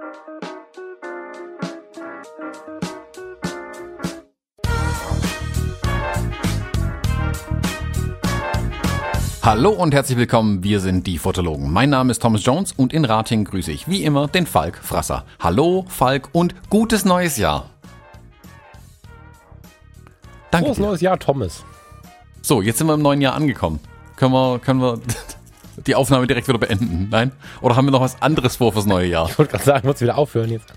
Hallo und herzlich willkommen, wir sind die Fotologen. Mein Name ist Thomas Jones und in Rating grüße ich wie immer den Falk Frasser. Hallo Falk und gutes neues Jahr. Danke. Frohes neues Jahr, Thomas. So, jetzt sind wir im neuen Jahr angekommen. Können wir, können wir die Aufnahme direkt wieder beenden? Nein? Oder haben wir noch was anderes vor fürs neue Jahr? Ich wollte gerade sagen, muss wieder aufhören jetzt.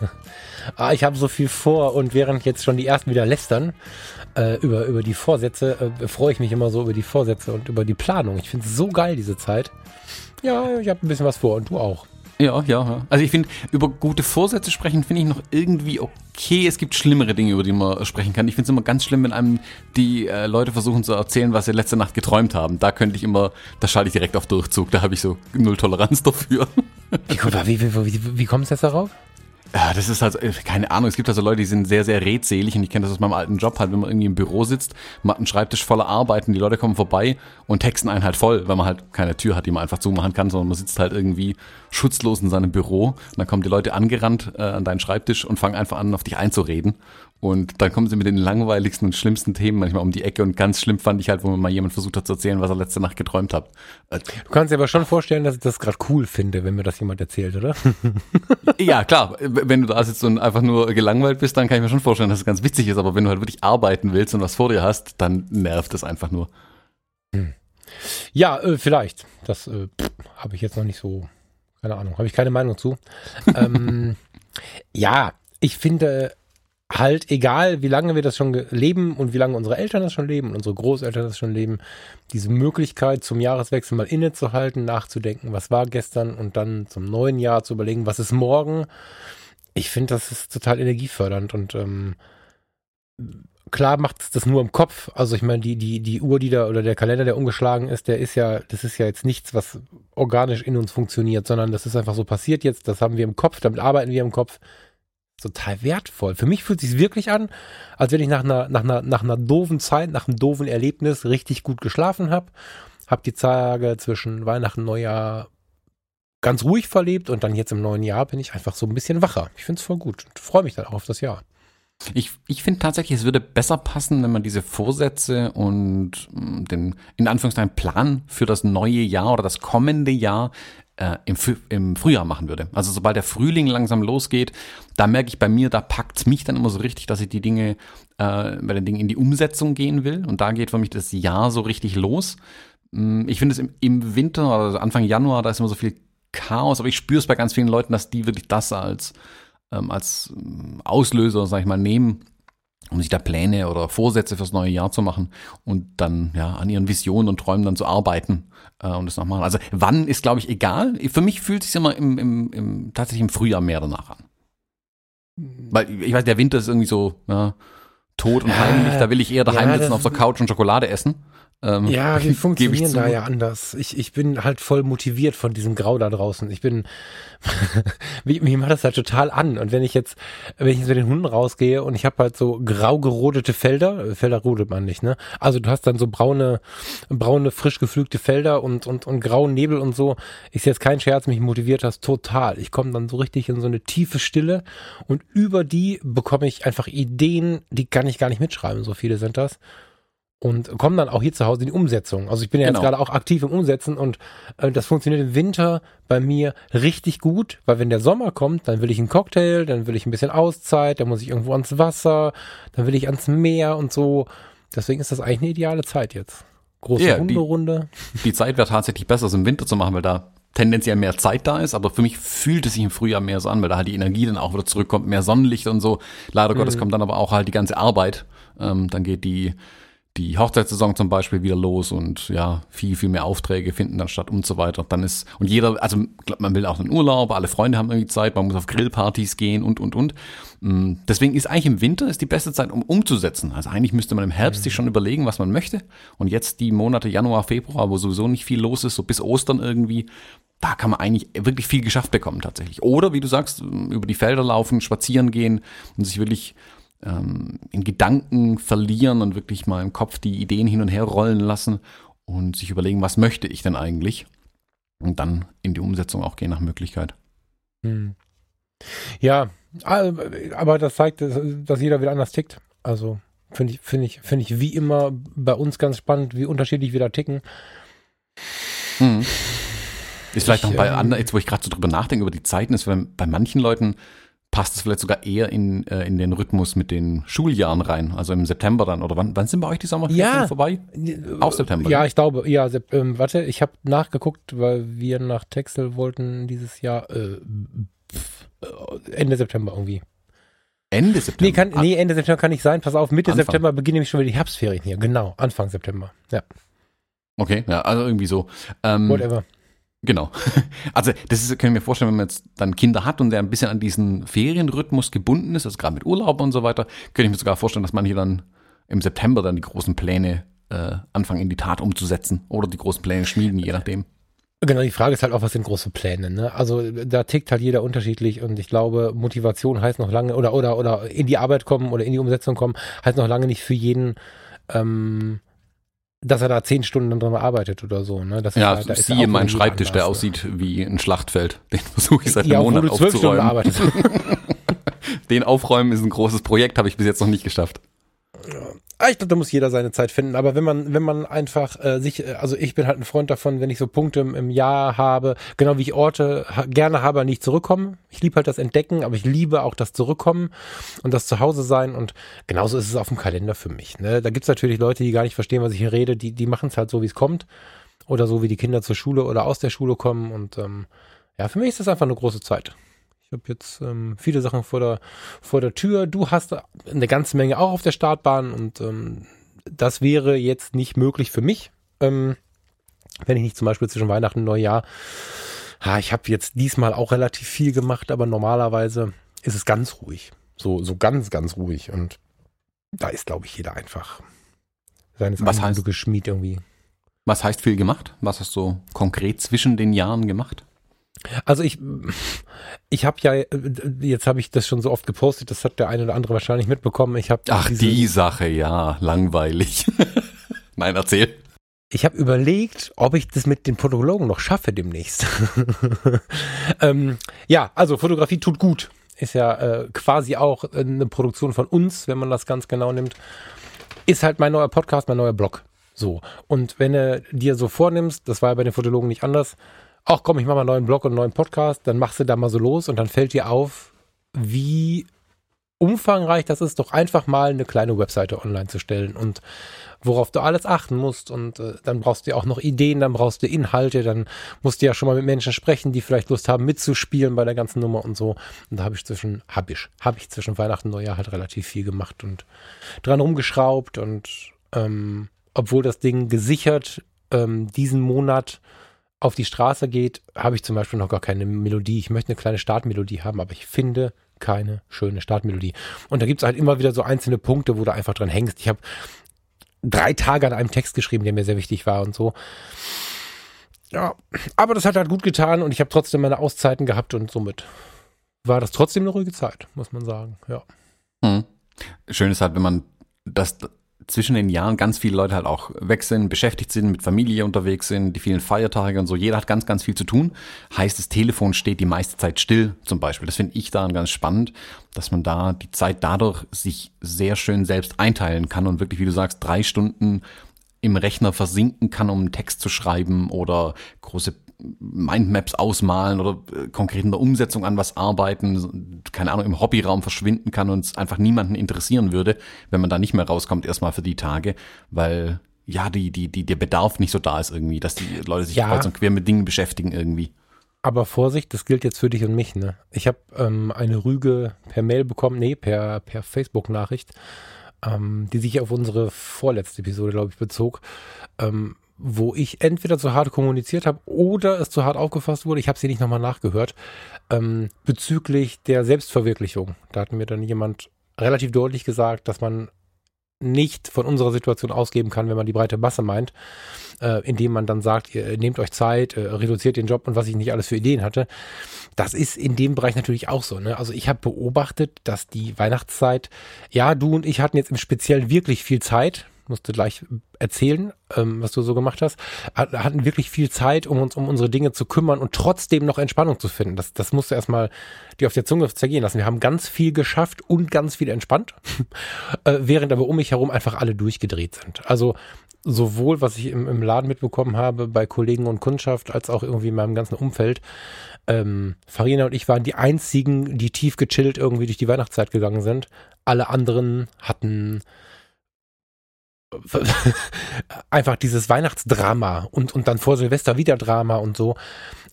ah, ich habe so viel vor und während jetzt schon die ersten wieder lästern, äh, über, über die Vorsätze, äh, freue ich mich immer so über die Vorsätze und über die Planung. Ich finde es so geil, diese Zeit. Ja, ich habe ein bisschen was vor und du auch. Ja, ja, ja. Also ich finde, über gute Vorsätze sprechen finde ich noch irgendwie okay. Es gibt schlimmere Dinge, über die man sprechen kann. Ich finde es immer ganz schlimm, wenn einem die äh, Leute versuchen zu erzählen, was sie letzte Nacht geträumt haben. Da könnte ich immer, da schalte ich direkt auf Durchzug. Da habe ich so null Toleranz dafür. Wie, wie, wie, wie, wie kommt es jetzt darauf? Ja, das ist halt, keine Ahnung, es gibt also Leute, die sind sehr, sehr redselig und ich kenne das aus meinem alten Job halt, wenn man irgendwie im Büro sitzt, man hat einen Schreibtisch voller Arbeiten, die Leute kommen vorbei und texten einen halt voll, weil man halt keine Tür hat, die man einfach zumachen kann, sondern man sitzt halt irgendwie schutzlos in seinem Büro und dann kommen die Leute angerannt äh, an deinen Schreibtisch und fangen einfach an, auf dich einzureden und dann kommen sie mit den langweiligsten und schlimmsten Themen manchmal um die Ecke. Und ganz schlimm fand ich halt, wo mir mal jemand versucht hat zu erzählen, was er letzte Nacht geträumt hat. Äh, du kannst dir aber schon vorstellen, dass ich das gerade cool finde, wenn mir das jemand erzählt, oder? ja, klar. Wenn du da sitzt und einfach nur gelangweilt bist, dann kann ich mir schon vorstellen, dass es ganz witzig ist. Aber wenn du halt wirklich arbeiten willst und was vor dir hast, dann nervt es einfach nur. Hm. Ja, äh, vielleicht. Das äh, habe ich jetzt noch nicht so, keine Ahnung, habe ich keine Meinung zu. ähm, ja, ich finde, halt, egal wie lange wir das schon leben und wie lange unsere Eltern das schon leben und unsere Großeltern das schon leben, diese Möglichkeit zum Jahreswechsel mal innezuhalten, nachzudenken, was war gestern und dann zum neuen Jahr zu überlegen, was ist morgen. Ich finde, das ist total energiefördernd und ähm, klar macht es das nur im Kopf. Also ich meine, die, die, die Uhr, die da oder der Kalender, der umgeschlagen ist, der ist ja, das ist ja jetzt nichts, was organisch in uns funktioniert, sondern das ist einfach so passiert jetzt, das haben wir im Kopf, damit arbeiten wir im Kopf total wertvoll. Für mich fühlt es sich wirklich an, als wenn ich nach einer, nach einer, nach einer doofen Zeit, nach einem doofen Erlebnis richtig gut geschlafen habe. Hab die Tage zwischen Weihnachten und Neujahr ganz ruhig verlebt und dann jetzt im neuen Jahr bin ich einfach so ein bisschen wacher. Ich finde es voll gut und freue mich dann auch auf das Jahr. Ich, ich finde tatsächlich, es würde besser passen, wenn man diese Vorsätze und mm, den, in Anführungszeichen, Plan für das neue Jahr oder das kommende Jahr äh, im, im Frühjahr machen würde. Also sobald der Frühling langsam losgeht, da merke ich bei mir, da packt's mich dann immer so richtig, dass ich die Dinge, äh, bei den Dingen in die Umsetzung gehen will. Und da geht für mich das Jahr so richtig los. Mm, ich finde es im, im Winter, also Anfang Januar, da ist immer so viel Chaos, aber ich spüre es bei ganz vielen Leuten, dass die wirklich das als, ähm, als Auslöser, sag ich mal, nehmen um sich da Pläne oder Vorsätze fürs neue Jahr zu machen und dann ja an ihren Visionen und Träumen dann zu arbeiten äh, und das noch machen. Also wann ist, glaube ich, egal. Für mich fühlt es sich immer im, im, im, tatsächlich im Frühjahr mehr danach an. Weil ich weiß, der Winter ist irgendwie so ja, tot und heimlich, da will ich eher daheim ja, sitzen auf der Couch und Schokolade essen. Ähm, ja, wir funktionieren da ja anders. Ich, ich bin halt voll motiviert von diesem Grau da draußen. Ich bin, mich macht das halt total an. Und wenn ich jetzt, wenn ich jetzt mit den Hunden rausgehe und ich habe halt so grau gerodete Felder, Felder rodet man nicht, ne? Also du hast dann so braune, braune, frisch geflügte Felder und, und, und grauen Nebel und so. Ist jetzt kein Scherz, mich motiviert das total. Ich komme dann so richtig in so eine tiefe Stille und über die bekomme ich einfach Ideen, die kann ich gar nicht mitschreiben. So viele sind das und kommen dann auch hier zu Hause in die Umsetzung. Also ich bin ja genau. jetzt gerade auch aktiv im Umsetzen und äh, das funktioniert im Winter bei mir richtig gut, weil wenn der Sommer kommt, dann will ich einen Cocktail, dann will ich ein bisschen Auszeit, dann muss ich irgendwo ans Wasser, dann will ich ans Meer und so. Deswegen ist das eigentlich eine ideale Zeit jetzt. Große yeah, Hunderunde. Die, die Zeit wäre tatsächlich besser, es im Winter zu machen, weil da tendenziell mehr Zeit da ist, aber für mich fühlt es sich im Frühjahr mehr so an, weil da halt die Energie dann auch wieder zurückkommt, mehr Sonnenlicht und so. Leider mhm. Gottes kommt dann aber auch halt die ganze Arbeit. Ähm, dann geht die die Hochzeitssaison zum Beispiel wieder los und ja, viel, viel mehr Aufträge finden dann statt und so weiter. Dann ist, und jeder, also man will auch einen Urlaub, alle Freunde haben irgendwie Zeit, man muss auf Grillpartys gehen und, und, und. Mm, deswegen ist eigentlich im Winter ist die beste Zeit, um umzusetzen. Also eigentlich müsste man im Herbst sich schon überlegen, was man möchte. Und jetzt die Monate Januar, Februar, wo sowieso nicht viel los ist, so bis Ostern irgendwie, da kann man eigentlich wirklich viel geschafft bekommen tatsächlich. Oder wie du sagst, über die Felder laufen, spazieren gehen und sich wirklich ähm, in Gedanken verlieren und wirklich mal im Kopf die Ideen hin und her rollen lassen und sich überlegen, was möchte ich denn eigentlich? Und dann in die Umsetzung auch gehen nach Möglichkeit. Hm. Ja, aber das zeigt, dass jeder wieder anders tickt. Also finde ich, finde ich, finde ich wie immer bei uns ganz spannend, wie unterschiedlich wir da ticken. Hm. Ist vielleicht ich, noch bei ähm, anderen, jetzt wo ich gerade so drüber nachdenke, über die Zeiten, ist bei manchen Leuten passt es vielleicht sogar eher in, äh, in den Rhythmus mit den Schuljahren rein, also im September dann. Oder wann, wann sind bei euch die Sommerferien ja, vorbei? Auch September. Ja, ne? ich glaube, ja, ähm, warte, ich habe nachgeguckt, weil wir nach Texel wollten dieses Jahr äh, Ende September irgendwie. Ende September? Nee, kann, nee, Ende September kann nicht sein. Pass auf, Mitte Anfang. September beginnen nämlich schon wieder die Herbstferien hier. Genau, Anfang September. Ja. Okay, ja, also irgendwie so. Ähm, Whatever. Genau. Also das ist, können wir vorstellen, wenn man jetzt dann Kinder hat und der ein bisschen an diesen Ferienrhythmus gebunden ist, also gerade mit Urlaub und so weiter, könnte ich mir sogar vorstellen, dass manche dann im September dann die großen Pläne äh, anfangen in die Tat umzusetzen oder die großen Pläne schmieden, je nachdem. Genau, die Frage ist halt auch, was sind große Pläne, ne? Also da tickt halt jeder unterschiedlich und ich glaube, Motivation heißt noch lange oder oder oder in die Arbeit kommen oder in die Umsetzung kommen, heißt noch lange nicht für jeden ähm, dass er da zehn Stunden dran arbeitet oder so. Ne? Das ja, ist, da siehe meinen Schreibtisch, anders, der aussieht wie ein Schlachtfeld. Den versuche ich seit ja, einem Monat du aufzuräumen. Den aufräumen ist ein großes Projekt, habe ich bis jetzt noch nicht geschafft. Ah, ich glaube, da muss jeder seine Zeit finden. Aber wenn man, wenn man einfach äh, sich, äh, also ich bin halt ein Freund davon, wenn ich so Punkte im, im Jahr habe, genau wie ich Orte ha gerne habe, nicht zurückkommen. Ich liebe halt das Entdecken, aber ich liebe auch das Zurückkommen und das Zuhause sein. Und genauso ist es auf dem Kalender für mich. Ne? Da gibt's natürlich Leute, die gar nicht verstehen, was ich hier rede. Die, die machen es halt so, wie es kommt. Oder so, wie die Kinder zur Schule oder aus der Schule kommen. Und ähm, ja, für mich ist das einfach eine große Zeit. Ich habe jetzt ähm, viele Sachen vor der, vor der Tür. Du hast eine ganze Menge auch auf der Startbahn und ähm, das wäre jetzt nicht möglich für mich, ähm, wenn ich nicht zum Beispiel zwischen Weihnachten und Neujahr. Ha, ich habe jetzt diesmal auch relativ viel gemacht, aber normalerweise ist es ganz ruhig. So, so ganz, ganz ruhig. Und da ist, glaube ich, jeder einfach seines Was heißt, geschmied irgendwie. Was heißt viel gemacht? Was hast du konkret zwischen den Jahren gemacht? Also ich, ich habe ja, jetzt habe ich das schon so oft gepostet, das hat der eine oder andere wahrscheinlich mitbekommen. Ich habe Ach, die Sache, ja, langweilig. Nein, erzähl. Ich habe überlegt, ob ich das mit den Fotologen noch schaffe demnächst. ähm, ja, also Fotografie tut gut. Ist ja äh, quasi auch eine Produktion von uns, wenn man das ganz genau nimmt. Ist halt mein neuer Podcast, mein neuer Blog. So. Und wenn du dir so vornimmst, das war ja bei den Fotologen nicht anders, ach komm, ich mache mal einen neuen Blog und einen neuen Podcast, dann machst du da mal so los und dann fällt dir auf, wie umfangreich das ist, doch einfach mal eine kleine Webseite online zu stellen und worauf du alles achten musst und äh, dann brauchst du ja auch noch Ideen, dann brauchst du Inhalte, dann musst du ja schon mal mit Menschen sprechen, die vielleicht Lust haben mitzuspielen bei der ganzen Nummer und so. Und da habe ich zwischen, hab ich, habe ich zwischen Weihnachten und Neujahr halt relativ viel gemacht und dran rumgeschraubt und ähm, obwohl das Ding gesichert ähm, diesen Monat auf die Straße geht, habe ich zum Beispiel noch gar keine Melodie. Ich möchte eine kleine Startmelodie haben, aber ich finde keine schöne Startmelodie. Und da gibt es halt immer wieder so einzelne Punkte, wo du einfach dran hängst. Ich habe drei Tage an einem Text geschrieben, der mir sehr wichtig war und so. Ja, aber das hat halt gut getan und ich habe trotzdem meine Auszeiten gehabt und somit war das trotzdem eine ruhige Zeit, muss man sagen. Ja. Hm. Schön ist halt, wenn man das zwischen den Jahren ganz viele Leute halt auch weg sind, beschäftigt sind, mit Familie unterwegs sind, die vielen Feiertage und so. Jeder hat ganz, ganz viel zu tun. Heißt, das Telefon steht die meiste Zeit still zum Beispiel. Das finde ich daran ganz spannend, dass man da die Zeit dadurch sich sehr schön selbst einteilen kann und wirklich, wie du sagst, drei Stunden im Rechner versinken kann, um einen Text zu schreiben oder große Mindmaps ausmalen oder äh, konkret in der Umsetzung an was arbeiten, keine Ahnung, im Hobbyraum verschwinden kann und es einfach niemanden interessieren würde, wenn man da nicht mehr rauskommt, erstmal für die Tage, weil ja, die, die, die, der Bedarf nicht so da ist irgendwie, dass die Leute sich ja. kreuz und quer mit Dingen beschäftigen irgendwie. Aber Vorsicht, das gilt jetzt für dich und mich, ne? Ich habe ähm, eine Rüge per Mail bekommen, nee, per, per Facebook-Nachricht, ähm, die sich auf unsere vorletzte Episode, glaube ich, bezog. Ähm, wo ich entweder zu hart kommuniziert habe oder es zu hart aufgefasst wurde. Ich habe sie nicht nochmal nachgehört. Ähm, bezüglich der Selbstverwirklichung. Da hat mir dann jemand relativ deutlich gesagt, dass man nicht von unserer Situation ausgeben kann, wenn man die breite Masse meint, äh, indem man dann sagt, ihr nehmt euch Zeit, äh, reduziert den Job und was ich nicht alles für Ideen hatte. Das ist in dem Bereich natürlich auch so. Ne? Also ich habe beobachtet, dass die Weihnachtszeit, ja, du und ich hatten jetzt im Speziellen wirklich viel Zeit, musste gleich erzählen, ähm, was du so gemacht hast. Hatten wirklich viel Zeit, um uns um unsere Dinge zu kümmern und trotzdem noch Entspannung zu finden. Das, das musste erstmal die auf der Zunge zergehen lassen. Wir haben ganz viel geschafft und ganz viel entspannt, äh, während aber um mich herum einfach alle durchgedreht sind. Also sowohl, was ich im, im Laden mitbekommen habe, bei Kollegen und Kundschaft, als auch irgendwie in meinem ganzen Umfeld. Ähm, Farina und ich waren die einzigen, die tief gechillt irgendwie durch die Weihnachtszeit gegangen sind. Alle anderen hatten einfach dieses Weihnachtsdrama und, und dann vor Silvester wieder Drama und so.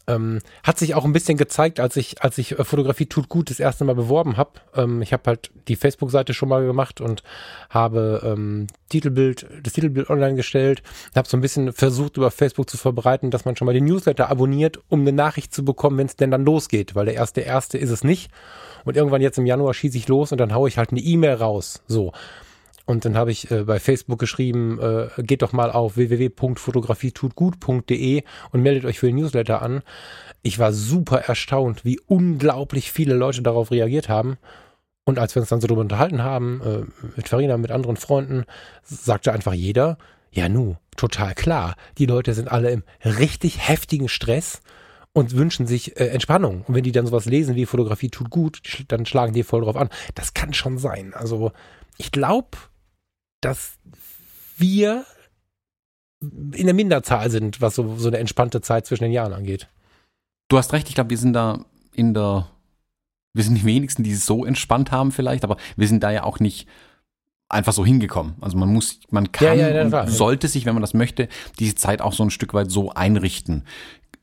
Ähm, hat sich auch ein bisschen gezeigt, als ich, als ich äh, Fotografie tut gut das erste Mal beworben habe. Ähm, ich habe halt die Facebook-Seite schon mal gemacht und habe ähm, Titelbild, das Titelbild online gestellt. Habe so ein bisschen versucht, über Facebook zu verbreiten, dass man schon mal den Newsletter abonniert, um eine Nachricht zu bekommen, wenn es denn dann losgeht, weil der erste erste ist es nicht. Und irgendwann jetzt im Januar schieße ich los und dann haue ich halt eine E-Mail raus. So. Und dann habe ich äh, bei Facebook geschrieben, äh, geht doch mal auf www.fotografietutgut.de und meldet euch für den Newsletter an. Ich war super erstaunt, wie unglaublich viele Leute darauf reagiert haben. Und als wir uns dann so drüber unterhalten haben, äh, mit Farina, mit anderen Freunden, sagte einfach jeder, ja nu, total klar, die Leute sind alle im richtig heftigen Stress und wünschen sich äh, Entspannung. Und wenn die dann sowas lesen wie Fotografie tut gut, dann schlagen die voll drauf an. Das kann schon sein. Also ich glaube, dass wir in der Minderzahl sind, was so, so eine entspannte Zeit zwischen den Jahren angeht. Du hast recht, ich glaube, wir sind da in der, wir sind die wenigsten, die es so entspannt haben vielleicht, aber wir sind da ja auch nicht einfach so hingekommen. Also man muss, man kann ja, ja, sollte sich, wenn man das möchte, diese Zeit auch so ein Stück weit so einrichten.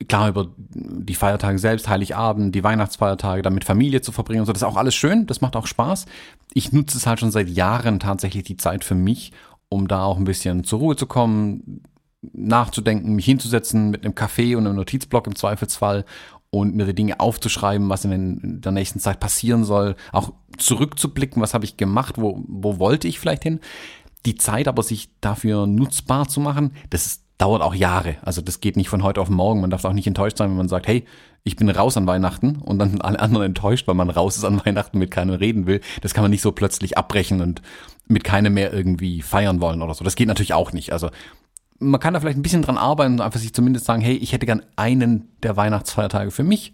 Klar, über die Feiertage selbst, Heiligabend, die Weihnachtsfeiertage, dann mit Familie zu verbringen und so, das ist auch alles schön, das macht auch Spaß. Ich nutze es halt schon seit Jahren tatsächlich die Zeit für mich, um da auch ein bisschen zur Ruhe zu kommen, nachzudenken, mich hinzusetzen mit einem Kaffee und einem Notizblock im Zweifelsfall und mir die Dinge aufzuschreiben, was in, den, in der nächsten Zeit passieren soll, auch zurückzublicken, was habe ich gemacht, wo, wo wollte ich vielleicht hin. Die Zeit aber sich dafür nutzbar zu machen, das ist, dauert auch Jahre. Also das geht nicht von heute auf morgen. Man darf auch nicht enttäuscht sein, wenn man sagt, hey, ich bin raus an Weihnachten und dann alle anderen enttäuscht, weil man raus ist an Weihnachten mit keinem reden will. Das kann man nicht so plötzlich abbrechen und mit keinem mehr irgendwie feiern wollen oder so. Das geht natürlich auch nicht. Also man kann da vielleicht ein bisschen dran arbeiten und einfach sich zumindest sagen, hey, ich hätte gern einen der Weihnachtsfeiertage für mich.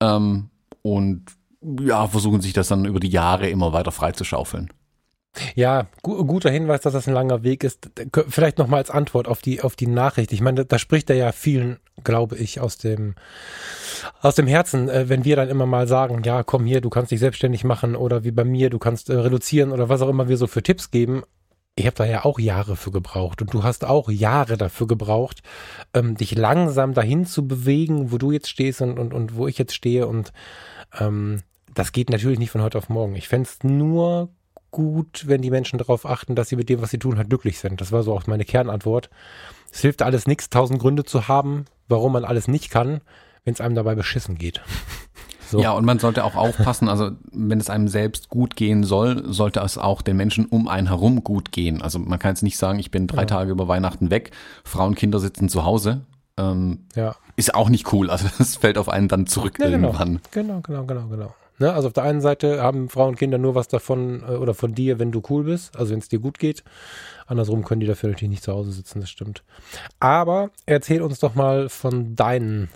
Ähm, und ja, versuchen sich das dann über die Jahre immer weiter freizuschaufeln. Ja, gu guter Hinweis, dass das ein langer Weg ist. Vielleicht nochmal als Antwort auf die, auf die Nachricht. Ich meine, da, da spricht er ja vielen, glaube ich, aus dem, aus dem Herzen, äh, wenn wir dann immer mal sagen, ja, komm hier, du kannst dich selbstständig machen oder wie bei mir, du kannst äh, reduzieren oder was auch immer wir so für Tipps geben. Ich habe da ja auch Jahre für gebraucht und du hast auch Jahre dafür gebraucht, ähm, dich langsam dahin zu bewegen, wo du jetzt stehst und, und, und wo ich jetzt stehe. Und ähm, das geht natürlich nicht von heute auf morgen. Ich fände es nur gut, wenn die Menschen darauf achten, dass sie mit dem, was sie tun, halt glücklich sind. Das war so auch meine Kernantwort. Es hilft alles nichts, tausend Gründe zu haben, warum man alles nicht kann, wenn es einem dabei beschissen geht. So. Ja, und man sollte auch aufpassen, also wenn es einem selbst gut gehen soll, sollte es auch den Menschen um einen herum gut gehen. Also man kann jetzt nicht sagen, ich bin drei ja. Tage über Weihnachten weg, Frauen, Kinder sitzen zu Hause. Ähm, ja. Ist auch nicht cool. Also das fällt auf einen dann zurück ja, genau. irgendwann. Genau, genau, genau, genau. Ne? Also auf der einen Seite haben Frauen und Kinder nur was davon äh, oder von dir, wenn du cool bist, also wenn es dir gut geht. Andersrum können die dafür natürlich nicht zu Hause sitzen, das stimmt. Aber erzähl uns doch mal von deinen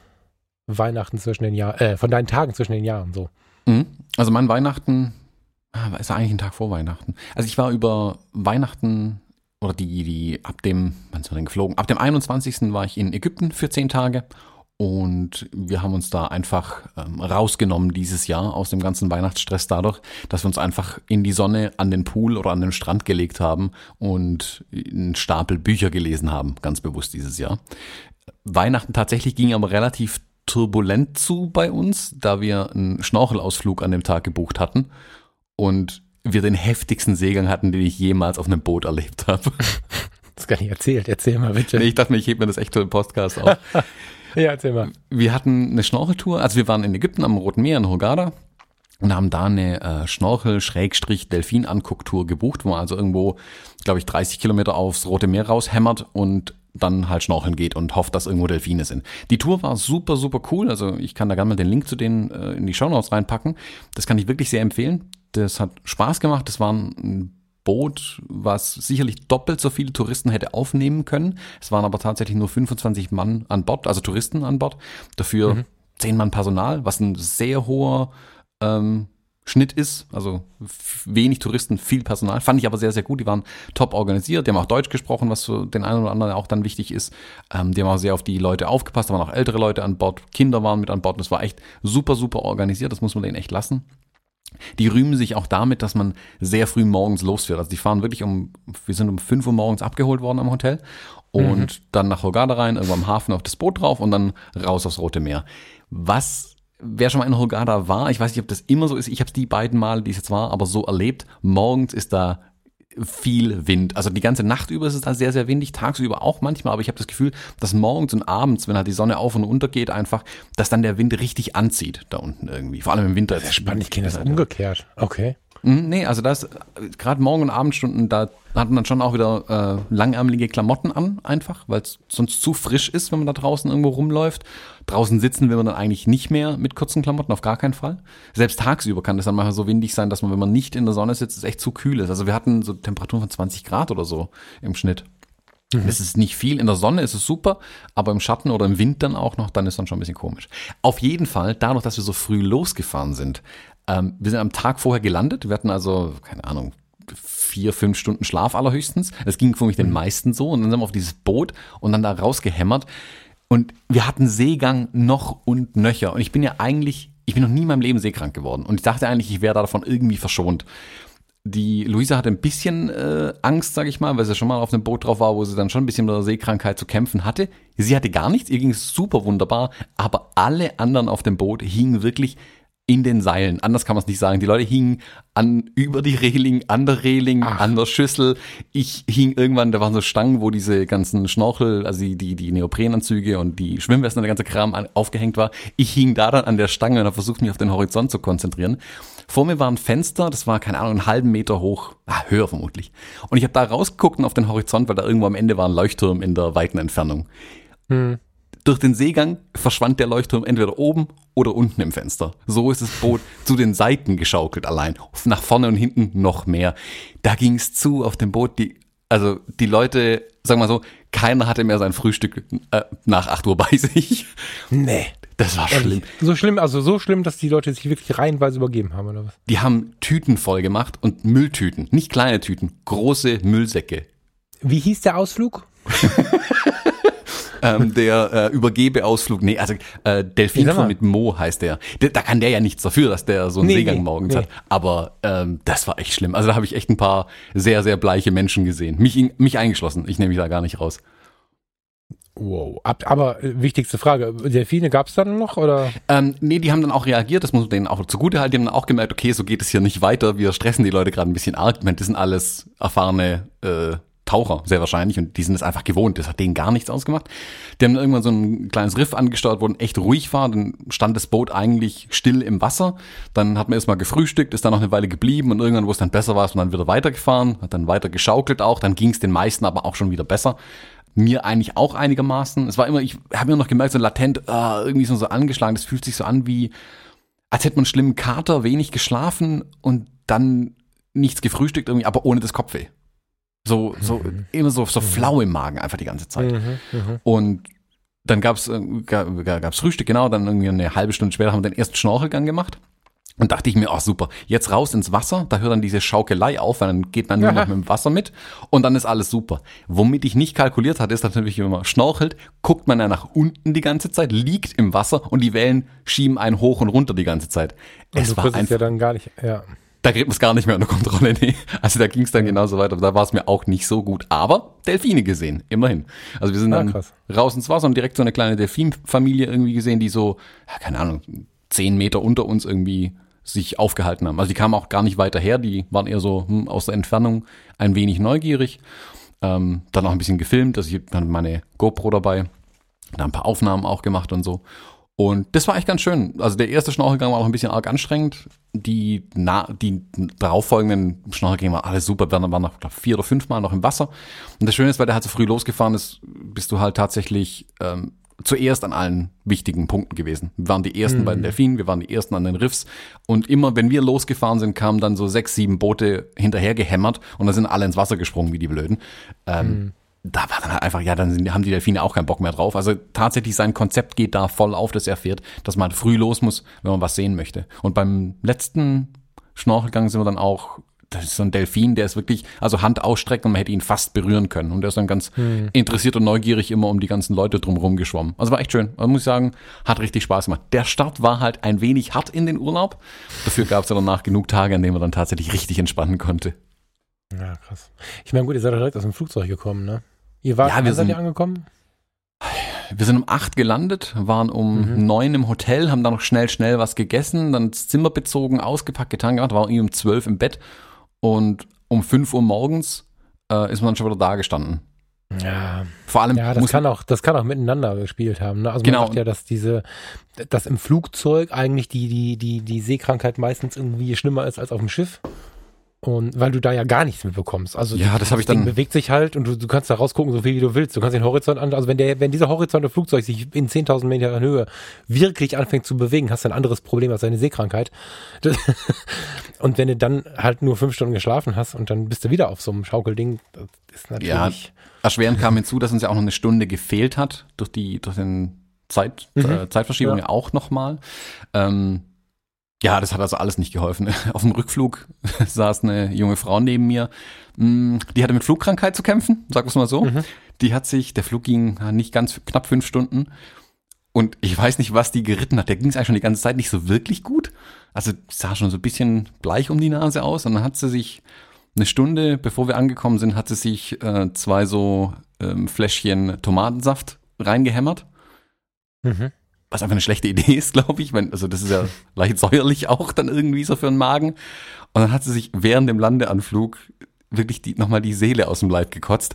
Weihnachten zwischen den Jahren, äh, von deinen Tagen zwischen den Jahren so. Mhm. Also mein Weihnachten ah, ist eigentlich ein Tag vor Weihnachten. Also ich war über Weihnachten oder die, die ab dem, wann sind wir denn geflogen? Ab dem 21. war ich in Ägypten für zehn Tage und wir haben uns da einfach ähm, rausgenommen dieses Jahr aus dem ganzen Weihnachtsstress dadurch, dass wir uns einfach in die Sonne an den Pool oder an den Strand gelegt haben und einen Stapel Bücher gelesen haben, ganz bewusst dieses Jahr. Weihnachten tatsächlich ging aber relativ turbulent zu bei uns, da wir einen Schnorchelausflug an dem Tag gebucht hatten und wir den heftigsten Seegang hatten, den ich jemals auf einem Boot erlebt habe. Das gar nicht erzählt. Erzähl mal bitte. Nee, ich dachte mir, ich hebe mir das echt für den Podcast auf. ja, erzähl mal. Wir hatten eine Schnorcheltour, also wir waren in Ägypten am Roten Meer in Hurghada und haben da eine äh, Schnorchel-Delfin-Angucktour gebucht, wo man also irgendwo, glaube ich, 30 Kilometer aufs Rote Meer raushämmert und dann halt schnorcheln geht und hofft, dass irgendwo Delfine sind. Die Tour war super, super cool. Also ich kann da gerne mal den Link zu denen äh, in die Show Notes reinpacken. Das kann ich wirklich sehr empfehlen. Das hat Spaß gemacht. Das waren Boot, was sicherlich doppelt so viele Touristen hätte aufnehmen können. Es waren aber tatsächlich nur 25 Mann an Bord, also Touristen an Bord. Dafür mhm. 10 Mann Personal, was ein sehr hoher ähm, Schnitt ist. Also wenig Touristen, viel Personal. Fand ich aber sehr, sehr gut. Die waren top organisiert. Die haben auch Deutsch gesprochen, was für den einen oder anderen auch dann wichtig ist. Ähm, die haben auch sehr auf die Leute aufgepasst. Da waren auch ältere Leute an Bord. Kinder waren mit an Bord. Das war echt super, super organisiert. Das muss man denen echt lassen. Die rühmen sich auch damit, dass man sehr früh morgens losfährt. Also die fahren wirklich um, wir sind um 5 Uhr morgens abgeholt worden am Hotel und mhm. dann nach Hurghada rein, irgendwo am Hafen auf das Boot drauf und dann raus aufs Rote Meer. Was, wer schon mal in Hurghada war, ich weiß nicht, ob das immer so ist, ich habe es die beiden Male, die es jetzt war, aber so erlebt, morgens ist da viel Wind. Also die ganze Nacht über ist es da sehr, sehr windig, tagsüber auch manchmal, aber ich habe das Gefühl, dass morgens und abends, wenn halt die Sonne auf und unter geht, einfach, dass dann der Wind richtig anzieht da unten irgendwie. Vor allem im Winter. Das ist spannend, ich kenne das umgekehrt. Okay. Mhm, nee, also das, gerade Morgen- und Abendstunden, da hat man dann schon auch wieder äh, langärmelige Klamotten an, einfach, weil es sonst zu frisch ist, wenn man da draußen irgendwo rumläuft. Draußen sitzen will man dann eigentlich nicht mehr mit kurzen Klamotten, auf gar keinen Fall. Selbst tagsüber kann es dann mal so windig sein, dass man, wenn man nicht in der Sonne sitzt, es echt zu kühl ist. Also wir hatten so Temperaturen von 20 Grad oder so im Schnitt. Mhm. Das ist nicht viel. In der Sonne ist es super, aber im Schatten oder im Wind dann auch noch, dann ist dann schon ein bisschen komisch. Auf jeden Fall, dadurch, dass wir so früh losgefahren sind, ähm, wir sind am Tag vorher gelandet. Wir hatten also, keine Ahnung, vier, fünf Stunden Schlaf allerhöchstens. Das ging für mich den mhm. meisten so. Und dann sind wir auf dieses Boot und dann da rausgehämmert. Und wir hatten Seegang noch und nöcher. Und ich bin ja eigentlich, ich bin noch nie in meinem Leben seekrank geworden. Und ich dachte eigentlich, ich wäre davon irgendwie verschont. Die Luisa hatte ein bisschen äh, Angst, sage ich mal, weil sie schon mal auf einem Boot drauf war, wo sie dann schon ein bisschen mit der Seekrankheit zu kämpfen hatte. Sie hatte gar nichts, ihr ging es super wunderbar, aber alle anderen auf dem Boot hingen wirklich in den Seilen. Anders kann man es nicht sagen. Die Leute hingen an über die Reling, an der Reling, Ach. an der Schüssel. Ich hing irgendwann, da waren so Stangen, wo diese ganzen Schnorchel, also die, die, die Neoprenanzüge und die Schwimmwesten und der ganze Kram an, aufgehängt war. Ich hing da dann an der Stange und habe versucht, mich auf den Horizont zu konzentrieren. Vor mir war ein Fenster, das war, keine Ahnung, einen halben Meter hoch, ah, höher vermutlich. Und ich habe da rausgeguckt und auf den Horizont, weil da irgendwo am Ende war ein Leuchtturm in der weiten Entfernung. Hm. Durch den Seegang verschwand der Leuchtturm entweder oben oder unten im Fenster. So ist das Boot zu den Seiten geschaukelt allein. Nach vorne und hinten noch mehr. Da ging es zu auf dem Boot. Die, also die Leute, sagen wir mal so, keiner hatte mehr sein Frühstück äh, nach 8 Uhr bei sich. Nee. Das war schlimm. So schlimm, also so schlimm, dass die Leute sich wirklich reihenweise übergeben haben, oder was? Die haben Tüten voll gemacht und Mülltüten. Nicht kleine Tüten, große Müllsäcke. Wie hieß der Ausflug? ähm, der äh, Übergebeausflug, nee, also äh, Delfinflug mit Mo heißt der. der. Da kann der ja nichts dafür, dass der so einen nee, Seegang nee, morgens nee. hat. Aber ähm, das war echt schlimm. Also da habe ich echt ein paar sehr, sehr bleiche Menschen gesehen. Mich, mich eingeschlossen. Ich nehme mich da gar nicht raus. Wow. Aber äh, wichtigste Frage, Delfine gab es dann noch oder? Ähm, nee, die haben dann auch reagiert, das muss man denen auch zugute halten. Die haben dann auch gemerkt, okay, so geht es hier nicht weiter. Wir stressen die Leute gerade ein bisschen arg. Ich meine, das sind alles erfahrene äh, Taucher, sehr wahrscheinlich, und die sind es einfach gewohnt. Das hat denen gar nichts ausgemacht. Die haben irgendwann so ein kleines Riff angesteuert, wo echt ruhig war. Dann stand das Boot eigentlich still im Wasser. Dann hat man erstmal gefrühstückt, ist dann noch eine Weile geblieben und irgendwann, wo es dann besser war, ist man dann wieder weitergefahren, hat dann weiter geschaukelt auch. Dann ging es den meisten aber auch schon wieder besser. Mir eigentlich auch einigermaßen. Es war immer, ich habe mir noch gemerkt, so latent, uh, irgendwie so, so angeschlagen. Das fühlt sich so an wie, als hätte man einen schlimmen Kater, wenig geschlafen und dann nichts gefrühstückt irgendwie, aber ohne das Kopfweh. So, so mhm. immer so, so flau im Magen einfach die ganze Zeit. Mhm, mh. Und dann gab's gab's Frühstück, genau, dann irgendwie eine halbe Stunde später haben wir den ersten Schnorchelgang gemacht. Und dachte ich mir, ach super, jetzt raus ins Wasser, da hört dann diese Schaukelei auf, weil dann geht man nur noch mit dem Wasser mit und dann ist alles super. Womit ich nicht kalkuliert hatte, ist natürlich, wenn man schnorchelt, guckt man ja nach unten die ganze Zeit, liegt im Wasser und die Wellen schieben einen hoch und runter die ganze Zeit. Es und du war einfach, ja dann gar nicht, ja da kriegt man es gar nicht mehr unter Kontrolle. Nee. Also da ging es dann genauso weiter. Da war es mir auch nicht so gut. Aber Delfine gesehen, immerhin. Also wir sind ah, dann krass. raus ins Wasser und direkt so eine kleine Delfinfamilie irgendwie gesehen, die so, ja, keine Ahnung, zehn Meter unter uns irgendwie sich aufgehalten haben. Also die kamen auch gar nicht weiter her, die waren eher so hm, aus der Entfernung ein wenig neugierig. Ähm, dann auch ein bisschen gefilmt, also ich hatte meine GoPro dabei, da ein paar Aufnahmen auch gemacht und so. Und das war echt ganz schön. Also der erste Schnorchelgang war auch ein bisschen arg anstrengend. Die, na, die darauffolgenden Schnorchelgänge waren alles super. Wir waren noch glaub, vier oder fünf Mal noch im Wasser. Und das Schöne ist, weil der halt so früh losgefahren ist, bist du halt tatsächlich ähm, zuerst an allen wichtigen Punkten gewesen. Wir waren die ersten mhm. bei den Delfinen, wir waren die ersten an den Riffs und immer, wenn wir losgefahren sind, kamen dann so sechs, sieben Boote hinterher gehämmert und da sind alle ins Wasser gesprungen wie die Blöden. Ähm, mhm. Da war dann halt einfach, ja, dann haben die Delfine auch keinen Bock mehr drauf. Also tatsächlich sein Konzept geht da voll auf, dass er fährt, dass man früh los muss, wenn man was sehen möchte. Und beim letzten Schnorchelgang sind wir dann auch das ist so ein Delfin, der ist wirklich, also Hand ausstrecken und man hätte ihn fast berühren können. Und der ist dann ganz hm. interessiert und neugierig immer um die ganzen Leute drumherum geschwommen. Also war echt schön. Also muss ich sagen, hat richtig Spaß gemacht. Der Start war halt ein wenig hart in den Urlaub. Dafür gab es ja danach genug Tage, an denen man dann tatsächlich richtig entspannen konnte. Ja, krass. Ich meine, gut, ihr seid direkt aus dem Flugzeug gekommen, ne? Ihr wart, ja, wir sind, ihr angekommen? Wir sind um acht gelandet, waren um mhm. neun im Hotel, haben dann noch schnell, schnell was gegessen, dann das Zimmer bezogen, ausgepackt, getan gemacht, waren irgendwie um zwölf im Bett und um 5 Uhr morgens äh, ist man dann schon wieder da gestanden. Ja, vor allem. Ja, das kann auch, das kann auch miteinander gespielt haben. Ne? Also genau. man sagt ja, dass diese, dass im Flugzeug eigentlich die, die, die, die Seekrankheit meistens irgendwie schlimmer ist als auf dem Schiff. Und weil du da ja gar nichts mitbekommst. Also ja, das, das ich Ding dann bewegt sich halt und du, du kannst da rausgucken, so viel wie du willst. Du kannst den Horizont an, also wenn der, wenn dieser Horizont des Flugzeugs sich in 10.000 Meter Höhe wirklich anfängt zu bewegen, hast du ein anderes Problem als deine Seekrankheit. Das, und wenn du dann halt nur fünf Stunden geschlafen hast und dann bist du wieder auf so einem Schaukelding, das ist natürlich. Ja, erschwerend kam hinzu, dass uns ja auch noch eine Stunde gefehlt hat durch die, durch den Zeit, mhm. äh, Zeitverschiebung ja. auch nochmal. Ähm, ja, das hat also alles nicht geholfen. Auf dem Rückflug saß eine junge Frau neben mir. Mm, die hatte mit Flugkrankheit zu kämpfen, sag es mal so. Mhm. Die hat sich, der Flug ging nicht ganz knapp fünf Stunden. Und ich weiß nicht, was die geritten hat. Der ging es eigentlich schon die ganze Zeit nicht so wirklich gut. Also sah schon so ein bisschen bleich um die Nase aus. Und dann hat sie sich eine Stunde, bevor wir angekommen sind, hat sie sich äh, zwei so ähm, Fläschchen Tomatensaft reingehämmert. Mhm was einfach eine schlechte Idee ist, glaube ich. Also das ist ja leicht säuerlich auch dann irgendwie so für den Magen. Und dann hat sie sich während dem Landeanflug wirklich die, nochmal die Seele aus dem Leib gekotzt.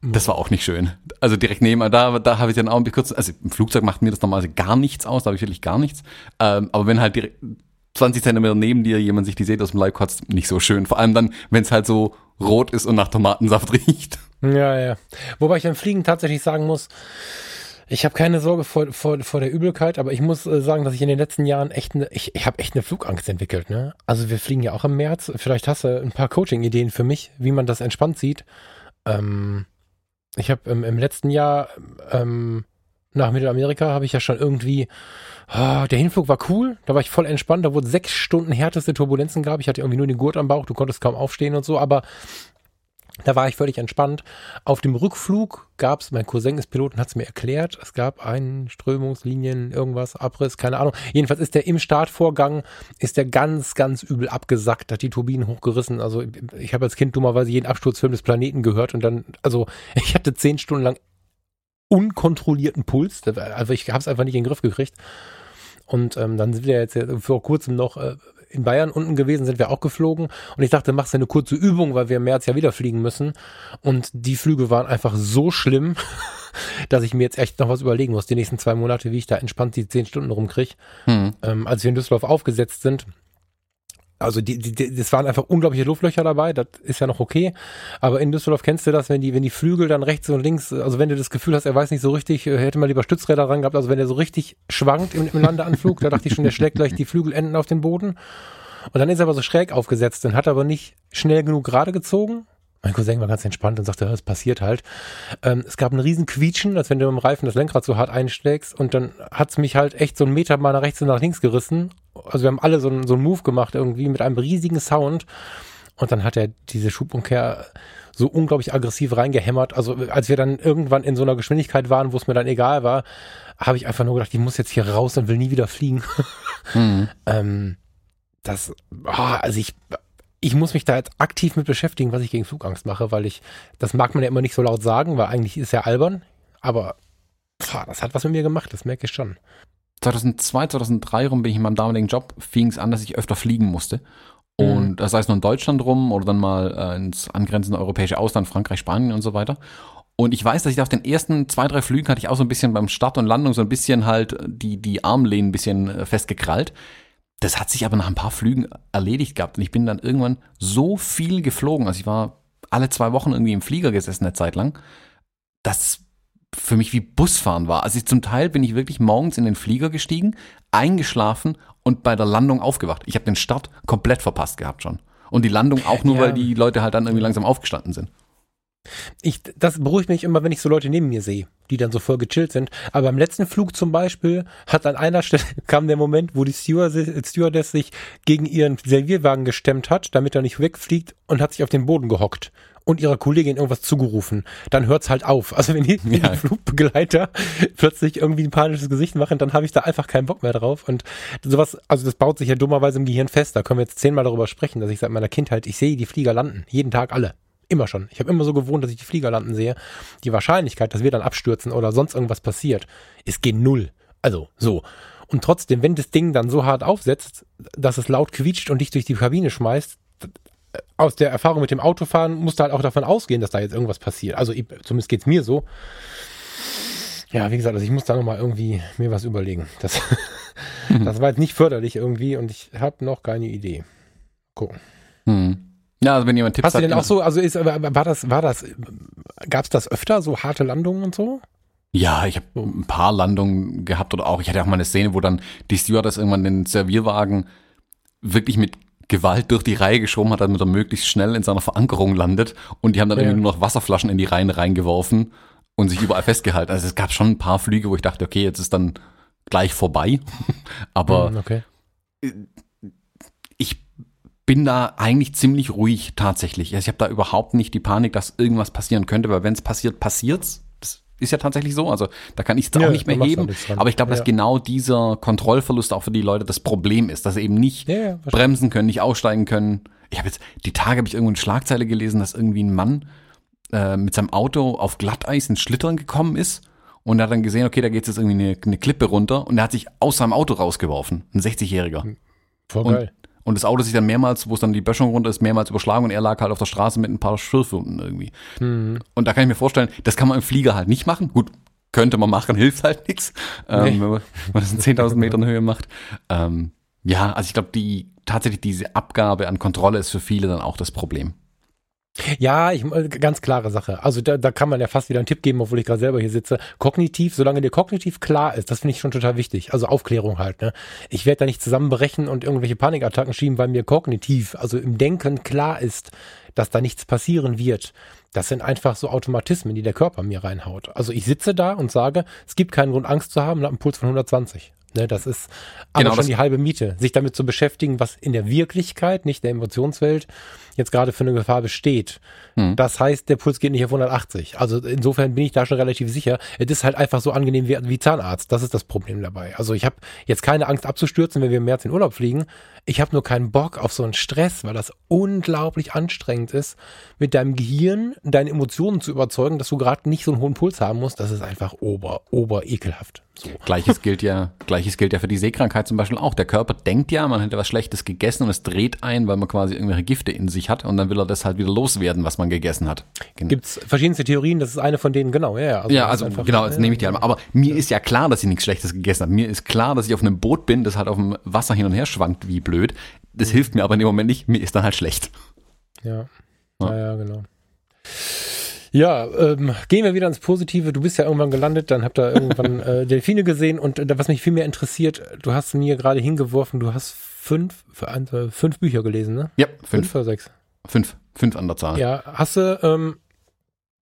Das war auch nicht schön. Also direkt nebenan, da, da habe ich dann auch ein bisschen kurz, also im Flugzeug macht mir das normalerweise gar nichts aus, da habe ich wirklich gar nichts. Ähm, aber wenn halt direkt 20 Zentimeter neben dir jemand sich die Seele aus dem Leib kotzt, nicht so schön. Vor allem dann, wenn es halt so rot ist und nach Tomatensaft riecht. Ja, ja. Wobei ich beim Fliegen tatsächlich sagen muss, ich habe keine Sorge vor, vor, vor der Übelkeit, aber ich muss äh, sagen, dass ich in den letzten Jahren echt eine, ich, ich habe echt eine Flugangst entwickelt. Ne? Also wir fliegen ja auch im März. Vielleicht hast du ein paar Coaching-Ideen für mich, wie man das entspannt sieht. Ähm, ich habe ähm, im letzten Jahr ähm, nach Mittelamerika habe ich ja schon irgendwie, oh, der Hinflug war cool, da war ich voll entspannt, da wurden sechs Stunden härteste Turbulenzen gab. Ich hatte irgendwie nur den Gurt am Bauch, du konntest kaum aufstehen und so, aber da war ich völlig entspannt. Auf dem Rückflug gab es, mein Cousin ist Pilot und hat es mir erklärt, es gab einen Strömungslinien, irgendwas, Abriss, keine Ahnung. Jedenfalls ist der im Startvorgang, ist der ganz, ganz übel abgesackt, hat die Turbinen hochgerissen. Also ich habe als Kind dummerweise jeden Absturzfilm des Planeten gehört und dann, also ich hatte zehn Stunden lang unkontrollierten Puls. Also ich habe es einfach nicht in den Griff gekriegt. Und ähm, dann sind wir jetzt vor kurzem noch äh, in Bayern unten gewesen, sind wir auch geflogen. Und ich dachte, machst du eine kurze Übung, weil wir im März ja wieder fliegen müssen. Und die Flüge waren einfach so schlimm, dass ich mir jetzt echt noch was überlegen muss, die nächsten zwei Monate, wie ich da entspannt die zehn Stunden rumkriege. Hm. Ähm, als wir in Düsseldorf aufgesetzt sind, also die, die, das waren einfach unglaubliche Luftlöcher dabei, das ist ja noch okay. Aber in Düsseldorf kennst du das, wenn die, wenn die Flügel dann rechts und links, also wenn du das Gefühl hast, er weiß nicht so richtig, äh, hätte mal lieber Stützräder ran gehabt, also wenn er so richtig schwankt im, im Landeanflug, da dachte ich schon, der schlägt gleich die Flügelenden auf den Boden. Und dann ist er aber so schräg aufgesetzt und hat aber nicht schnell genug gerade gezogen mein Cousin war ganz entspannt und sagte, es passiert halt. Ähm, es gab einen riesen Quietschen, als wenn du im Reifen das Lenkrad so hart einschlägst und dann hat's mich halt echt so einen Meter mal nach rechts und nach links gerissen. Also wir haben alle so, einen, so einen Move gemacht irgendwie mit einem riesigen Sound und dann hat er diese Schubumkehr so unglaublich aggressiv reingehämmert. Also als wir dann irgendwann in so einer Geschwindigkeit waren, wo es mir dann egal war, habe ich einfach nur gedacht, ich muss jetzt hier raus und will nie wieder fliegen. Mhm. ähm, das, oh, also ich ich muss mich da jetzt aktiv mit beschäftigen, was ich gegen Flugangst mache, weil ich, das mag man ja immer nicht so laut sagen, weil eigentlich ist ja albern, aber pff, das hat was mit mir gemacht, das merke ich schon. 2002, 2003 rum bin ich in meinem damaligen Job, fing es an, dass ich öfter fliegen musste. Und mhm. das heißt nur in Deutschland rum oder dann mal äh, ins angrenzende europäische Ausland, Frankreich, Spanien und so weiter. Und ich weiß, dass ich auf den ersten zwei, drei Flügen hatte ich auch so ein bisschen beim Start und Landung so ein bisschen halt die, die Armlehnen ein bisschen äh, festgekrallt. Das hat sich aber nach ein paar Flügen erledigt gehabt und ich bin dann irgendwann so viel geflogen, also ich war alle zwei Wochen irgendwie im Flieger gesessen eine Zeit lang, das für mich wie Busfahren war. Also ich, zum Teil bin ich wirklich morgens in den Flieger gestiegen, eingeschlafen und bei der Landung aufgewacht. Ich habe den Start komplett verpasst gehabt schon. Und die Landung auch nur, ja. weil die Leute halt dann irgendwie langsam aufgestanden sind. Ich, das beruhigt mich immer, wenn ich so Leute neben mir sehe, die dann so voll gechillt sind. Aber beim letzten Flug zum Beispiel hat an einer Stelle kam der Moment, wo die Stewardess, Stewardess sich gegen ihren Servierwagen gestemmt hat, damit er nicht wegfliegt und hat sich auf den Boden gehockt und ihrer Kollegin irgendwas zugerufen, dann hört's halt auf. Also wenn die, ja. die Flugbegleiter plötzlich irgendwie ein panisches Gesicht machen, dann habe ich da einfach keinen Bock mehr drauf. Und sowas, also das baut sich ja dummerweise im Gehirn fest. Da können wir jetzt zehnmal darüber sprechen, dass ich seit meiner Kindheit, ich sehe die Flieger landen, jeden Tag alle. Immer schon. Ich habe immer so gewohnt, dass ich die Flieger landen sehe. Die Wahrscheinlichkeit, dass wir dann abstürzen oder sonst irgendwas passiert, ist gen Null. Also so. Und trotzdem, wenn das Ding dann so hart aufsetzt, dass es laut quietscht und dich durch die Kabine schmeißt, aus der Erfahrung mit dem Autofahren musst du halt auch davon ausgehen, dass da jetzt irgendwas passiert. Also ich, zumindest geht's mir so. Ja, wie gesagt, also ich muss da nochmal irgendwie mir was überlegen. Das, das war jetzt nicht förderlich irgendwie und ich habe noch keine Idee. Gucken. Hm. Ja, also wenn jemand Tipps Hast hat. Hast du denn auch so, also ist, war das, war das, gab's das öfter, so harte Landungen und so? Ja, ich habe ein paar Landungen gehabt oder auch, ich hatte auch mal eine Szene, wo dann die Stewardess irgendwann den Servierwagen wirklich mit Gewalt durch die Reihe geschoben hat, damit er möglichst schnell in seiner Verankerung landet. Und die haben dann ja. irgendwie nur noch Wasserflaschen in die Reihen reingeworfen und sich überall festgehalten. Also es gab schon ein paar Flüge, wo ich dachte, okay, jetzt ist dann gleich vorbei. Aber hm, okay. ich bin da eigentlich ziemlich ruhig tatsächlich. Also ich habe da überhaupt nicht die Panik, dass irgendwas passieren könnte, weil wenn es passiert, passiert's ist ja tatsächlich so. Also da kann ich es ja, auch nicht mehr heben. Aber ich glaube, dass genau dieser Kontrollverlust auch für die Leute das Problem ist, dass sie eben nicht ja, bremsen können, nicht aussteigen können. Ich habe jetzt, die Tage habe ich irgendwo eine Schlagzeile gelesen, dass irgendwie ein Mann äh, mit seinem Auto auf Glatteis ins Schlittern gekommen ist und er hat dann gesehen, okay, da geht jetzt irgendwie eine, eine Klippe runter und er hat sich aus seinem Auto rausgeworfen. Ein 60-Jähriger. Voll geil. Und das Auto sich dann mehrmals, wo es dann die Böschung runter ist, mehrmals überschlagen und er lag halt auf der Straße mit ein paar Schürfwunden irgendwie. Mhm. Und da kann ich mir vorstellen, das kann man im Flieger halt nicht machen. Gut, könnte man machen, hilft halt nichts, ähm, nee. wenn, man, wenn man das in 10.000 Metern Höhe macht. Ähm, ja, also ich glaube, die tatsächlich diese Abgabe an Kontrolle ist für viele dann auch das Problem. Ja, ich, äh, ganz klare Sache. Also da, da kann man ja fast wieder einen Tipp geben, obwohl ich gerade selber hier sitze. Kognitiv, solange dir kognitiv klar ist, das finde ich schon total wichtig. Also Aufklärung halt. Ne? Ich werde da nicht zusammenbrechen und irgendwelche Panikattacken schieben, weil mir kognitiv, also im Denken klar ist, dass da nichts passieren wird. Das sind einfach so Automatismen, die der Körper mir reinhaut. Also ich sitze da und sage, es gibt keinen Grund, Angst zu haben, und habe einen Puls von 120. Ne, das ist aber genau, schon die halbe Miete, sich damit zu beschäftigen, was in der Wirklichkeit, nicht der Emotionswelt, jetzt gerade für eine Gefahr besteht. Hm. Das heißt, der Puls geht nicht auf 180. Also insofern bin ich da schon relativ sicher. Es ist halt einfach so angenehm wie, wie Zahnarzt. Das ist das Problem dabei. Also ich habe jetzt keine Angst abzustürzen, wenn wir im März in Urlaub fliegen. Ich habe nur keinen Bock auf so einen Stress, weil das unglaublich anstrengend ist, mit deinem Gehirn deine Emotionen zu überzeugen, dass du gerade nicht so einen hohen Puls haben musst. Das ist einfach ober, ober ekelhaft. So. Gleiches gilt ja, gleiches gilt ja für die Seekrankheit zum Beispiel auch. Der Körper denkt ja, man hätte was Schlechtes gegessen und es dreht ein, weil man quasi irgendwelche Gifte in sich hat und dann will er das halt wieder loswerden, was man gegessen hat. Genau. Gibt es verschiedenste Theorien, das ist eine von denen, genau, ja, ja. Also ja, also einfach, genau, jetzt ja, nehme ich die einmal. Aber mir ja. ist ja klar, dass ich nichts Schlechtes gegessen habe. Mir ist klar, dass ich auf einem Boot bin, das halt auf dem Wasser hin und her schwankt, wie blöd. Das mhm. hilft mir aber in dem Moment nicht, mir ist dann halt schlecht. Ja, ja, ja genau. Ja, ähm, gehen wir wieder ins Positive. Du bist ja irgendwann gelandet, dann habt ihr irgendwann äh, Delfine gesehen und äh, was mich viel mehr interessiert, du hast mir gerade hingeworfen, du hast fünf, äh, fünf Bücher gelesen, ne? Ja, fünf. Fünf oder sechs? Fünf, fünf an der Zahl. Ja, hast du, ähm,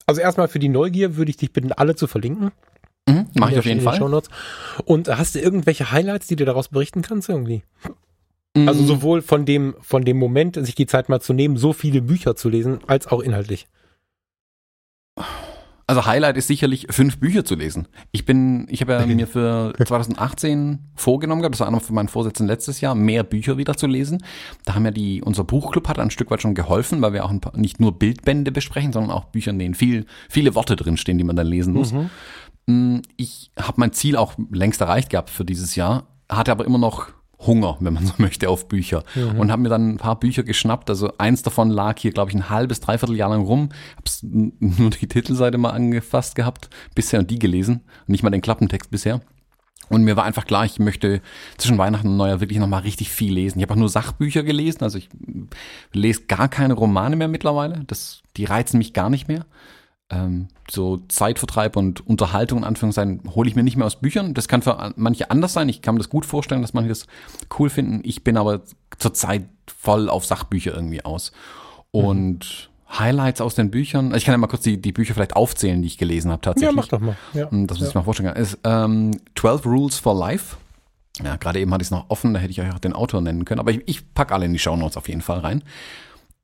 also erstmal für die Neugier würde ich dich bitten, alle zu verlinken. Mhm, mach ich auf jeden Fall. Shownotes. Und hast du irgendwelche Highlights, die du daraus berichten kannst irgendwie? Mhm. Also sowohl von dem, von dem Moment, sich die Zeit mal zu nehmen, so viele Bücher zu lesen, als auch inhaltlich. Also Highlight ist sicherlich fünf Bücher zu lesen. Ich bin, ich habe ja mir für 2018 vorgenommen gehabt, das war einer von meinen Vorsätzen letztes Jahr, mehr Bücher wieder zu lesen. Da haben ja die, unser Buchclub hat ein Stück weit schon geholfen, weil wir auch ein paar, nicht nur Bildbände besprechen, sondern auch Bücher, in denen viel, viele Worte drinstehen, die man dann lesen muss. Mhm. Mm, ich habe mein Ziel auch längst erreicht gehabt für dieses Jahr, hatte aber immer noch Hunger, wenn man so möchte, auf Bücher. Mhm. Und habe mir dann ein paar Bücher geschnappt. Also eins davon lag hier, glaube ich, ein halbes, dreiviertel Jahr lang rum. Hab's nur die Titelseite mal angefasst gehabt, bisher und die gelesen. nicht mal den Klappentext bisher. Und mir war einfach klar, ich möchte zwischen Weihnachten und Neujahr wirklich nochmal richtig viel lesen. Ich habe auch nur Sachbücher gelesen, also ich lese gar keine Romane mehr mittlerweile. Das, die reizen mich gar nicht mehr. Ähm, so Zeitvertreib und Unterhaltung in Anführungszeichen hole ich mir nicht mehr aus Büchern. Das kann für manche anders sein. Ich kann mir das gut vorstellen, dass manche das cool finden. Ich bin aber zurzeit voll auf Sachbücher irgendwie aus. Und mhm. Highlights aus den Büchern. Also ich kann ja mal kurz die, die Bücher vielleicht aufzählen, die ich gelesen habe tatsächlich. Ja, mach doch mal. Ja. Hm, das muss ja. ich mal vorstellen. Ist ähm, 12 Rules for Life. Ja, gerade eben hatte ich es noch offen, da hätte ich euch auch den Autor nennen können. Aber ich, ich packe alle in die Show Notes auf jeden Fall rein.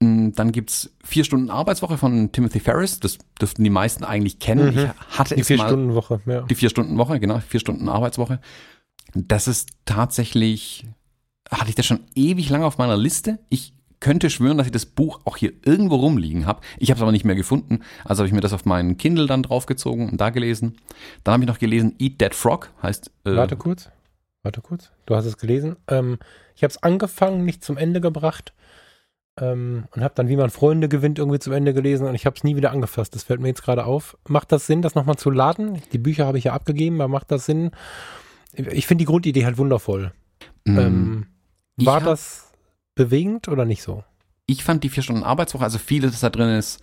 Hm, dann gibt's vier Stunden Arbeitswoche von Timothy Ferris. Das dürften die meisten eigentlich kennen. Mhm. Ich hatte Die es vier mal. Stunden Woche, ja. Die vier Stunden Woche, genau, vier Stunden Arbeitswoche. Das ist tatsächlich, hatte ich das schon ewig lange auf meiner Liste. Ich könnte schwören, dass ich das Buch auch hier irgendwo rumliegen habe. Ich habe es aber nicht mehr gefunden. Also habe ich mir das auf meinen Kindle dann draufgezogen und da gelesen. Dann habe ich noch gelesen Eat That Frog, heißt äh, Warte kurz. Warte kurz. Du hast es gelesen. Ähm, ich habe es angefangen, nicht zum Ende gebracht. Ähm, und habe dann, wie man Freunde gewinnt, irgendwie zum Ende gelesen und ich habe es nie wieder angefasst. Das fällt mir jetzt gerade auf. Macht das Sinn, das nochmal zu laden? Die Bücher habe ich ja abgegeben, aber macht das Sinn? Ich finde die Grundidee halt wundervoll. mh, Ähm, war das bewegend oder nicht so? ich fand die vier Stunden Arbeitswoche, also vieles, das da drin ist,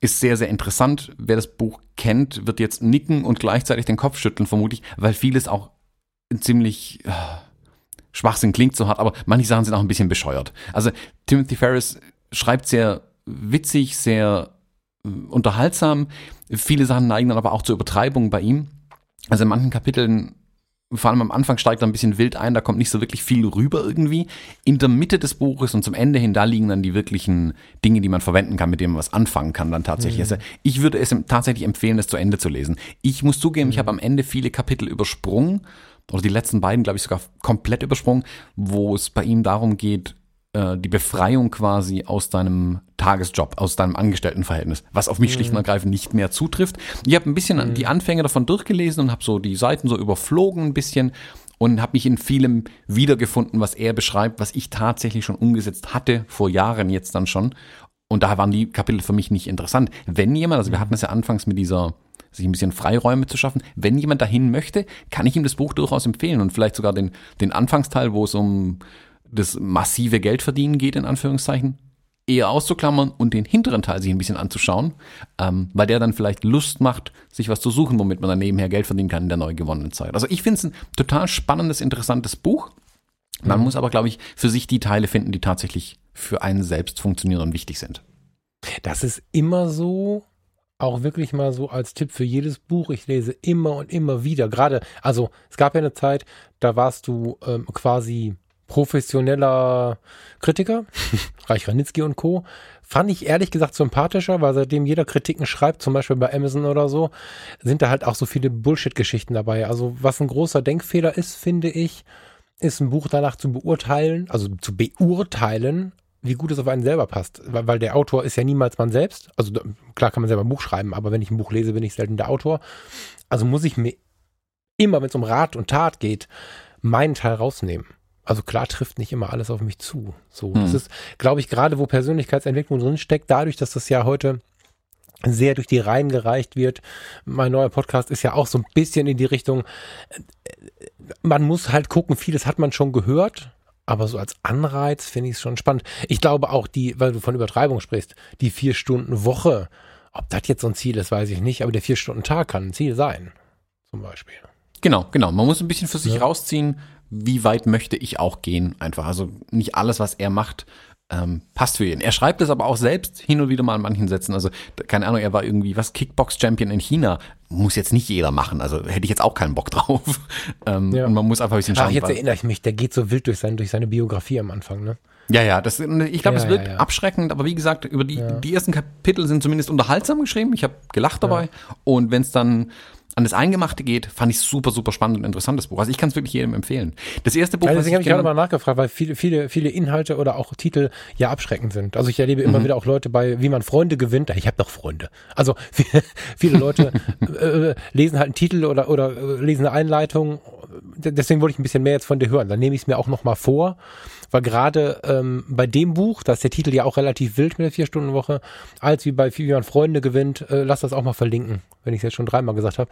ist sehr, sehr interessant. Wer das Buch kennt, wird jetzt nicken und gleichzeitig den Kopf schütteln, vermutlich, weil vieles auch ziemlich äh, Schwachsinn klingt so hart, aber manche Sachen sind auch ein bisschen bescheuert. Also Timothy Ferris schreibt sehr witzig, sehr äh, unterhaltsam. Viele Sachen neigen dann aber auch zur Übertreibung bei ihm. Also in manchen Kapiteln vor allem am Anfang steigt er ein bisschen wild ein, da kommt nicht so wirklich viel rüber irgendwie. In der Mitte des Buches und zum Ende hin, da liegen dann die wirklichen Dinge, die man verwenden kann, mit denen man was anfangen kann dann tatsächlich. Also ich würde es tatsächlich empfehlen, es zu Ende zu lesen. Ich muss zugeben, ich habe am Ende viele Kapitel übersprungen, oder die letzten beiden, glaube ich, sogar komplett übersprungen, wo es bei ihm darum geht, äh, die Befreiung quasi aus deinem Tagesjob, aus deinem Angestelltenverhältnis, was auf mich schlicht und ergreifend nicht mehr zutrifft. Ich habe ein bisschen die Anfänge davon durchgelesen und habe so die Seiten so überflogen ein bisschen und habe mich in vielem wiedergefunden, was er beschreibt, was ich tatsächlich schon umgesetzt hatte, vor Jahren jetzt dann schon. Und da waren die Kapitel für mich nicht interessant. Wenn jemand, also wir hatten es ja anfangs mit dieser, sich ein bisschen Freiräume zu schaffen, wenn jemand dahin möchte, kann ich ihm das Buch durchaus empfehlen und vielleicht sogar den, den Anfangsteil, wo es um das massive Geldverdienen geht, in Anführungszeichen, eher auszuklammern und den hinteren Teil sich ein bisschen anzuschauen, ähm, weil der dann vielleicht Lust macht, sich was zu suchen, womit man dann nebenher Geld verdienen kann in der neu gewonnenen Zeit. Also ich finde es ein total spannendes, interessantes Buch. Man muss aber, glaube ich, für sich die Teile finden, die tatsächlich für einen selbst funktionieren und wichtig sind. Das ist immer so, auch wirklich mal so als Tipp für jedes Buch. Ich lese immer und immer wieder. Gerade, also es gab ja eine Zeit, da warst du ähm, quasi professioneller Kritiker, Reich Ranitzky und Co. Fand ich ehrlich gesagt sympathischer, weil seitdem jeder Kritiken schreibt, zum Beispiel bei Amazon oder so, sind da halt auch so viele Bullshit-Geschichten dabei. Also was ein großer Denkfehler ist, finde ich, ist ein Buch danach zu beurteilen, also zu beurteilen, wie gut es auf einen selber passt. Weil, weil der Autor ist ja niemals man selbst. Also klar kann man selber ein Buch schreiben, aber wenn ich ein Buch lese, bin ich selten der Autor. Also muss ich mir immer, wenn es um Rat und Tat geht, meinen Teil rausnehmen. Also klar trifft nicht immer alles auf mich zu. So, das Hm. ist, glaube ich, gerade wo Persönlichkeitsentwicklung drin steckt, dadurch, dass das ja heute sehr durch die Reihen gereicht wird. Mein neuer Podcast ist ja auch so ein bisschen in die Richtung, äh, man muss halt gucken, vieles hat man schon gehört, aber so als Anreiz finde ich es schon spannend. Ich glaube auch die, weil du von Übertreibung sprichst, die vier Stunden Woche, ob das jetzt so ein Ziel ist, weiß ich nicht, aber der vier Stunden Tag kann ein Ziel sein. Zum Beispiel. Genau, genau. Man muss ein bisschen für sich Ja. rausziehen, wie weit möchte ich auch gehen. Einfach. Also nicht alles, was er macht, ähm, passt für ihn. Er schreibt es aber auch selbst hin und wieder mal an manchen Sätzen. Also, keine Ahnung, er war irgendwie was Kickbox-Champion in China. Muss jetzt nicht jeder machen. Also hätte ich jetzt auch keinen Bock drauf. ähm, Ja. Und man muss einfach ein bisschen Ach, schauen. jetzt weil- erinnere ich mich, der geht so wild durch, sein, durch seine Biografie am Anfang, ne? Ja, ja, das, ich glaube, Ja, es wirkt ja, ja. abschreckend, aber wie gesagt, über die, die ersten Kapitel sind zumindest unterhaltsam geschrieben. Ich habe gelacht dabei. Und wenn es dann an das Eingemachte geht, fand ich super, super spannend und interessantes Buch. Also ich kann es wirklich jedem empfehlen. Das erste Buch, Ja, deswegen habe ich gerade mal nachgefragt, weil viele, viele, viele Inhalte oder auch Titel ja abschreckend sind. Also ich erlebe immer wieder auch Leute bei, wie man Freunde gewinnt. Ich habe noch Freunde. Also viele, viele Leute äh, lesen halt einen Titel oder, oder äh, lesen eine Einleitung. Deswegen wollte ich ein bisschen mehr jetzt von dir hören. Dann nehme ich es mir auch noch mal vor, weil gerade ähm, bei dem Buch, da ist der Titel ja auch relativ wild mit der Vier-Stunden-Woche, als wie bei wie man Freunde gewinnt, äh, lass das auch mal verlinken, wenn ich es jetzt schon dreimal gesagt habe.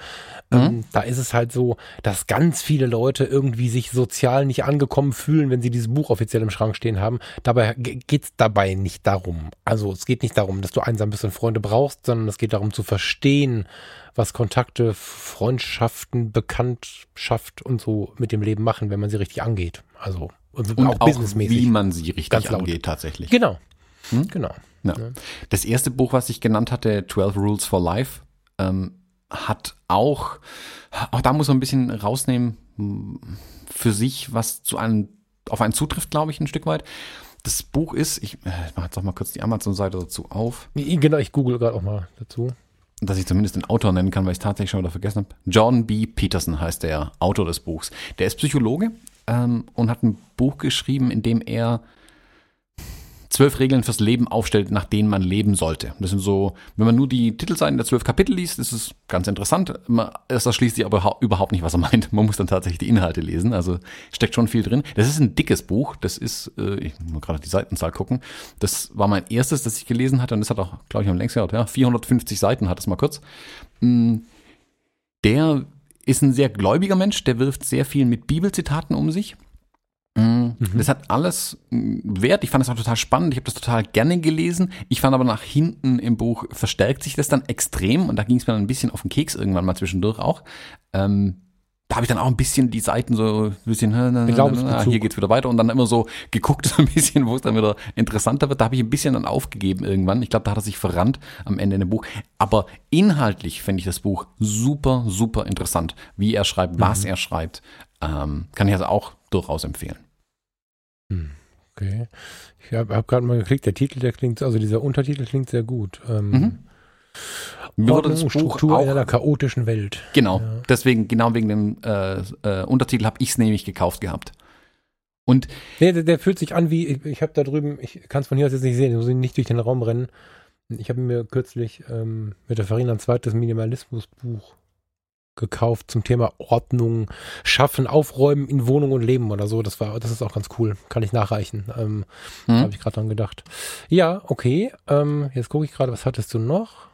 Ähm, mhm. da ist es halt so, dass ganz viele Leute irgendwie sich sozial nicht angekommen fühlen, wenn sie dieses Buch offiziell im Schrank stehen haben. Dabei geht es dabei nicht darum. Also es geht nicht darum, dass du einsam bist und Freunde brauchst, sondern es geht darum zu verstehen, was Kontakte, Freundschaften, Bekanntschaft und so mit dem Leben machen, wenn man sie richtig angeht. Also und, und auch, auch businessmäßig. Wie man sie richtig angeht, tatsächlich. Genau. Hm? Genau. Ja. Das erste Buch, was ich genannt hatte, 12 Rules for Life, ähm, hat auch, auch da muss man ein bisschen rausnehmen hm, für sich, was zu einem, auf einen zutrifft, glaube ich, ein Stück weit. Das Buch ist, ich, äh, ich mache jetzt auch mal kurz die Amazon-Seite dazu auf. Genau, ich google gerade auch mal dazu. Dass ich zumindest den Autor nennen kann, weil ich es tatsächlich schon wieder vergessen habe. John B. Peterson heißt der Autor des Buchs. Der ist Psychologe ähm, und hat ein Buch geschrieben, in dem er zwölf Regeln fürs Leben aufstellt, nach denen man leben sollte. Das sind so, wenn man nur die Titelseiten der zwölf Kapitel liest, ist es ganz interessant. Es erschließt sich aber überhaupt nicht, was er meint. Man muss dann tatsächlich die Inhalte lesen. Also steckt schon viel drin. Das ist ein dickes Buch. Das ist, äh, ich muss gerade die Seitenzahl gucken. Das war mein erstes, das ich gelesen hatte und das hat auch, glaube ich, am längsten gedauert. Ja, 450 Seiten hat es mal kurz. Mm, der ist ein sehr gläubiger Mensch. Der wirft sehr viel mit Bibelzitaten um sich. Mhm. Das hat alles Wert. Ich fand es auch total spannend. Ich habe das total gerne gelesen. Ich fand aber nach hinten im Buch verstärkt sich das dann extrem und da ging es mir dann ein bisschen auf den Keks irgendwann mal zwischendurch auch. Ähm, da habe ich dann auch ein bisschen die Seiten so ein bisschen, na, na, na, hier geht's wieder weiter und dann immer so geguckt so ein bisschen, wo es dann wieder interessanter wird. Da habe ich ein bisschen dann aufgegeben irgendwann. Ich glaube, da hat er sich verrannt am Ende in dem Buch. Aber inhaltlich finde ich das Buch super, super interessant, wie er schreibt, mhm. was er schreibt. Ähm, kann ich also auch durchaus empfehlen. Hm, okay. Ich habe hab gerade mal geklickt, der Titel, der klingt, also dieser Untertitel klingt sehr gut. Ähm, mhm. Wurde das Struktur auch, in einer chaotischen Welt. Genau, ja. deswegen, genau wegen dem äh, äh, Untertitel habe ich es nämlich gekauft gehabt. Und nee, der, der, fühlt sich an wie, ich, ich habe da drüben, ich kann es von hier aus jetzt nicht sehen, ich muss nicht durch den Raum rennen. Ich habe mir kürzlich ähm, mit der Farina ein zweites Minimalismusbuch gekauft zum Thema Ordnung, Schaffen, Aufräumen in Wohnung und Leben oder so. Das war, das ist auch ganz cool. Kann ich nachreichen. Ähm, mhm. Habe ich gerade dran gedacht. Ja, okay. Ähm, jetzt gucke ich gerade, was hattest du noch?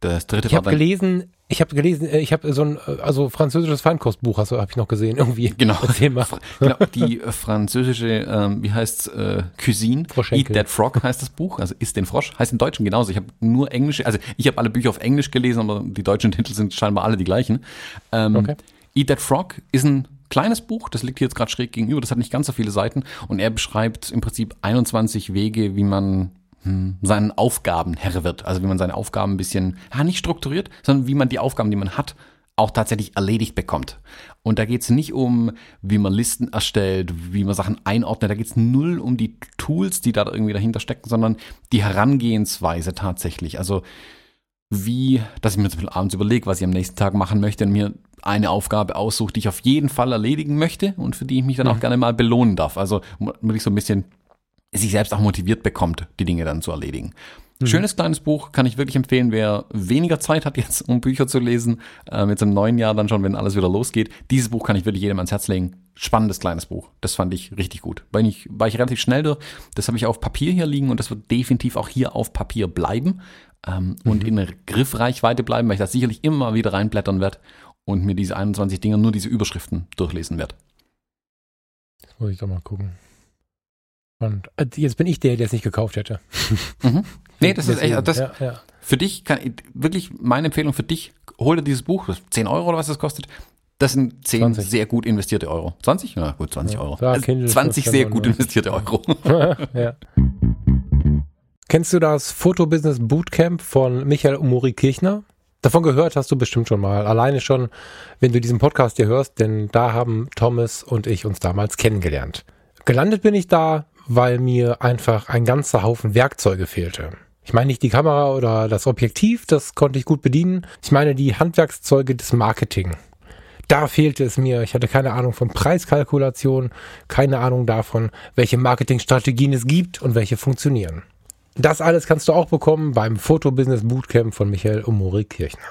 Das dritte ich habe gelesen, ich habe gelesen, äh, ich habe so ein äh, also französisches Feinkostbuch, hast du, habe ich noch gesehen irgendwie. Genau. genau die äh, französische, ähm, wie heißt äh, Cuisine? Eat That Frog heißt das Buch, also isst den Frosch. Heißt im Deutschen genauso. Ich habe nur englische, also ich habe alle Bücher auf Englisch gelesen, aber die deutschen Titel sind scheinbar alle die gleichen. Ähm, okay. Eat That Frog ist ein kleines Buch, das liegt hier jetzt gerade schräg gegenüber, das hat nicht ganz so viele Seiten und er beschreibt im Prinzip 21 Wege, wie man seinen Aufgaben Herr wird. Also wie man seine Aufgaben ein bisschen, ja, nicht strukturiert, sondern wie man die Aufgaben, die man hat, auch tatsächlich erledigt bekommt. Und da geht es nicht um, wie man Listen erstellt, wie man Sachen einordnet, da geht es null um die Tools, die da irgendwie dahinter stecken, sondern die Herangehensweise tatsächlich. Also wie, dass ich mir zum Beispiel abends überlege, was ich am nächsten Tag machen möchte und mir eine Aufgabe aussuche, die ich auf jeden Fall erledigen möchte und für die ich mich dann mhm. auch gerne mal belohnen darf. Also wirklich so ein bisschen sich selbst auch motiviert bekommt, die Dinge dann zu erledigen. Mhm. Schönes kleines Buch, kann ich wirklich empfehlen, wer weniger Zeit hat jetzt, um Bücher zu lesen, äh, jetzt im neuen Jahr dann schon, wenn alles wieder losgeht. Dieses Buch kann ich wirklich jedem ans Herz legen. Spannendes kleines Buch. Das fand ich richtig gut. War ich, war ich relativ schnell durch. Das habe ich auf Papier hier liegen und das wird definitiv auch hier auf Papier bleiben ähm, mhm. und in Griffreichweite bleiben, weil ich da sicherlich immer wieder reinblättern werde und mir diese 21 Dinger nur diese Überschriften durchlesen werde. Das muss ich doch mal gucken. Und äh, jetzt bin ich der, der es nicht gekauft hätte. Mhm. Nee, das ist echt, das, ja, ja. für dich kann, wirklich meine Empfehlung für dich, hol dir dieses Buch, 10 Euro oder was das kostet. Das sind 10 20. sehr gut investierte Euro. 20? Ja, gut, 20 ja, Euro. Also 20 sehr gut investierte Euro. ja. Kennst du das Fotobusiness Bootcamp von Michael Umori Kirchner? Davon gehört hast du bestimmt schon mal. Alleine schon, wenn du diesen Podcast hier hörst, denn da haben Thomas und ich uns damals kennengelernt. Gelandet bin ich da, weil mir einfach ein ganzer Haufen Werkzeuge fehlte. Ich meine nicht die Kamera oder das Objektiv, das konnte ich gut bedienen. Ich meine die Handwerkszeuge des Marketing. Da fehlte es mir. Ich hatte keine Ahnung von Preiskalkulation, keine Ahnung davon, welche Marketingstrategien es gibt und welche funktionieren. Das alles kannst du auch bekommen beim Fotobusiness Bootcamp von Michael Omori Kirchner.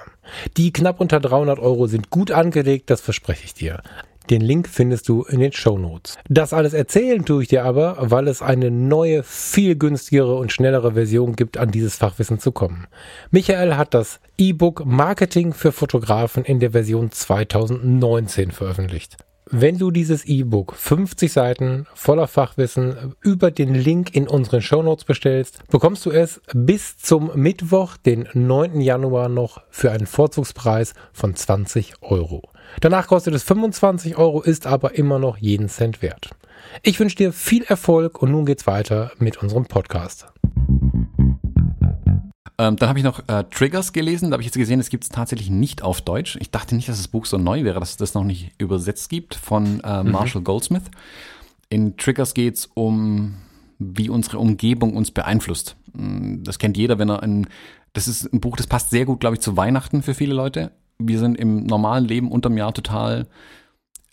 Die knapp unter 300 Euro sind gut angelegt, das verspreche ich dir. Den Link findest du in den Show Notes. Das alles erzählen tue ich dir aber, weil es eine neue, viel günstigere und schnellere Version gibt, an dieses Fachwissen zu kommen. Michael hat das E-Book Marketing für Fotografen in der Version 2019 veröffentlicht. Wenn du dieses E-Book 50 Seiten voller Fachwissen über den Link in unseren Shownotes bestellst, bekommst du es bis zum Mittwoch, den 9. Januar noch für einen Vorzugspreis von 20 Euro. Danach kostet es 25 Euro, ist aber immer noch jeden Cent wert. Ich wünsche dir viel Erfolg und nun geht's weiter mit unserem Podcast. Ähm, dann habe ich noch äh, Triggers gelesen. Da habe ich jetzt gesehen, es gibt es tatsächlich nicht auf Deutsch. Ich dachte nicht, dass das Buch so neu wäre, dass es das noch nicht übersetzt gibt von äh, mhm. Marshall mhm. Goldsmith. In Triggers geht es um, wie unsere Umgebung uns beeinflusst. Mm, das kennt jeder, wenn er ein, das ist ein Buch, das passt sehr gut, glaube ich, zu Weihnachten für viele Leute. Wir sind im normalen Leben unterm Jahr total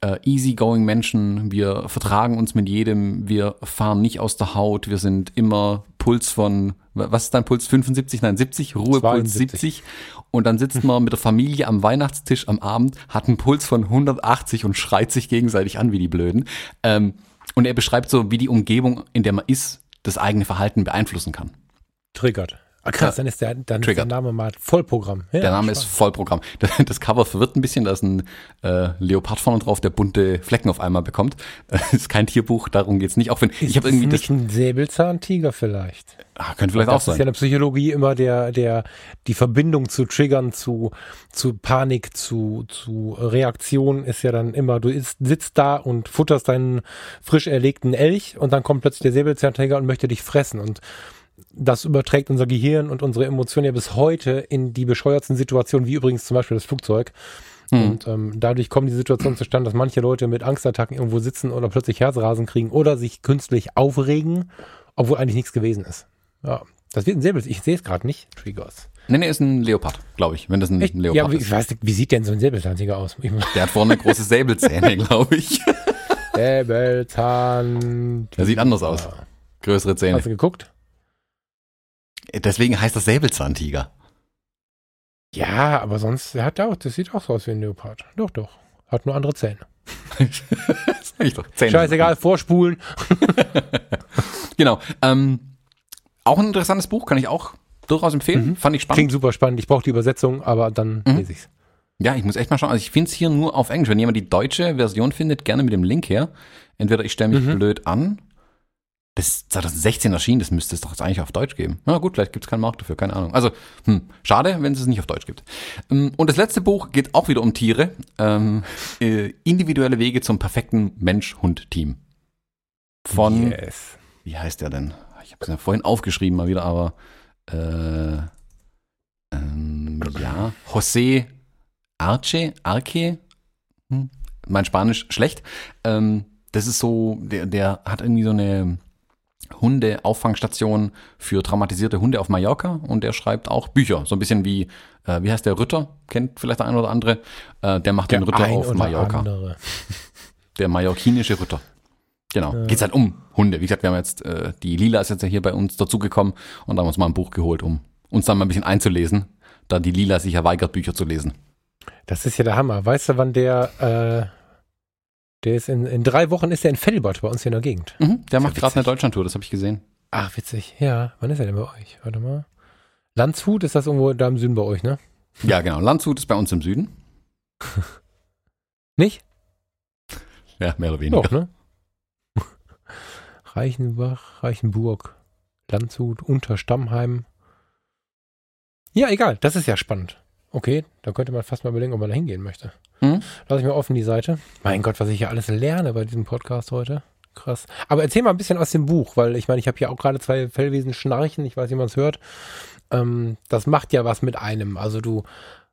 äh, easygoing Menschen, wir vertragen uns mit jedem, wir fahren nicht aus der Haut, wir sind immer Puls von, was ist dein Puls? 75, nein, 70, Ruhepuls 70. Und dann sitzt man mit der Familie am Weihnachtstisch am Abend, hat einen Puls von 180 und schreit sich gegenseitig an wie die Blöden. Ähm, und er beschreibt so, wie die Umgebung, in der man ist, das eigene Verhalten beeinflussen kann. Triggert. Ah, krass, dann ist der, dann ist der Name mal Vollprogramm. Ja, der Name ist Vollprogramm. Das Cover verwirrt ein bisschen, da ist ein äh, Leopard vorne drauf, der bunte Flecken auf einmal bekommt. Das ist kein Tierbuch, darum geht's nicht. Auch wenn ist ich habe irgendwie nicht das, ein Säbelzahntiger vielleicht. Ah, könnte vielleicht auch sein. Das ist ja in der Psychologie immer der der die Verbindung zu Triggern, zu zu Panik, zu zu Reaktion ist ja dann immer. Du ist, sitzt da und futterst deinen frisch erlegten Elch und dann kommt plötzlich der Säbelzahntiger und möchte dich fressen und das überträgt unser Gehirn und unsere Emotionen ja bis heute in die bescheuertsten Situationen, wie übrigens zum Beispiel das Flugzeug. Mhm. Und ähm, dadurch kommen die Situationen zustande, dass manche Leute mit Angstattacken irgendwo sitzen oder plötzlich Herzrasen kriegen oder sich künstlich aufregen, obwohl eigentlich nichts gewesen ist. Ja, das wird ein Säbel. Ich sehe es gerade nicht. Triggers. Nee, nee, ist ein Leopard, glaube ich, wenn das ein, ein Leopard ja, ist. Weiß, wie sieht denn so ein Säbelzahntiger aus? Der hat vorne große Säbelzähne, glaube ich. Säbelzahn. Der sieht anders aus. Größere Zähne. Hast du geguckt? Deswegen heißt das Säbelzahntiger. Ja, aber sonst, der hat auch, das sieht auch so aus wie ein Leopard. Doch, doch. Hat nur andere Zähne. Zähne. Scheißegal, vorspulen. genau. Ähm, auch ein interessantes Buch, kann ich auch durchaus empfehlen. Mhm. Fand ich spannend. Klingt super spannend. Ich brauche die Übersetzung, aber dann mhm. lese ich's. Ja, ich muss echt mal schauen. Also ich finde es hier nur auf Englisch. Wenn jemand die deutsche Version findet, gerne mit dem Link her. Entweder ich stelle mich mhm. blöd an das ist 2016 erschienen, das müsste es doch jetzt eigentlich auf Deutsch geben. Na gut, vielleicht gibt es keinen Markt dafür, keine Ahnung. Also, hm, schade, wenn es es nicht auf Deutsch gibt. Ähm, und das letzte Buch geht auch wieder um Tiere. Ähm, äh, individuelle Wege zum perfekten Mensch-Hund-Team. Von, yes. wie heißt der denn? Ich habe es ja vorhin aufgeschrieben mal wieder, aber äh, ähm, ja, José Arce, Arce, hm, mein Spanisch schlecht. Ähm, das ist so, der, der hat irgendwie so eine Hunde-Auffangstation für traumatisierte Hunde auf Mallorca und der schreibt auch Bücher. So ein bisschen wie, äh, wie heißt der Ritter? Kennt vielleicht der ein oder andere. Äh, der macht der den Ritter auf Mallorca. Andere. Der mallorquinische Ritter. Genau. Ja. Geht's halt um Hunde. Wie gesagt, wir haben jetzt, äh, die Lila ist jetzt ja hier bei uns dazugekommen und haben uns mal ein Buch geholt, um uns dann mal ein bisschen einzulesen, da die Lila sich ja weigert, Bücher zu lesen. Das ist ja der Hammer. Weißt du, wann der äh, der ist in, in drei Wochen ist er in Fellbad bei uns hier in der Gegend. Mhm, der macht gerade eine Deutschlandtour, das habe ich gesehen. Ach, witzig. Ja, wann ist er denn bei euch? Warte mal. Landshut ist das irgendwo da im Süden bei euch, ne? Ja, genau. Landshut ist bei uns im Süden. Nicht? Ja, mehr oder weniger. Doch, ne? Reichenbach, Reichenburg, Landshut, Unterstammheim. Ja, egal. Das ist ja spannend. Okay, da könnte man fast mal überlegen, ob man da hingehen möchte. Hm? Lass ich mal offen die Seite. Mein Gott, was ich hier alles lerne bei diesem Podcast heute. Krass. Aber erzähl mal ein bisschen aus dem Buch, weil ich meine, ich habe hier auch gerade zwei Fellwesen schnarchen, ich weiß nicht, ob man es hört. Ähm, das macht ja was mit einem. Also du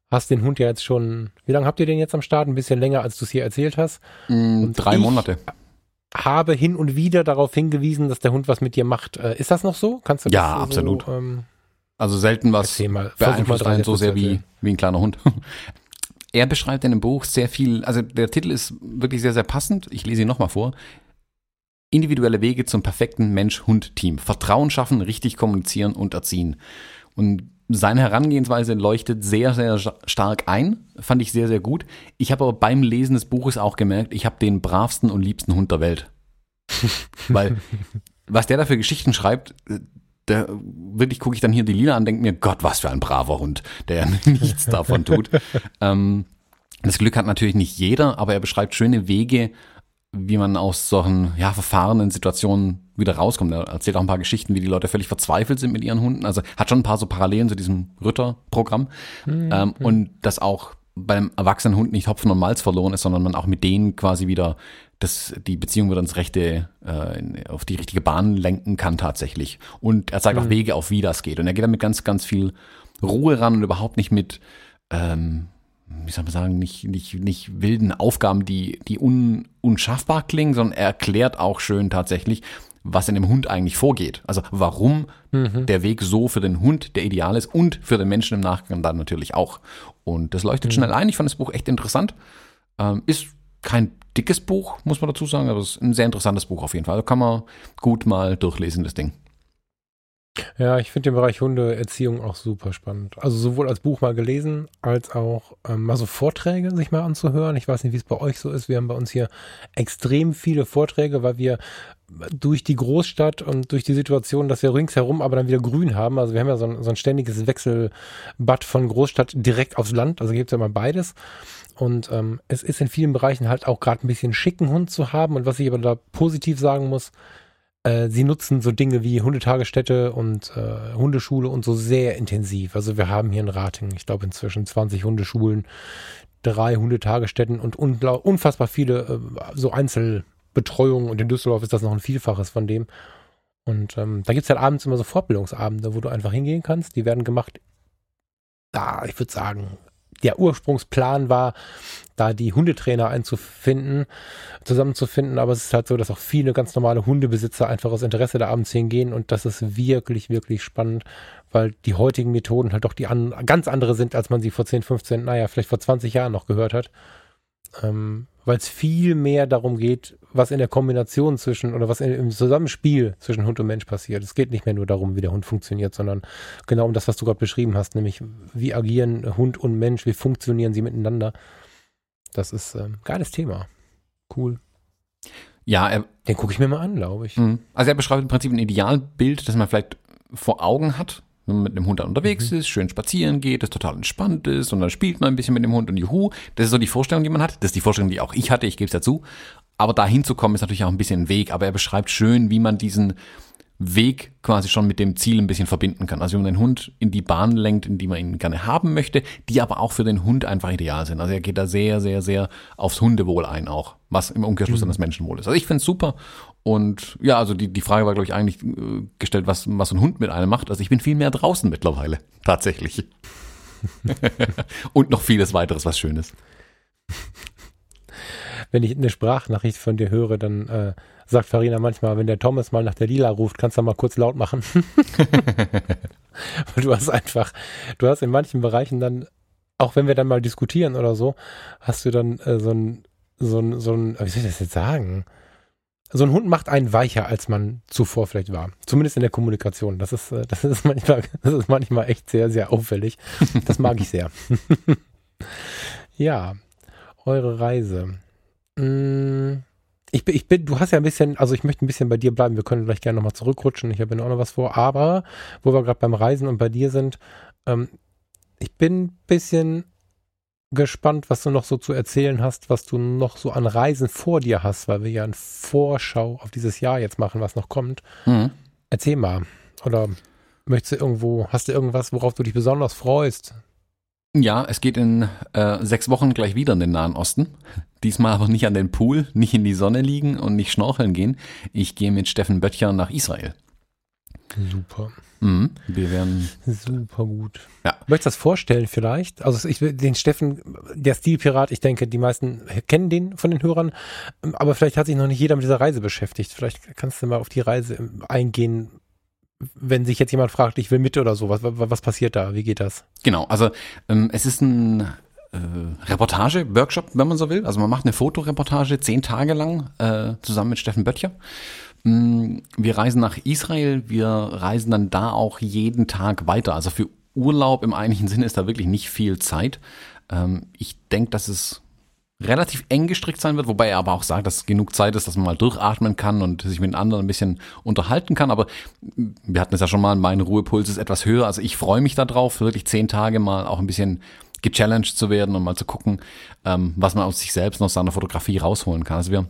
hast den Hund ja jetzt schon, wie lange habt ihr den jetzt am Start? Ein bisschen länger, als du es hier erzählt hast. Mm, drei Monate. Habe hin und wieder darauf hingewiesen, dass der Hund was mit dir macht. Äh, ist das noch so? Kannst du ja, das absolut. So, ähm, also selten was mal, beeinflusst einen so sehr wie, wie ein kleiner Hund. Er beschreibt in dem Buch sehr viel, also der Titel ist wirklich sehr, sehr passend. Ich lese ihn nochmal vor. Individuelle Wege zum perfekten Mensch-Hund-Team. Vertrauen schaffen, richtig kommunizieren und erziehen. Und seine Herangehensweise leuchtet sehr, sehr stark ein. Fand ich sehr, sehr gut. Ich habe aber beim Lesen des Buches auch gemerkt, ich habe den bravsten und liebsten Hund der Welt. Weil, was der da für Geschichten schreibt, der, wirklich gucke ich dann hier die Lila an, denke mir, Gott, was für ein braver Hund, der nichts davon tut. ähm, das Glück hat natürlich nicht jeder, aber er beschreibt schöne Wege, wie man aus solchen ja, verfahrenen Situationen wieder rauskommt. Er erzählt auch ein paar Geschichten, wie die Leute völlig verzweifelt sind mit ihren Hunden. Also hat schon ein paar so Parallelen zu diesem Ritter-Programm. Mhm. Ähm, und dass auch beim erwachsenen Hund nicht Hopfen und Malz verloren ist, sondern man auch mit denen quasi wieder das, die Beziehung wieder ins rechte, äh, auf die richtige Bahn lenken kann tatsächlich. Und er zeigt mhm. auch Wege auf, wie das geht. Und er geht damit ganz, ganz viel Ruhe ran und überhaupt nicht mit, ähm, wie soll man sagen, nicht, nicht, nicht wilden Aufgaben, die, die un, unschaffbar klingen, sondern er erklärt auch schön tatsächlich, was in dem Hund eigentlich vorgeht. Also warum mhm. der Weg so für den Hund der ideal ist und für den Menschen im Nachgang dann natürlich auch. Und das leuchtet mhm. schnell ein. Ich fand das Buch echt interessant. Ähm, ist kein dickes Buch, muss man dazu sagen, aber es ist ein sehr interessantes Buch auf jeden Fall. Also kann man gut mal durchlesen, das Ding. Ja, ich finde den Bereich Hundeerziehung auch super spannend. Also sowohl als Buch mal gelesen, als auch ähm, mal so Vorträge sich mal anzuhören. Ich weiß nicht, wie es bei euch so ist. Wir haben bei uns hier extrem viele Vorträge, weil wir durch die Großstadt und durch die Situation, dass wir ringsherum aber dann wieder grün haben. Also wir haben ja so ein, so ein ständiges Wechselbad von Großstadt direkt aufs Land. Also gibt es ja mal beides. Und ähm, es ist in vielen Bereichen halt auch gerade ein bisschen schicken Hund zu haben. Und was ich aber da positiv sagen muss, äh, sie nutzen so Dinge wie Hundetagesstätte und äh, Hundeschule und so sehr intensiv. Also wir haben hier in Rating, ich glaube inzwischen 20 Hundeschulen, drei Hundetagesstätten und unfassbar viele äh, so Einzelbetreuungen und in Düsseldorf ist das noch ein Vielfaches von dem. Und ähm, da es halt abends immer so Fortbildungsabende, wo du einfach hingehen kannst. Die werden gemacht, da, ich würde sagen, der Ursprungsplan war, da die Hundetrainer einzufinden, zusammenzufinden. Aber es ist halt so, dass auch viele ganz normale Hundebesitzer einfach aus Interesse da abends hingehen und das ist wirklich, wirklich spannend, weil die heutigen Methoden halt doch die an, ganz andere sind, als man sie vor 10, 15, naja, vielleicht vor 20 Jahren noch gehört hat. Ähm, weil es viel mehr darum geht, was in der Kombination zwischen oder was im Zusammenspiel zwischen Hund und Mensch passiert. Es geht nicht mehr nur darum, wie der Hund funktioniert, sondern genau um das, was du gerade beschrieben hast, nämlich wie agieren Hund und Mensch, wie funktionieren sie miteinander. Das ist ein ähm, geiles Thema. Cool. Ja, er, den gucke ich mir mal an, glaube ich. Mhm. Also er beschreibt im Prinzip ein Idealbild, das man vielleicht vor Augen hat, wenn man mit einem Hund unterwegs mhm. ist, schön spazieren geht, das total entspannt ist und dann spielt man ein bisschen mit dem Hund und juhu. Das ist so die Vorstellung, die man hat. Das ist die Vorstellung, die auch ich hatte, ich gebe es dazu. Aber da hinzukommen ist natürlich auch ein bisschen ein Weg, aber er beschreibt schön, wie man diesen Weg quasi schon mit dem Ziel ein bisschen verbinden kann. Also wie man den Hund in die Bahn lenkt, in die man ihn gerne haben möchte, die aber auch für den Hund einfach ideal sind. Also er geht da sehr, sehr, sehr aufs Hundewohl ein auch, was im Umkehrschluss mhm. dann das Menschenwohl ist. Also ich finde es super. Und ja, also die, die Frage war, glaube ich, eigentlich äh, gestellt, was, was ein Hund mit einem macht. Also ich bin viel mehr draußen mittlerweile, tatsächlich. Und noch vieles weiteres, was schön ist. Wenn ich eine Sprachnachricht von dir höre, dann äh, sagt Farina manchmal, wenn der Thomas mal nach der Lila ruft, kannst du mal kurz laut machen. du hast einfach, du hast in manchen Bereichen dann, auch wenn wir dann mal diskutieren oder so, hast du dann äh, so ein, so ein, so ein, wie soll ich das jetzt sagen? So ein Hund macht einen weicher, als man zuvor vielleicht war. Zumindest in der Kommunikation. Das ist, äh, das ist manchmal, das ist manchmal echt sehr, sehr auffällig. Das mag ich sehr. ja, eure Reise. Mmh ich bin, ich bin, du hast ja ein bisschen, also ich möchte ein bisschen bei dir bleiben. Wir können gleich gerne nochmal zurückrutschen. Ich habe ja auch noch was vor. Aber, wo wir gerade beim Reisen und bei dir sind, ähm, ich bin ein bisschen gespannt, was du noch so zu erzählen hast, was du noch so an Reisen vor dir hast, weil wir ja eine Vorschau auf dieses Jahr jetzt machen, was noch kommt. Mhm. Erzähl mal. Oder möchtest du irgendwo, hast du irgendwas, worauf du dich besonders freust? Ja, es geht in äh, sechs Wochen gleich wieder in den Nahen Osten. Diesmal aber nicht an den Pool, nicht in die Sonne liegen und nicht schnorcheln gehen. Ich gehe mit Steffen Böttcher nach Israel. Super. Mhm, wir werden. Super gut. Ja. Möchtest du das vorstellen vielleicht? Also ich den Steffen, der Stilpirat, ich denke, die meisten kennen den von den Hörern, aber vielleicht hat sich noch nicht jeder mit dieser Reise beschäftigt. Vielleicht kannst du mal auf die Reise eingehen, wenn sich jetzt jemand fragt, ich will mit oder so, was, was passiert da? Wie geht das? Genau, also ähm, es ist ein äh, Reportage, Workshop, wenn man so will. Also man macht eine Fotoreportage zehn Tage lang äh, zusammen mit Steffen Böttcher. Mm, wir reisen nach Israel, wir reisen dann da auch jeden Tag weiter. Also für Urlaub im eigentlichen Sinne ist da wirklich nicht viel Zeit. Ähm, ich denke, dass es relativ eng gestrickt sein wird, wobei er aber auch sagt, dass genug Zeit ist, dass man mal durchatmen kann und sich mit den anderen ein bisschen unterhalten kann. Aber wir hatten es ja schon mal, mein Ruhepuls ist etwas höher. Also ich freue mich darauf, wirklich zehn Tage mal auch ein bisschen gechallenged zu werden und mal zu gucken, ähm, was man aus sich selbst und aus seiner Fotografie rausholen kann. Also wir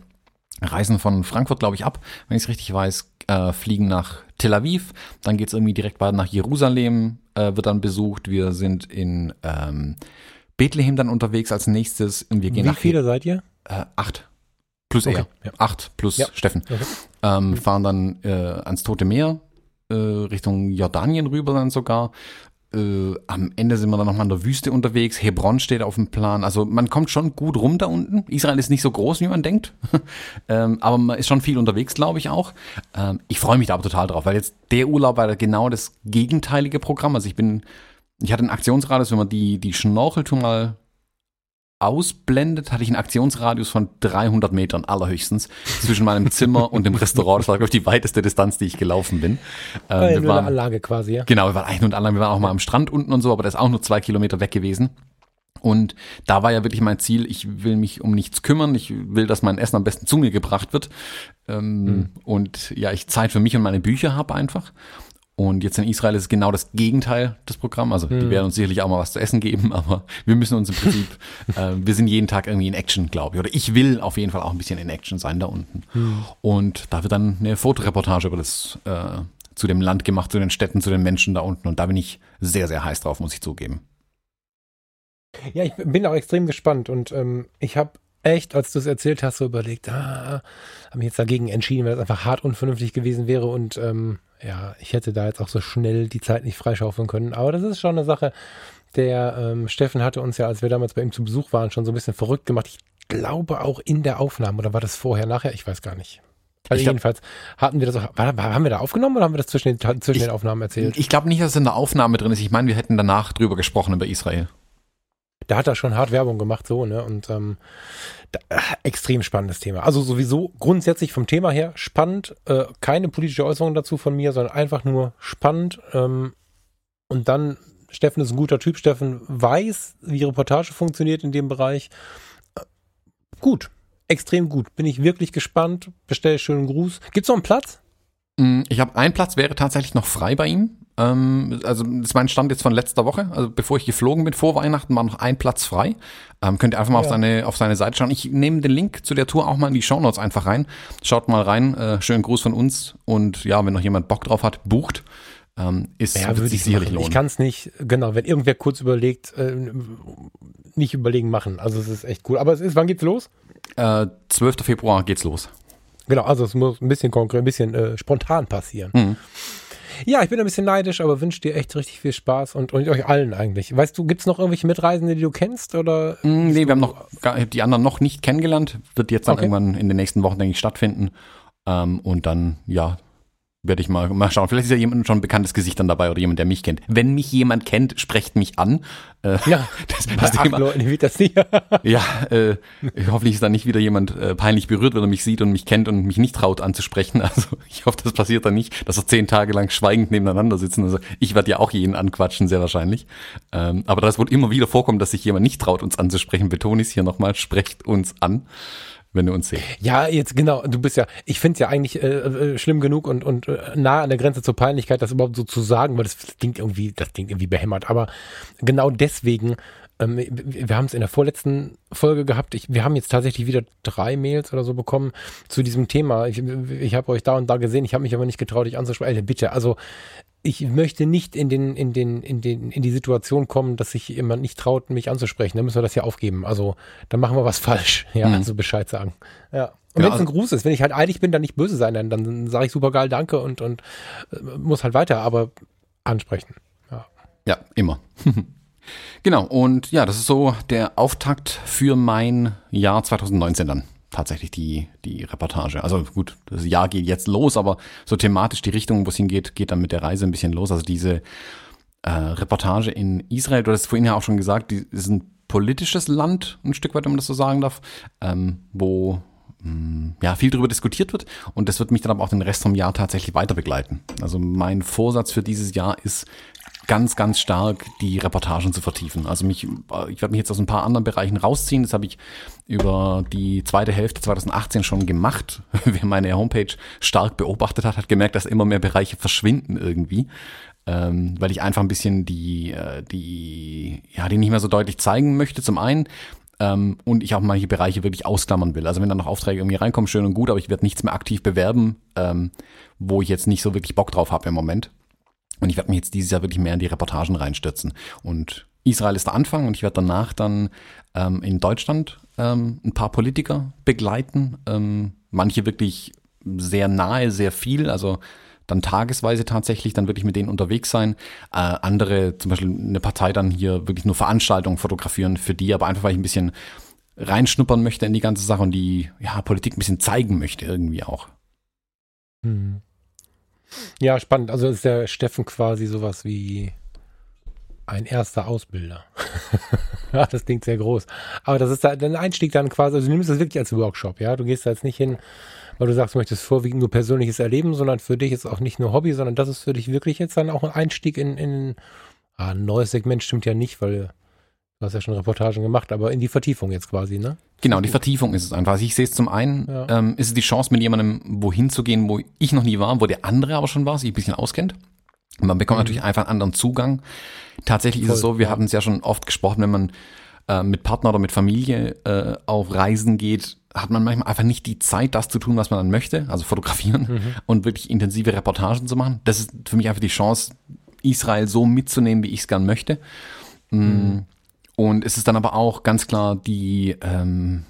reisen von Frankfurt, glaube ich, ab, wenn ich es richtig weiß, äh, fliegen nach Tel Aviv, dann geht's irgendwie direkt weiter nach Jerusalem, äh, wird dann besucht. Wir sind in ähm, Bethlehem dann unterwegs als nächstes und wir gehen Wie nach viele seid ihr? äh, acht plus Okay, er, ja. acht plus Ja. Steffen, Okay. ähm, fahren dann äh, ans Tote Meer äh, Richtung Jordanien rüber dann sogar. Äh, am Ende sind wir dann nochmal in der Wüste unterwegs. Hebron steht auf dem Plan. Also man kommt schon gut rum da unten. Israel ist nicht so groß, wie man denkt. ähm, aber man ist schon viel unterwegs, glaube ich auch. Ähm, ich freue mich da aber total drauf, weil jetzt der Urlaub war genau das gegenteilige Programm. Also ich bin, ich hatte einen Aktionsradius, wenn man die, die Schnorcheltour mal ausblendet, hatte ich einen Aktionsradius von 300 Metern allerhöchstens zwischen meinem Zimmer und dem Restaurant. Das war, glaube ich, die weiteste Distanz, die ich gelaufen bin. Ähm, Äh, wir nur eine waren- Anlage quasi, ja. Genau, wir waren ein und allein, wir waren auch mal am Strand unten und so, aber das ist auch nur zwei Kilometer weg gewesen. Und da war ja wirklich mein Ziel, ich will mich um nichts kümmern, ich will, dass mein Essen am besten zu mir gebracht wird. Ähm, Und ja, ich Zeit für mich und meine Bücher habe einfach. Und jetzt in Israel ist es genau das Gegenteil des Programms. Also die werden uns sicherlich auch mal was zu essen geben, aber wir müssen uns im Prinzip, äh, wir sind jeden Tag irgendwie in Action, glaube ich. Oder ich will auf jeden Fall auch ein bisschen in Action sein da unten. Und da wird dann eine Fotoreportage über das äh, zu dem Land gemacht, zu den Städten, zu den Menschen da unten. Und da bin ich sehr, sehr heiß drauf, muss ich zugeben. Ja, ich bin auch extrem gespannt und ähm, ich habe echt, als du es erzählt hast, so überlegt, ah, habe mich jetzt dagegen entschieden, weil es einfach hart unvernünftig gewesen wäre und ähm, ja, ich hätte da jetzt auch so schnell die Zeit nicht freischaufeln können. Aber das ist schon eine Sache, der ähm, Steffen hatte uns ja, als wir damals bei ihm zu Besuch waren, schon so ein bisschen verrückt gemacht. Ich glaube auch in der Aufnahme, oder war das vorher, nachher? Ich weiß gar nicht. Also glaub- jedenfalls hatten wir das auch, war, war, haben wir da aufgenommen oder haben wir das zwischen den, zwischen Ich- den Aufnahmen erzählt? Ich glaube nicht, dass es in der Aufnahme drin ist. Ich meine, wir hätten danach drüber gesprochen über Israel. Da hat er schon hart Werbung gemacht, so, ne? Und ähm, da, äh, extrem spannendes Thema. Also sowieso grundsätzlich vom Thema her spannend. Äh, keine politische Äußerung dazu von mir, sondern einfach nur spannend. Ähm, und dann, Steffen ist ein guter Typ. Steffen weiß, wie Reportage funktioniert in dem Bereich. Äh, gut, extrem gut. Bin ich wirklich gespannt. Bestell schönen Gruß. Gibt's noch einen Platz? Mm, Ich habe einen Platz, wäre tatsächlich noch frei bei ihm. Ähm, also das ist mein Stand jetzt von letzter Woche. Also bevor ich geflogen bin vor Weihnachten, war noch ein Platz frei. Ähm, könnt ihr einfach mal auf, Ja. seine, auf seine Seite schauen. Ich nehme den Link zu der Tour auch mal in die Shownotes einfach rein. Schaut mal rein. Äh, schönen Gruß von uns. Und ja, wenn noch jemand Bock drauf hat, bucht. Ähm, ist wird würde sich sicherlich machen. lohnen. Ich kann es nicht, genau, wenn irgendwer kurz überlegt, äh, nicht überlegen machen. Also es ist echt cool. Aber es ist, wann geht's los? äh, 12. Februar geht's los. Genau, also es muss ein bisschen konkret, ein bisschen äh, spontan passieren. Mhm. Ja, ich bin ein bisschen neidisch, aber wünsche dir echt richtig viel Spaß und, und euch allen eigentlich. Weißt du, gibt's noch irgendwelche Mitreisende, die du kennst oder? Mm, Nee, wir haben noch gar, die anderen noch nicht kennengelernt. Wird jetzt dann Okay. irgendwann in den nächsten Wochen, denke ich, stattfinden. Ähm, und dann, ja, werde ich mal, mal schauen. Vielleicht ist ja jemand schon ein bekanntes Gesicht dann dabei oder jemand, der mich kennt. Wenn mich jemand kennt, sprecht mich an. Äh, Ja, das, bei das acht Thema, Leuten wird das nicht. ja, äh, hoffentlich ist dann nicht wieder jemand äh, peinlich berührt, wenn er mich sieht und mich kennt und mich nicht traut anzusprechen. Also ich hoffe, das passiert dann nicht, dass wir zehn Tage lang schweigend nebeneinander sitzen. Also ich werde ja auch jeden anquatschen, sehr wahrscheinlich. Ähm, aber das wird immer wieder vorkommen, dass sich jemand nicht traut, uns anzusprechen. Betone ich es hier nochmal, sprecht uns an, wenn ihr uns seht. Ja, jetzt genau, du bist ja, ich finde es ja eigentlich äh, äh, schlimm genug und, und äh, nah an der Grenze zur Peinlichkeit, das überhaupt so zu sagen, weil das klingt irgendwie, das klingt irgendwie behämmert. Aber genau deswegen, ähm, wir haben es in der vorletzten Folge gehabt, ich, wir haben jetzt tatsächlich wieder drei Mails oder so bekommen zu diesem Thema. Ich, ich habe euch da und da gesehen, ich habe mich aber nicht getraut, dich anzusprechen. Bitte, also ich möchte nicht in den, in den, in den, in die Situation kommen, dass sich jemand nicht traut, mich anzusprechen. Dann müssen wir das ja aufgeben. Also, dann machen wir was falsch. Ja, Mhm. also Bescheid sagen. Ja. Und Ja, wenn es also- ein Gruß ist, wenn ich halt eilig bin, dann nicht böse sein, dann, dann sage ich super geil, danke und, und äh, muss halt weiter, aber ansprechen. Ja. Ja, immer. genau, und ja, das ist so der Auftakt für mein Jahr 2019 dann. Tatsächlich die, die Reportage. Also gut, das Jahr geht jetzt los, aber so thematisch die Richtung, wo es hingeht, geht dann mit der Reise ein bisschen los. Also diese äh, Reportage in Israel, du hast vorhin ja auch schon gesagt, die ist ein politisches Land, ein Stück weit, wenn man das so sagen darf, ähm, wo mh, ja, viel darüber diskutiert wird und das wird mich dann aber auch den Rest vom Jahr tatsächlich weiter begleiten. Also mein Vorsatz für dieses Jahr ist, ganz, ganz stark die Reportagen zu vertiefen. Also mich, ich werde mich jetzt aus ein paar anderen Bereichen rausziehen. Das habe ich über die zweite Hälfte 2018 schon gemacht. Wer meine Homepage stark beobachtet hat, hat gemerkt, dass immer mehr Bereiche verschwinden irgendwie. Ähm, weil ich einfach ein bisschen die, äh, die, ja, die nicht mehr so deutlich zeigen möchte, zum einen. Ähm, und ich auch manche Bereiche wirklich ausklammern will. Also wenn da noch Aufträge irgendwie reinkommen, schön und gut, aber ich werde nichts mehr aktiv bewerben, ähm, wo ich jetzt nicht so wirklich Bock drauf habe im Moment. Und ich werde mich jetzt dieses Jahr wirklich mehr in die Reportagen reinstürzen. Und Israel ist der Anfang und ich werde danach dann ähm, in Deutschland ähm, ein paar Politiker begleiten. Ähm, manche wirklich sehr nahe, sehr viel, also dann tagesweise tatsächlich, dann wirklich mit denen unterwegs sein. Äh, andere, zum Beispiel eine Partei dann hier wirklich nur Veranstaltungen fotografieren für die, aber einfach weil ich ein bisschen reinschnuppern möchte in die ganze Sache und die ja, Politik ein bisschen zeigen möchte irgendwie auch. Hm. Ja, spannend. Also ist der Steffen quasi sowas wie ein erster Ausbilder. ja, das klingt sehr groß. Aber das ist da, dein Einstieg dann quasi, also du nimmst das wirklich als Workshop, ja. Du gehst da jetzt nicht hin, weil du sagst, du möchtest vorwiegend nur persönliches Erleben, sondern für dich ist auch nicht nur Hobby, sondern das ist für dich wirklich jetzt dann auch ein Einstieg in, in ah, ein neues Segment stimmt ja nicht, weil du hast ja schon Reportagen gemacht, aber in die Vertiefung jetzt quasi, ne? Genau, die Vertiefung ist es einfach. Also ich sehe es zum einen, ja. ähm, ist es die Chance, mit jemandem wohin zu gehen, wo ich noch nie war, wo der andere aber schon war, sich ein bisschen auskennt. Man bekommt mhm. natürlich einfach einen anderen Zugang. Tatsächlich Voll, ist es so, wir ja. hatten es ja schon oft gesprochen, wenn man äh, mit Partner oder mit Familie äh, auf Reisen geht, hat man manchmal einfach nicht die Zeit, das zu tun, was man dann möchte, also fotografieren mhm. und wirklich intensive Reportagen zu machen. Das ist für mich einfach die Chance, Israel so mitzunehmen, wie ich es gern möchte. Mm. Mhm. Und es ist dann aber auch ganz klar die, ähm,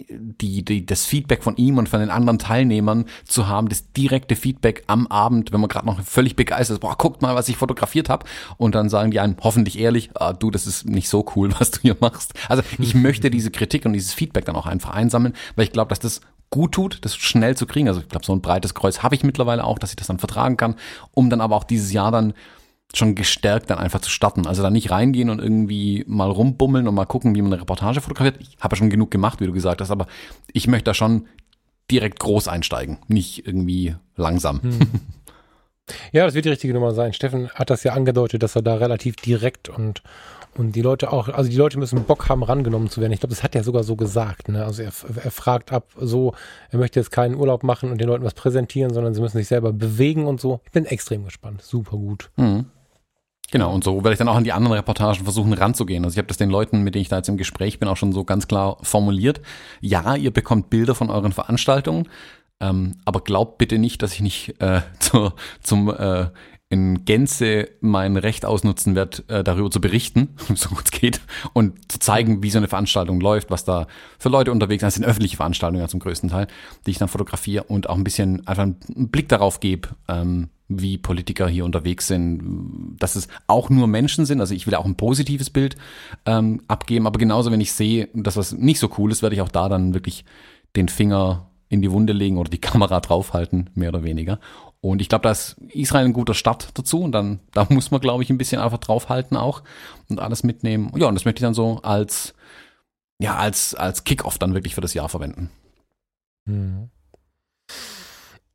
die, die, das Feedback von ihm und von den anderen Teilnehmern zu haben, das direkte Feedback am Abend, wenn man gerade noch völlig begeistert ist, boah, guckt mal, was ich fotografiert habe. Und dann sagen die einem hoffentlich ehrlich, ah, du, das ist nicht so cool, was du hier machst. Also ich möchte diese Kritik und dieses Feedback dann auch einfach einsammeln, weil ich glaube, dass das gut tut, das schnell zu kriegen. Also ich glaube, so ein breites Kreuz habe ich mittlerweile auch, dass ich das dann vertragen kann, um dann aber auch dieses Jahr dann schon gestärkt dann einfach zu starten. Also da nicht reingehen und irgendwie mal rumbummeln und mal gucken, wie man eine Reportage fotografiert. Ich habe ja schon genug gemacht, wie du gesagt hast, aber ich möchte da schon direkt groß einsteigen, nicht irgendwie langsam. Hm. Ja, das wird die richtige Nummer sein. Steffen hat das ja angedeutet, dass er da relativ direkt und und die Leute auch, also die Leute müssen Bock haben, rangenommen zu werden. Ich glaube, das hat er sogar so gesagt. Ne? Also er, er fragt ab, so, er möchte jetzt keinen Urlaub machen und den Leuten was präsentieren, sondern sie müssen sich selber bewegen und so. Ich bin extrem gespannt. Super gut. Mhm. Genau, und so werde ich dann auch an die anderen Reportagen versuchen ranzugehen. Also ich habe das den Leuten, mit denen ich da jetzt im Gespräch bin, auch schon so ganz klar formuliert. Ja, ihr bekommt Bilder von euren Veranstaltungen, ähm, aber glaubt bitte nicht, dass ich nicht äh, zu, zum äh, in Gänze mein Recht ausnutzen werde, äh, darüber zu berichten, so gut es geht, und zu zeigen, wie so eine Veranstaltung läuft, was da für Leute unterwegs sind. Das sind öffentliche Veranstaltungen ja zum größten Teil, die ich dann fotografiere und auch ein bisschen einfach einen Blick darauf gebe, ähm, wie Politiker hier unterwegs sind, dass es auch nur Menschen sind. Also ich will auch ein positives Bild ähm, abgeben, aber genauso, wenn ich sehe, dass was nicht so cool ist, werde ich auch da dann wirklich den Finger in die Wunde legen oder die Kamera draufhalten, mehr oder weniger. Und ich glaube, da ist Israel ein guter Start dazu. Und dann, da muss man, glaube ich, ein bisschen einfach draufhalten auch und alles mitnehmen. Ja, und das möchte ich dann so als, ja, als, als Kickoff dann wirklich für das Jahr verwenden. Mhm.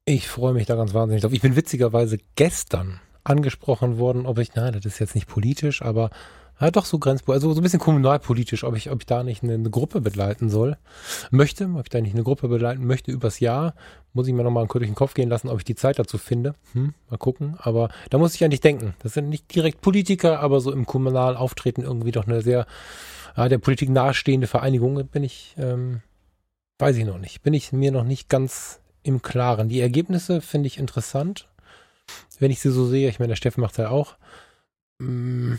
Ich freue mich da ganz wahnsinnig drauf. Ich bin witzigerweise gestern angesprochen worden, ob ich, nein, das ist jetzt nicht politisch, aber ja, doch so grenzpolitisch, also so ein bisschen kommunalpolitisch, ob ich, ob ich da nicht eine, eine, Gruppe begleiten soll, möchte, ob ich da nicht eine Gruppe begleiten möchte übers Jahr, muss ich mir nochmal durch den Kopf gehen lassen, ob ich die Zeit dazu finde. Hm, mal gucken. Aber da muss ich eigentlich denken. Das sind nicht direkt Politiker, aber so im kommunalen Auftreten irgendwie doch eine sehr, ja, der Politik nahestehende Vereinigung bin ich, ähm, weiß ich noch nicht. Bin ich mir noch nicht ganz im Klaren. Die Ergebnisse finde ich interessant, wenn ich sie so sehe. Ich meine, der Steffen macht es ja auch. Mm,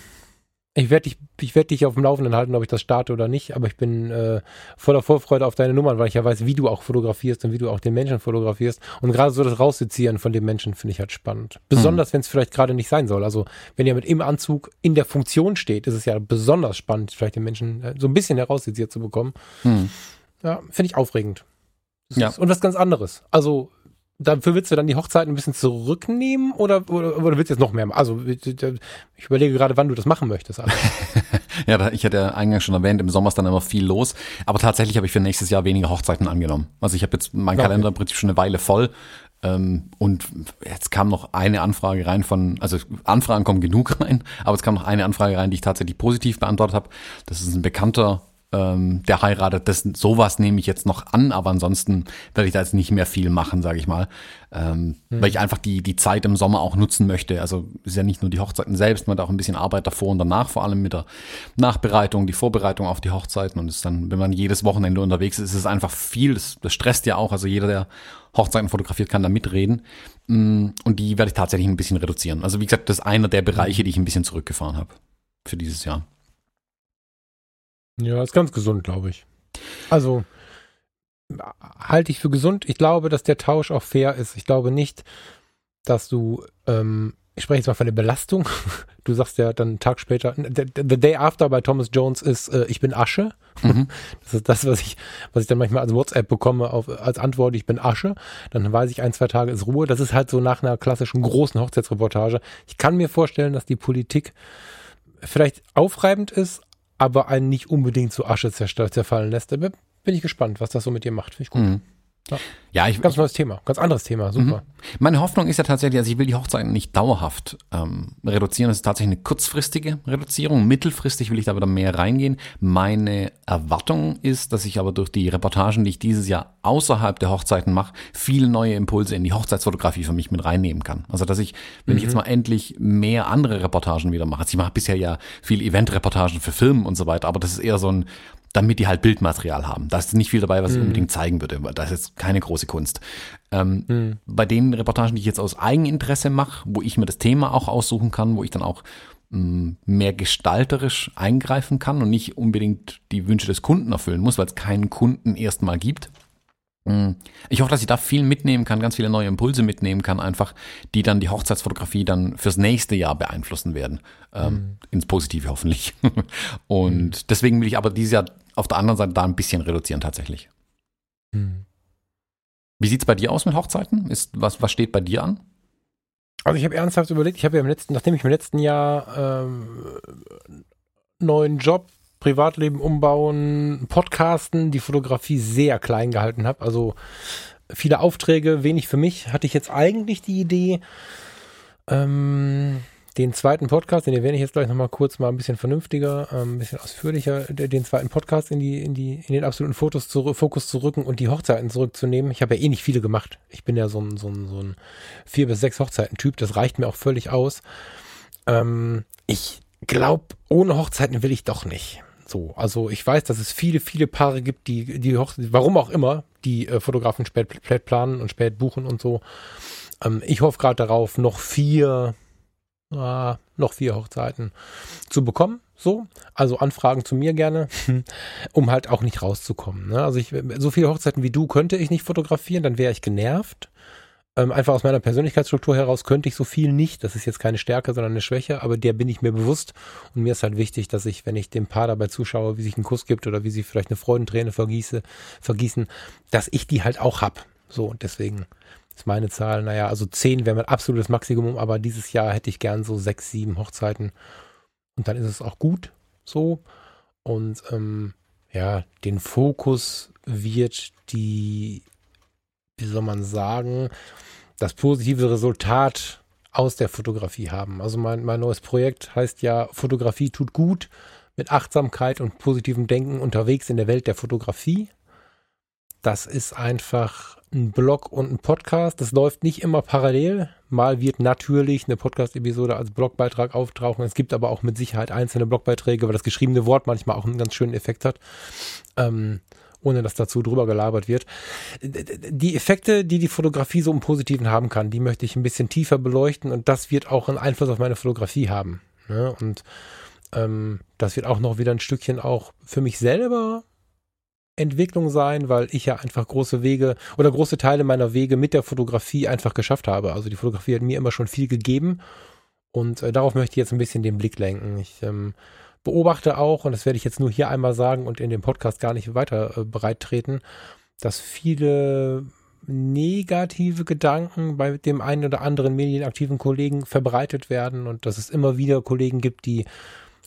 ich werde dich, ich werde dich auf dem Laufenden halten, ob ich das starte oder nicht, aber ich bin äh, voller Vorfreude auf deine Nummern, weil ich ja weiß, wie du auch fotografierst und wie du auch den Menschen fotografierst. Und gerade so das Raussezieren von dem Menschen finde ich halt spannend. Besonders, mhm. wenn es vielleicht gerade nicht sein soll. Also wenn ihr mit im Anzug in der Funktion steht, ist es ja besonders spannend, vielleicht den Menschen äh, so ein bisschen herausseziert zu bekommen. Mhm. Ja, finde ich aufregend. Ja. und was ganz anderes. Also dafür willst du dann die Hochzeit ein bisschen zurücknehmen oder, oder, oder willst du jetzt noch mehr? Also ich überlege gerade, wann du das machen möchtest. ja, ich hatte ja eingangs schon erwähnt, im Sommer ist dann immer viel los. Aber tatsächlich habe ich für nächstes Jahr weniger Hochzeiten angenommen. Also ich habe jetzt meinen okay. Kalender im Prinzip schon eine Weile voll. Ähm, und jetzt kam noch eine Anfrage rein von, also Anfragen kommen genug rein, aber es kam noch eine Anfrage rein, die ich tatsächlich positiv beantwortet habe. Das ist ein bekannter ähm, der heiratet, das, sowas nehme ich jetzt noch an, aber ansonsten werde ich da jetzt nicht mehr viel machen, sage ich mal, ähm, hm. weil ich einfach die, die Zeit im Sommer auch nutzen möchte. Also ist ja nicht nur die Hochzeiten selbst, man hat auch ein bisschen Arbeit davor und danach, vor allem mit der Nachbereitung, die Vorbereitung auf die Hochzeiten und ist dann, wenn man jedes Wochenende unterwegs ist, ist es einfach viel, das, das stresst ja auch, also jeder, der Hochzeiten fotografiert, kann da mitreden mm, und die werde ich tatsächlich ein bisschen reduzieren. Also wie gesagt, das ist einer der Bereiche, die ich ein bisschen zurückgefahren habe für dieses Jahr. Ja, ist ganz gesund, glaube ich. Also halte ich für gesund. Ich glaube, dass der Tausch auch fair ist. Ich glaube nicht, dass du, ähm, ich spreche jetzt mal von der Belastung. Du sagst ja dann einen Tag später, the, the day after bei Thomas Jones ist, äh, ich bin Asche. Mhm. Das ist das, was ich, was ich dann manchmal als WhatsApp bekomme auf, als Antwort, ich bin Asche. Dann weiß ich, ein, zwei Tage ist Ruhe. Das ist halt so nach einer klassischen großen Hochzeitsreportage. Ich kann mir vorstellen, dass die Politik vielleicht aufreibend ist, aber einen nicht unbedingt zu Asche zerfallen lässt. Da bin ich gespannt, was das so mit dir macht. Finde ich gut. Mhm. Ja. ja, ich. Ganz neues Thema, ganz anderes Thema, super. Mhm. Meine Hoffnung ist ja tatsächlich, also ich will die Hochzeiten nicht dauerhaft ähm, reduzieren. Das ist tatsächlich eine kurzfristige Reduzierung. Mittelfristig will ich da wieder mehr reingehen. Meine Erwartung ist, dass ich aber durch die Reportagen, die ich dieses Jahr außerhalb der Hochzeiten mache, viele neue Impulse in die Hochzeitsfotografie für mich mit reinnehmen kann. Also dass ich, wenn mhm. ich jetzt mhm. mal endlich mehr andere Reportagen wieder mache, also ich mache bisher ja viel Eventreportagen für Filme und so weiter, aber das ist eher so ein damit die halt Bildmaterial haben. Da ist nicht viel dabei, was ich mhm. unbedingt zeigen würde. Das ist keine große Kunst. Ähm, mhm. Bei den Reportagen, die ich jetzt aus Eigeninteresse mache, wo ich mir das Thema auch aussuchen kann, wo ich dann auch mh, mm, mehr gestalterisch eingreifen kann und nicht unbedingt die Wünsche des Kunden erfüllen muss, weil es keinen Kunden erstmal gibt. Mm, ich hoffe, dass ich da viel mitnehmen kann, ganz viele neue Impulse mitnehmen kann, einfach, die dann die Hochzeitsfotografie dann fürs nächste Jahr beeinflussen werden. Ähm, mhm. Ins Positive hoffentlich. Und mhm. deswegen will ich aber dieses Jahr auf der anderen Seite da ein bisschen reduzieren tatsächlich. Mhm. Wie sieht's bei dir aus mit Hochzeiten? Ist, was, was steht bei dir an? Also ich habe ernsthaft überlegt, ich habe ja im letzten, nachdem ich im letzten Jahr ähm, neuen Job Privatleben umbauen, Podcasten, die Fotografie sehr klein gehalten habe. Also viele Aufträge, wenig für mich. Hatte ich jetzt eigentlich die Idee, ähm, den zweiten Podcast, den erwähne ich jetzt gleich nochmal kurz mal ein bisschen vernünftiger, ähm, ein bisschen ausführlicher, den zweiten Podcast in die, in die, in den absoluten Fotos zu, Fokus zu rücken und die Hochzeiten zurückzunehmen. Ich habe ja eh nicht viele gemacht. Ich bin ja so ein, so ein, so ein vier bis sechs Hochzeiten-Typ. Das reicht mir auch völlig aus. Ähm, ich glaube, ohne Hochzeiten will ich doch nicht. So, also ich weiß, dass es viele, viele Paare gibt, die, die warum auch immer, die äh, Fotografen spät, spät planen und spät buchen und so. Ähm, ich hoffe gerade darauf, noch vier, äh, noch vier Hochzeiten zu bekommen. So, also Anfragen zu mir gerne, um halt auch nicht rauszukommen. Ne? Also ich, so viele Hochzeiten wie du könnte ich nicht fotografieren, dann wäre ich genervt. Ähm, einfach aus meiner Persönlichkeitsstruktur heraus könnte ich so viel nicht. Das ist jetzt keine Stärke, sondern eine Schwäche, aber der bin ich mir bewusst. Und mir ist halt wichtig, dass ich, wenn ich dem Paar dabei zuschaue, wie sich ein Kuss gibt oder wie sie vielleicht eine Freudenträne vergieße, vergießen, dass ich die halt auch hab. So, und deswegen ist meine Zahl, naja, also zehn wäre mein absolutes Maximum, aber dieses Jahr hätte ich gern so sechs, sieben Hochzeiten. Und dann ist es auch gut so. Und ähm, ja, den Fokus wird die, wie soll man sagen, das positive Resultat aus der Fotografie haben. Also mein, mein neues Projekt heißt ja Fotografie tut gut mit Achtsamkeit und positivem Denken unterwegs in der Welt der Fotografie. Das ist einfach ein Blog und ein Podcast. Das läuft nicht immer parallel. Mal wird natürlich eine Podcast-Episode als Blogbeitrag auftauchen. Es gibt aber auch mit Sicherheit einzelne Blogbeiträge, weil das geschriebene Wort manchmal auch einen ganz schönen Effekt hat. Ähm, ohne dass dazu drüber gelabert wird. Die Effekte, die die Fotografie so im Positiven haben kann, die möchte ich ein bisschen tiefer beleuchten und das wird auch einen Einfluss auf meine Fotografie haben. Ne? Und ähm, das wird auch noch wieder ein Stückchen auch für mich selber Entwicklung sein, weil ich ja einfach große Wege oder große Teile meiner Wege mit der Fotografie einfach geschafft habe. Also die Fotografie hat mir immer schon viel gegeben und äh, darauf möchte ich jetzt ein bisschen den Blick lenken. Ich ähm, beobachte auch, und das werde ich jetzt nur hier einmal sagen und in dem Podcast gar nicht weiter äh, bereit treten, dass viele negative Gedanken bei dem einen oder anderen medienaktiven Kollegen verbreitet werden und dass es immer wieder Kollegen gibt, die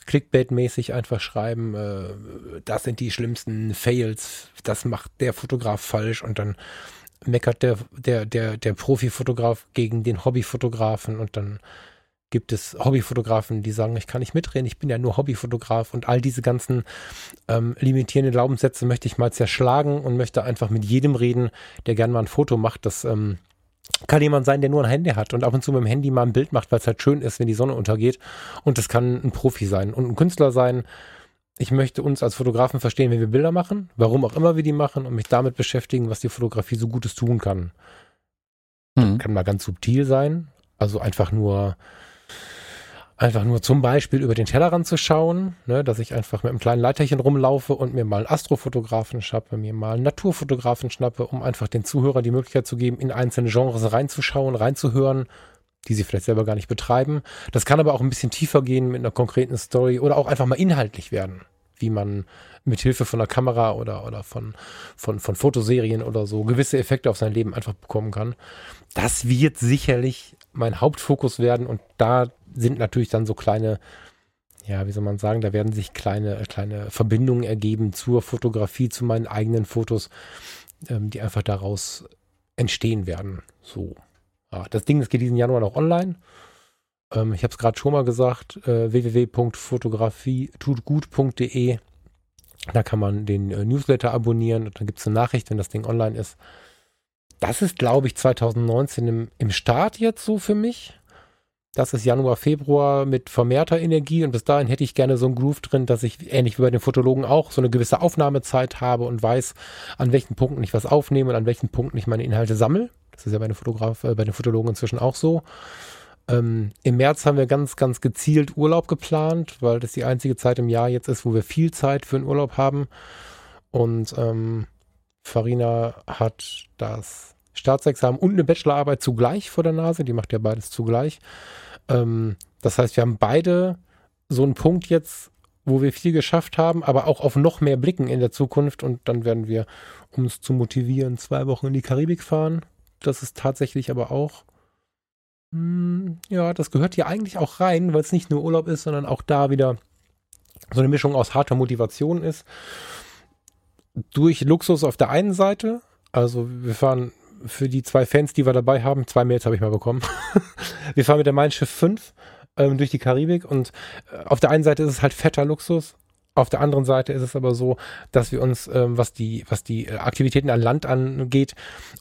Clickbait-mäßig einfach schreiben, äh, das sind die schlimmsten Fails, das macht der Fotograf falsch und dann meckert der, der, der, der Profifotograf gegen den Hobbyfotografen und dann gibt es Hobbyfotografen, die sagen, ich kann nicht mitreden, ich bin ja nur Hobbyfotograf und all diese ganzen ähm, limitierenden Glaubenssätze möchte ich mal zerschlagen und möchte einfach mit jedem reden, der gerne mal ein Foto macht. Das ähm, kann jemand sein, der nur ein Handy hat und ab und zu mit dem Handy mal ein Bild macht, weil es halt schön ist, wenn die Sonne untergeht. Und das kann ein Profi sein und ein Künstler sein. Ich möchte uns als Fotografen verstehen, wenn wir Bilder machen, warum auch immer wir die machen und mich damit beschäftigen, was die Fotografie so Gutes tun kann. Mhm. Kann mal ganz subtil sein, also einfach nur einfach nur zum Beispiel über den Tellerrand zu schauen, ne, dass ich einfach mit einem kleinen Leiterchen rumlaufe und mir mal einen Astrofotografen schnappe, mir mal einen Naturfotografen schnappe, um einfach den Zuhörern die Möglichkeit zu geben, in einzelne Genres reinzuschauen, reinzuhören, die sie vielleicht selber gar nicht betreiben. Das kann aber auch ein bisschen tiefer gehen mit einer konkreten Story oder auch einfach mal inhaltlich werden, wie man mit Hilfe von einer Kamera oder, oder von, von, von Fotoserien oder so gewisse Effekte auf sein Leben einfach bekommen kann. Das wird sicherlich mein Hauptfokus werden und da sind natürlich dann so kleine, ja, wie soll man sagen, da werden sich kleine, kleine Verbindungen ergeben zur Fotografie, zu meinen eigenen Fotos, ähm, die einfach daraus entstehen werden. So. Ja, das Ding, das geht diesen Januar noch online. Ähm, ich habe es gerade schon mal gesagt, äh, www.fotografietutgut.de. Da kann man den äh, Newsletter abonnieren und dann gibt es eine Nachricht, wenn das Ding online ist. Das ist, glaube ich, 2019 im, im Start jetzt so für mich. Das ist Januar, Februar mit vermehrter Energie und bis dahin hätte ich gerne so einen Groove drin, dass ich ähnlich wie bei den Fotologen auch so eine gewisse Aufnahmezeit habe und weiß, an welchen Punkten ich was aufnehme und an welchen Punkten ich meine Inhalte sammle. Das ist ja bei den, Fotograf, äh, bei den Fotologen inzwischen auch so. Ähm, Im März haben wir ganz, ganz gezielt Urlaub geplant, weil das die einzige Zeit im Jahr jetzt ist, wo wir viel Zeit für einen Urlaub haben. Und ähm, Farina hat das Staatsexamen und eine Bachelorarbeit zugleich vor der Nase. Die macht ja beides zugleich. Ähm, das heißt, wir haben beide so einen Punkt jetzt, wo wir viel geschafft haben, aber auch auf noch mehr blicken in der Zukunft. Und dann werden wir, um es zu motivieren, zwei Wochen in die Karibik fahren. Das ist tatsächlich aber auch, mh, hm, ja, das gehört hier eigentlich auch rein, weil es nicht nur Urlaub ist, sondern auch da wieder so eine Mischung aus harter Motivation ist. Durch Luxus auf der einen Seite, also wir fahren für die zwei Fans, die wir dabei haben, zwei Mails habe ich mal bekommen. wir fahren mit der Mein Schiff 5 ähm, durch die Karibik und äh, auf der einen Seite ist es halt fetter Luxus, auf der anderen Seite ist es aber so, dass wir uns, ähm, was die, was die äh, Aktivitäten an Land angeht,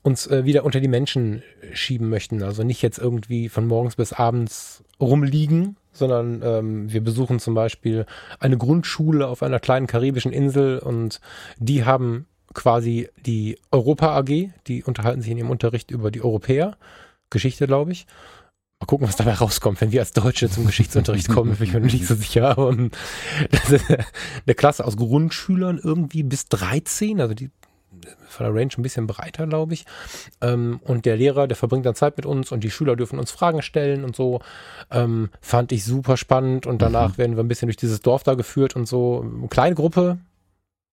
uns äh, wieder unter die Menschen schieben möchten. Also nicht jetzt irgendwie von morgens bis abends rumliegen, sondern ähm, wir besuchen zum Beispiel eine Grundschule auf einer kleinen karibischen Insel und die haben quasi die Europa AG, die unterhalten sich in ihrem Unterricht über die Europäer, Geschichte, glaube ich. Mal gucken, was dabei rauskommt. Wenn wir als Deutsche zum Geschichtsunterricht kommen, bin ich mir nicht so sicher. Und das ist eine Klasse aus Grundschülern irgendwie bis 13, also die von der Range ein bisschen breiter, glaube ich. Ähm, und der Lehrer, der verbringt dann Zeit mit uns und die Schüler dürfen uns Fragen stellen und so. Ähm, fand ich super spannend und danach mhm. werden wir ein bisschen durch dieses Dorf da geführt und so. Kleine Gruppe,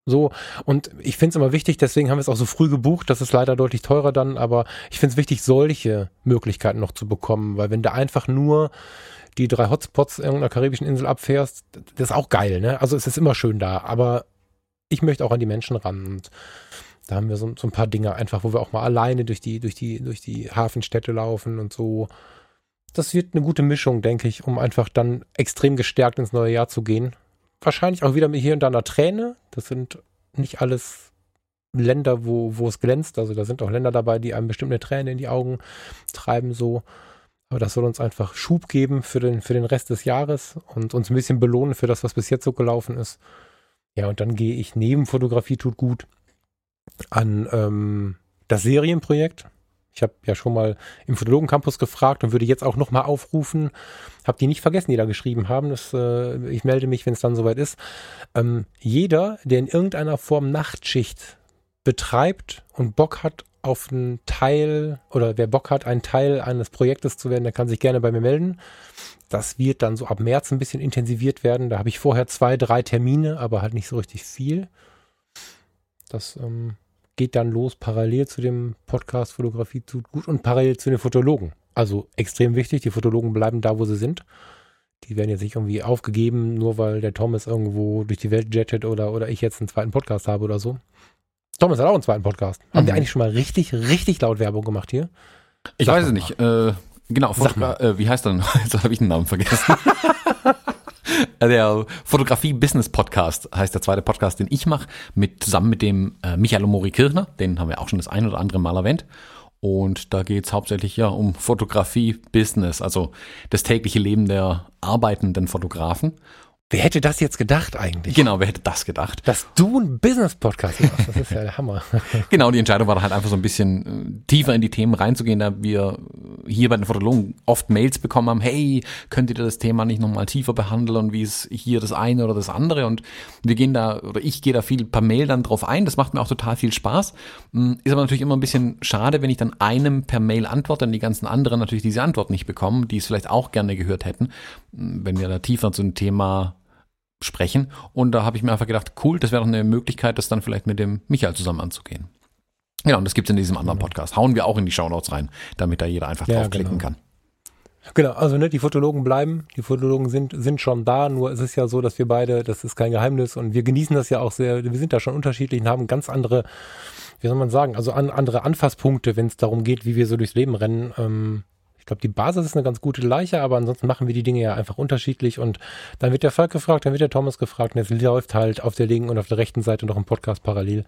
so, und ich finde es immer wichtig, deswegen haben wir es auch so früh gebucht, das ist leider deutlich teurer dann, aber ich finde es wichtig, solche Möglichkeiten noch zu bekommen, weil wenn du einfach nur die drei Hotspots irgendeiner karibischen Insel abfährst, das ist auch geil, ne? Also es ist immer schön da, aber ich möchte auch an die Menschen ran und da haben wir so, so ein paar Dinge einfach, wo wir auch mal alleine durch die, durch die, durch die Hafenstädte laufen und so. Das wird eine gute Mischung, denke ich, um einfach dann extrem gestärkt ins neue Jahr zu gehen wahrscheinlich auch wieder hier und da einer Träne. Das sind nicht alles Länder, wo, wo es glänzt. Also da sind auch Länder dabei, die einem bestimmt eine Träne in die Augen treiben, so. Aber das soll uns einfach Schub geben für den, für den Rest des Jahres und uns ein bisschen belohnen für das, was bis jetzt so gelaufen ist. Ja, und dann gehe ich neben Fotografie tut gut an ähm, das Serienprojekt. Ich habe ja schon mal im Fotologen Campus gefragt und würde jetzt auch nochmal aufrufen. Habe die nicht vergessen, die da geschrieben haben. Das, äh, ich melde mich, wenn es dann soweit ist. Ähm, jeder, der in irgendeiner Form Nachtschicht betreibt und Bock hat auf einen Teil oder wer Bock hat, ein Teil eines Projektes zu werden, der kann sich gerne bei mir melden. Das wird dann so ab März ein bisschen intensiviert werden. Da habe ich vorher zwei, drei Termine, aber halt nicht so richtig viel. Das ähm, geht dann los parallel zu dem Podcast Fotografie tut gut und parallel zu den Fotologen. Also extrem wichtig, die Fotologen bleiben da, wo sie sind. Die werden jetzt nicht irgendwie aufgegeben, nur weil der Thomas irgendwo durch die Welt jettet oder, oder ich jetzt einen zweiten Podcast habe oder so. Thomas hat auch einen zweiten Podcast. Haben Mhm. wir eigentlich schon mal richtig, richtig laut Werbung gemacht hier? Ich Sag weiß es nicht. Äh, genau, Sag Fotogra äh, wie heißt er denn? Jetzt habe ich den Namen vergessen. Der Fotografie Business Podcast heißt der zweite Podcast, den ich mache, mit, zusammen mit dem äh, Michael Omori Kirchner. Den haben wir auch schon das ein oder andere Mal erwähnt. Und da geht's hauptsächlich ja um Fotografie Business, also das tägliche Leben der arbeitenden Fotografen. Wer hätte das jetzt gedacht eigentlich? Genau, wer hätte das gedacht? Dass du einen Business-Podcast machst, das ist ja der Hammer. Genau, die Entscheidung war halt einfach so ein bisschen äh, tiefer in die Themen reinzugehen, da wir hier bei den Fotologen oft Mails bekommen haben, hey, könnt ihr das Thema nicht nochmal tiefer behandeln und wie ist hier das eine oder das andere und wir gehen da, oder ich gehe da viel per Mail dann drauf ein, das macht mir auch total viel Spaß, Mm, ist aber natürlich immer ein bisschen schade, wenn ich dann einem per Mail antworte und die ganzen anderen natürlich diese Antwort nicht bekommen, die es vielleicht auch gerne gehört hätten, Mm, wenn wir da tiefer zu einem Thema sprechen. Und da habe ich mir einfach gedacht, cool, das wäre doch eine Möglichkeit, das dann vielleicht mit dem Michael zusammen anzugehen. Genau, und das gibt's in diesem anderen Podcast. Hauen wir auch in die Shownotes rein, damit da jeder einfach Ja, draufklicken genau. kann. Genau, also ne, die Fotologen bleiben, die Fotologen sind, sind schon da, nur es ist ja so, dass wir beide, das ist kein Geheimnis und wir genießen das ja auch sehr, wir sind da schon unterschiedlich und haben ganz andere, wie soll man sagen, also an, andere Anfasspunkte, wenn es darum geht, wie wir so durchs Leben rennen. Ähm, glaube, die Basis ist eine ganz gute Leiche, aber ansonsten machen wir die Dinge ja einfach unterschiedlich und dann wird der Falk gefragt, dann wird der Thomas gefragt und jetzt läuft halt auf der linken und auf der rechten Seite noch ein Podcast parallel.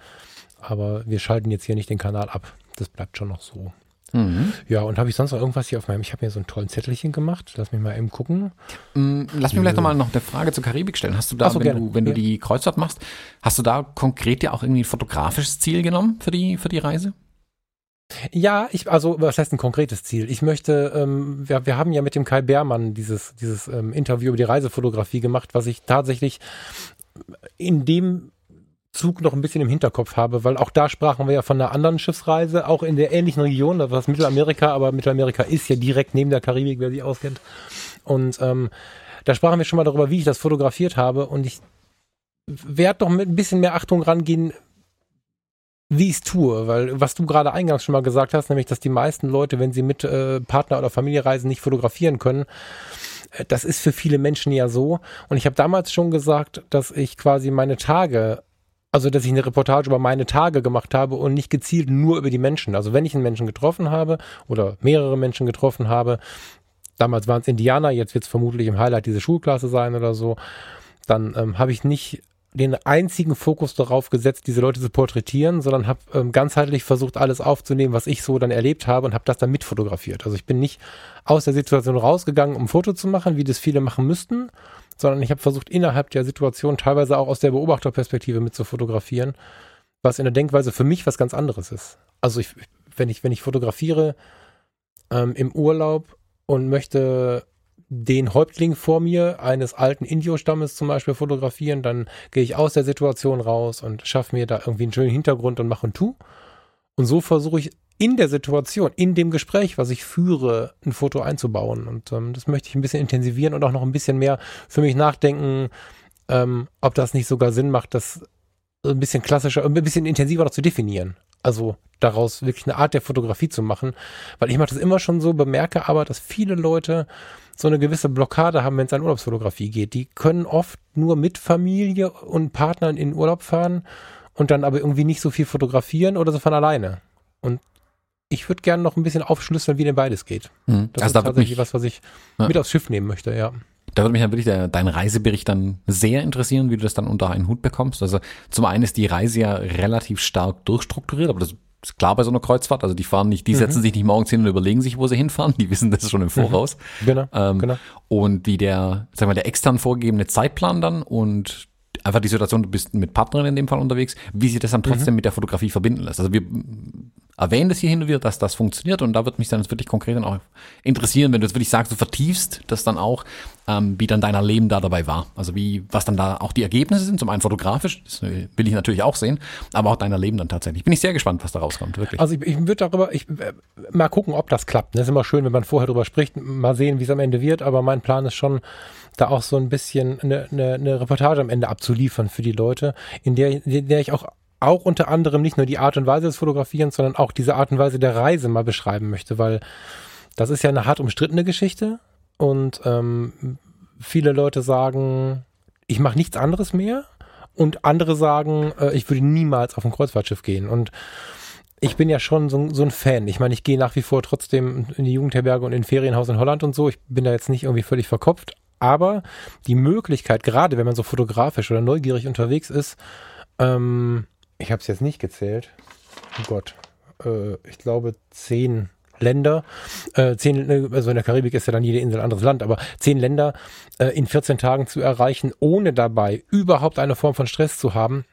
Aber wir schalten jetzt hier nicht den Kanal ab. Das bleibt schon noch so. Mhm. Ja, und habe ich sonst noch irgendwas hier auf meinem, ich habe mir so einen tollen Zettelchen gemacht. Lass mich mal eben gucken. Mm, Lass mich vielleicht nochmal noch eine Frage zur Karibik stellen. Hast du da, so, wenn, gerne. du, wenn du Ja. die Kreuzfahrt machst, hast du da konkret ja auch irgendwie ein fotografisches Ziel genommen für die, für die Reise? Ja, ich, also was heißt ein konkretes Ziel? Ich möchte, ähm, wir, wir haben ja mit dem Kai Beermann dieses, dieses ähm, Interview über die Reisefotografie gemacht, was ich tatsächlich in dem Zug noch ein bisschen im Hinterkopf habe, weil auch da sprachen wir ja von einer anderen Schiffsreise, auch in der ähnlichen Region, das war Mittelamerika, aber Mittelamerika ist ja direkt neben der Karibik, wer sich auskennt. Und ähm, da sprachen wir schon mal darüber, wie ich das fotografiert habe und ich werde doch mit ein bisschen mehr Achtung rangehen, wie ich es tue, weil was du gerade eingangs schon mal gesagt hast, nämlich, dass die meisten Leute, wenn sie mit äh, Partner oder Familie reisen, nicht fotografieren können, äh, das ist für viele Menschen ja so. Und ich habe damals schon gesagt, dass ich quasi meine Tage, also dass ich eine Reportage über meine Tage gemacht habe und nicht gezielt nur über die Menschen. Also wenn ich einen Menschen getroffen habe oder mehrere Menschen getroffen habe, damals waren es Indianer, jetzt wird es vermutlich im Highlight diese Schulklasse sein oder so, dann ähm, habe ich nicht den einzigen Fokus darauf gesetzt, diese Leute zu porträtieren, sondern habe ähm, ganzheitlich versucht, alles aufzunehmen, was ich so dann erlebt habe und habe das dann mitfotografiert. Also ich bin nicht aus der Situation rausgegangen, um ein Foto zu machen, wie das viele machen müssten, sondern ich habe versucht, innerhalb der Situation teilweise auch aus der Beobachterperspektive mit zu fotografieren, was in der Denkweise für mich was ganz anderes ist. Also ich, wenn ich, wenn ich fotografiere ähm, im Urlaub und möchte den Häuptling vor mir eines alten Indio-Stammes zum Beispiel fotografieren, dann gehe ich aus der Situation raus und schaffe mir da irgendwie einen schönen Hintergrund und mache ein Tu. Und so versuche ich in der Situation, in dem Gespräch, was ich führe, ein Foto einzubauen. Und ähm, das möchte ich ein bisschen intensivieren und auch noch ein bisschen mehr für mich nachdenken, ähm, ob das nicht sogar Sinn macht, das ein bisschen klassischer, ein bisschen intensiver noch zu definieren. Also daraus wirklich eine Art der Fotografie zu machen. Weil ich mache das immer schon so, bemerke aber, dass viele Leute so eine gewisse Blockade haben, wenn es an Urlaubsfotografie geht. Die können oft nur mit Familie und Partnern in Urlaub fahren und dann aber irgendwie nicht so viel fotografieren oder so von alleine. Und ich würde gerne noch ein bisschen aufschlüsseln, wie denn beides geht. Mhm. Das also ist da tatsächlich mich, was, was ich Ja. mit aufs Schiff nehmen möchte, ja. da würde mich dann wirklich der, dein Reisebericht dann sehr interessieren, wie du das dann unter einen Hut bekommst. Also zum einen ist die Reise ja relativ stark durchstrukturiert, aber das ist klar bei so einer Kreuzfahrt. Also die fahren nicht, die Mhm. setzen sich nicht morgens hin und überlegen sich, wo sie hinfahren. Die wissen das schon im Voraus. Genau. Ähm, genau. Und wie der, sagen wir, der extern vorgegebene Zeitplan dann und einfach die Situation, du bist mit Partnerin in dem Fall unterwegs, wie sich das dann Mhm. trotzdem mit der Fotografie verbinden lässt. Also wir erwähnen das hier hin und wieder, dass das funktioniert und da wird mich dann wirklich konkret dann auch interessieren, wenn du jetzt wirklich sagst, du vertiefst das dann auch, ähm, wie dann dein Leben da dabei war. Also wie, was dann da auch die Ergebnisse sind, zum einen fotografisch, das will ich natürlich auch sehen, aber auch dein Leben dann tatsächlich. Bin ich sehr gespannt, was da rauskommt, wirklich. Also ich, ich würde darüber, ich äh, mal gucken, ob das klappt. Das ist immer schön, wenn man vorher drüber spricht, mal sehen, wie es am Ende wird. Aber mein Plan ist schon, da auch so ein bisschen eine, eine, eine Reportage am Ende abzuliefern für die Leute, in der, in der ich auch auch unter anderem nicht nur die Art und Weise des Fotografierens, sondern auch diese Art und Weise der Reise mal beschreiben möchte, weil das ist ja eine hart umstrittene Geschichte und ähm, viele Leute sagen, ich mache nichts anderes mehr Und andere sagen, äh, ich würde niemals auf ein Kreuzfahrtschiff gehen. Und ich bin ja schon so, so ein Fan. Ich meine, ich gehe nach wie vor trotzdem in die Jugendherberge und in Ferienhaus in Holland und so. Ich bin da jetzt nicht irgendwie völlig verkopft. Aber die Möglichkeit, gerade wenn man so fotografisch oder neugierig unterwegs ist, ähm, ich habe es jetzt nicht gezählt. Oh Gott, äh, ich glaube zehn Länder, äh, zehn, äh, also in der Karibik ist ja dann jede Insel ein anderes Land, aber zehn Länder äh, in 14 Tagen zu erreichen, ohne dabei überhaupt eine Form von Stress zu haben,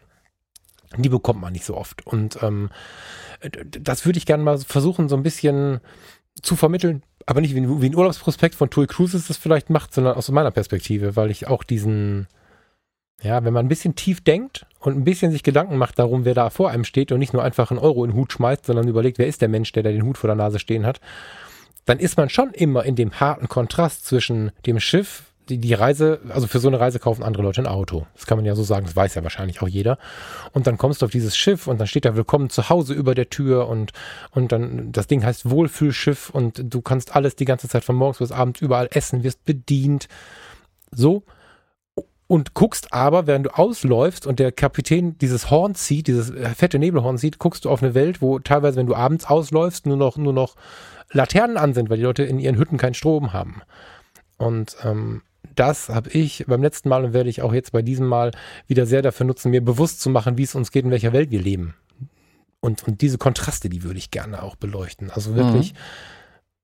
die bekommt man nicht so oft. Und ähm, das würde ich gerne mal versuchen, so ein bisschen zu vermitteln, aber nicht wie ein, wie ein Urlaubsprospekt von TUI Cruises das vielleicht macht, sondern aus meiner Perspektive, weil ich auch diesen, ja, wenn man ein bisschen tief denkt und ein bisschen sich Gedanken macht darum, wer da vor einem steht und nicht nur einfach einen Euro in den Hut schmeißt, sondern überlegt, wer ist der Mensch, der da den Hut vor der Nase stehen hat, dann ist man schon immer in dem harten Kontrast zwischen dem Schiff, die, die Reise, also für so eine Reise kaufen andere Leute ein Auto. Das kann man ja so sagen, das weiß ja wahrscheinlich auch jeder. Und dann kommst du auf dieses Schiff und dann steht da Willkommen zu Hause über der Tür und, und dann, das Ding heißt Wohlfühlschiff und du kannst alles die ganze Zeit von morgens bis abends überall essen, wirst bedient. So und guckst aber, während du ausläufst und der Kapitän dieses Horn zieht, dieses fette Nebelhorn zieht, guckst du auf eine Welt, wo teilweise, wenn du abends ausläufst, nur noch, nur noch Laternen an sind, weil die Leute in ihren Hütten keinen Strom haben. Und ähm, das habe ich beim letzten Mal und werde ich auch jetzt bei diesem Mal wieder sehr dafür nutzen, mir bewusst zu machen, wie es uns geht, in welcher Welt wir leben. Und, und diese Kontraste, die würde ich gerne auch beleuchten. Also wirklich, mhm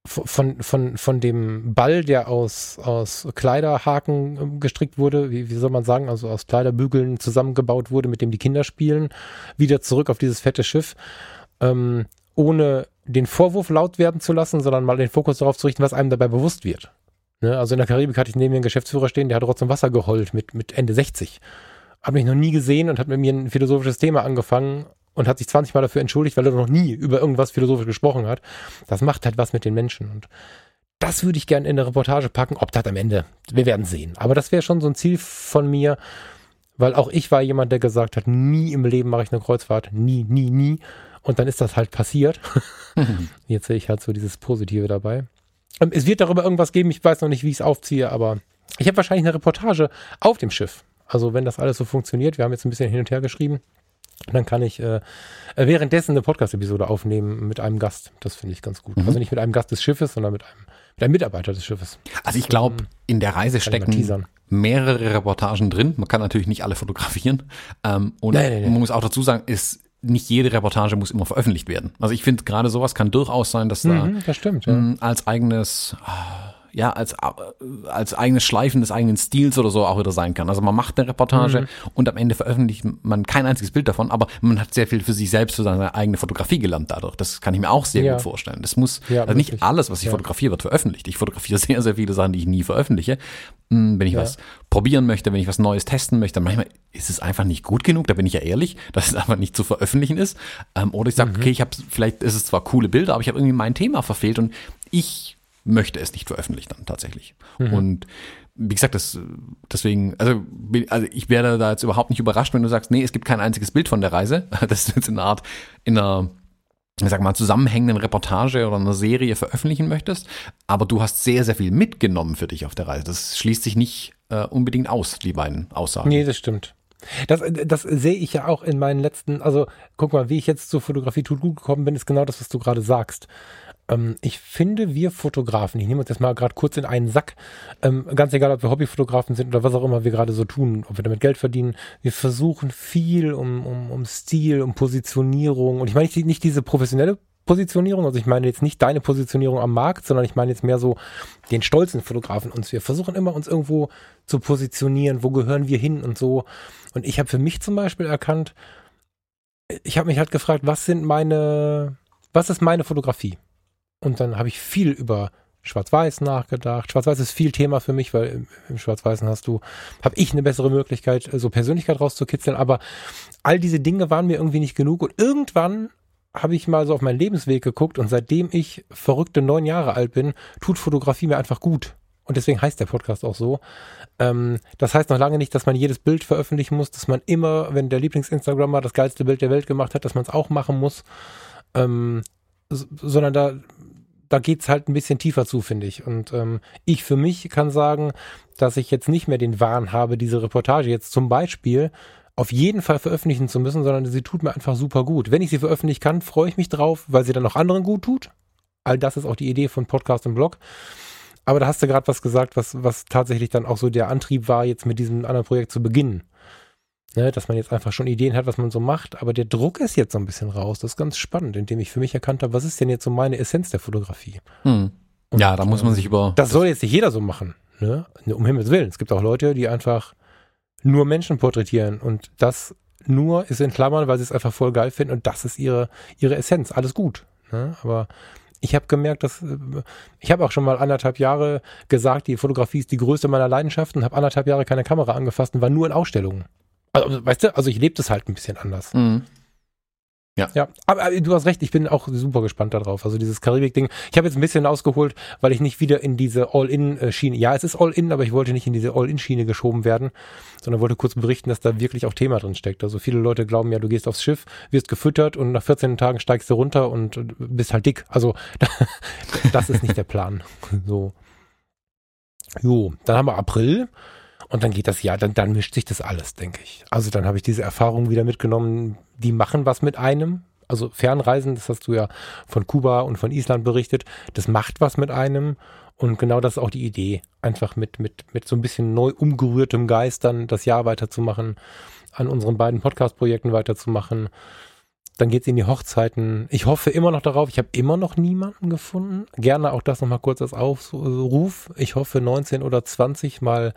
von, von, von dem Ball, der aus, aus Kleiderhaken ähm, gestrickt wurde, wie, wie soll man sagen, also aus Kleiderbügeln zusammengebaut wurde, mit dem die Kinder spielen, wieder zurück auf dieses fette Schiff, ähm, ohne den Vorwurf laut werden zu lassen, sondern mal den Fokus darauf zu richten, was einem dabei bewusst wird. Ne? Also in der Karibik hatte ich neben mir einen Geschäftsführer stehen, der hat trotzdem Wasser geheult mit, mit Ende 60. Hat mich noch nie gesehen und hat mit mir ein philosophisches Thema angefangen und hat sich 20 Mal dafür entschuldigt, weil er noch nie über irgendwas philosophisch gesprochen hat. Das macht halt was mit den Menschen. Und das würde ich gerne in der Reportage packen. Ob das am Ende, wir werden sehen. Aber das wäre schon so ein Ziel von mir, weil auch ich war jemand, der gesagt hat, nie im Leben mache ich eine Kreuzfahrt. Nie, nie, nie. Und dann ist das halt passiert. Jetzt sehe ich halt so dieses Positive dabei. Ähm, es wird darüber irgendwas geben. Ich weiß noch nicht, wie ich es aufziehe, aber ich habe wahrscheinlich eine Reportage auf dem Schiff. Also wenn das alles so funktioniert, wir haben jetzt ein bisschen hin und her geschrieben, und dann kann ich äh, währenddessen eine Podcast-Episode aufnehmen mit einem Gast. Das finde ich ganz gut. Mhm. Also nicht mit einem Gast des Schiffes, sondern mit einem, mit einem Mitarbeiter des Schiffes. Also ich glaube, ähm, in der Reise stecken mehrere Reportagen drin. Man kann natürlich nicht alle fotografieren. Ähm, und nee, nee, nee. man muss auch dazu sagen, ist nicht jede Reportage muss immer veröffentlicht werden. Also ich finde gerade sowas kann durchaus sein, dass mhm, da das stimmt, ja. Ähm, als eigenes ja, als, äh, als eigenes Schleifen des eigenen Stils oder so auch wieder sein kann. Also man macht eine Reportage mhm. und am Ende veröffentlicht man kein einziges Bild davon, aber man hat sehr viel für sich selbst, für seine eigene Fotografie gelernt dadurch. Das kann ich mir auch sehr ja. gut vorstellen. Das muss, ja, also nicht alles, was ich ja. fotografiere, wird veröffentlicht. Ich fotografiere sehr, sehr viele Sachen, die ich nie veröffentliche. Hm, wenn ich was probieren möchte, wenn ich was Neues testen möchte, manchmal ist es einfach nicht gut genug, da bin ich ja ehrlich, dass es einfach nicht zu veröffentlichen ist. Ähm, oder ich sage, mhm. okay, ich habe vielleicht ist es zwar coole Bilder, aber ich habe irgendwie mein Thema verfehlt und ich möchte es nicht veröffentlichen dann tatsächlich. Mhm. Und wie gesagt, das, deswegen, also, also ich werde da jetzt überhaupt nicht überrascht, wenn du sagst, nee, es gibt kein einziges Bild von der Reise. Das ist jetzt in einer Art, in einer, ich sag mal, zusammenhängenden Reportage oder einer Serie veröffentlichen möchtest. Aber du hast sehr, sehr viel mitgenommen für dich auf der Reise. Das schließt sich nicht äh, unbedingt aus, die beiden Aussagen. Nee, das stimmt. Das, das sehe ich ja auch in meinen letzten, also guck mal, wie ich jetzt zur Fotografie tut gut gekommen bin, ist genau das, was du gerade sagst. Ähm, ich finde, wir Fotografen, ich nehme uns jetzt mal gerade kurz in einen Sack, ähm, ganz egal, ob wir Hobbyfotografen sind oder was auch immer wir gerade so tun, ob wir damit Geld verdienen, wir versuchen viel um, um, um Stil, um Positionierung und ich meine nicht, nicht diese professionelle Positionierung, also ich meine jetzt nicht deine Positionierung am Markt, sondern ich meine jetzt mehr so den stolzen Fotografen uns. Wir versuchen immer uns irgendwo zu positionieren, wo gehören wir hin und so. Und ich habe für mich zum Beispiel erkannt, ich habe mich halt gefragt, was sind meine, was ist meine Fotografie? Und dann habe ich viel über Schwarz-Weiß nachgedacht. Schwarz-Weiß ist viel Thema für mich, weil im, im Schwarz-Weißen hast du, habe ich eine bessere Möglichkeit, so Persönlichkeit rauszukitzeln. Aber all diese Dinge waren mir irgendwie nicht genug. Und irgendwann habe ich mal so auf meinen Lebensweg geguckt und seitdem ich verrückte neun Jahre alt bin, tut Fotografie mir einfach gut. Und deswegen heißt der Podcast auch so. Ähm, das heißt noch lange nicht, dass man jedes Bild veröffentlichen muss, dass man immer, wenn der Lieblings-Instagrammer das geilste Bild der Welt gemacht hat, dass man es auch machen muss. Ähm, sondern da da geht's halt ein bisschen tiefer zu, finde ich. Und ähm, ich für mich kann sagen, dass ich jetzt nicht mehr den Wahn habe, diese Reportage jetzt zum Beispiel auf jeden Fall veröffentlichen zu müssen, sondern sie tut mir einfach super gut. Wenn ich sie veröffentlichen kann, freue ich mich drauf, weil sie dann auch anderen gut tut. All das ist auch die Idee von Podcast und Blog. Aber da hast du gerade was gesagt, was, was tatsächlich dann auch so der Antrieb war, jetzt mit diesem anderen Projekt zu beginnen. Ne, dass man jetzt einfach schon Ideen hat, was man so macht, aber der Druck ist jetzt so ein bisschen raus. Das ist ganz spannend, indem ich für mich erkannt habe, was ist denn jetzt so meine Essenz der Fotografie? Hm. Ja, da muss man sich über. Das soll jetzt nicht jeder so machen, ne? Um Himmels Willen. Es gibt auch Leute, die einfach nur Menschen porträtieren und das nur ist in Klammern, weil sie es einfach voll geil finden und das ist ihre, ihre Essenz. Alles gut. Ne? Aber ich habe gemerkt, dass äh, ich habe auch schon mal anderthalb Jahre gesagt, die Fotografie ist die größte meiner Leidenschaften, habe anderthalb Jahre keine Kamera angefasst und war nur in Ausstellungen. Also, weißt du, also ich lebe das halt ein bisschen anders. Mhm. Ja. Ja, aber, aber, du hast recht, ich bin auch super gespannt darauf. Also dieses Karibik-Ding. Ich habe jetzt ein bisschen ausgeholt, weil ich nicht wieder in diese All-In-Schiene, ja, es ist All-In, aber ich wollte nicht in diese All-In-Schiene geschoben werden, sondern wollte kurz berichten, dass da wirklich auch Thema drin steckt. Also viele Leute glauben ja, du gehst aufs Schiff, wirst gefüttert und nach 14 Tagen steigst du runter und bist halt dick. Also das ist nicht der Plan. So. Jo, dann haben wir April. Und dann geht das ja, dann, dann mischt sich das alles, denke ich. Also dann habe ich diese Erfahrungen wieder mitgenommen, die machen was mit einem. Also Fernreisen, das hast du ja von Kuba und von Island berichtet, das macht was mit einem. Und genau das ist auch die Idee, einfach mit, mit, mit so ein bisschen neu umgerührtem Geist dann das Jahr weiterzumachen, an unseren beiden Podcast-Projekten weiterzumachen. Dann geht es in die Hochzeiten. Ich hoffe immer noch darauf. Ich habe immer noch niemanden gefunden. Gerne auch das nochmal kurz als Aufruf. Ich hoffe 19 oder 20 mal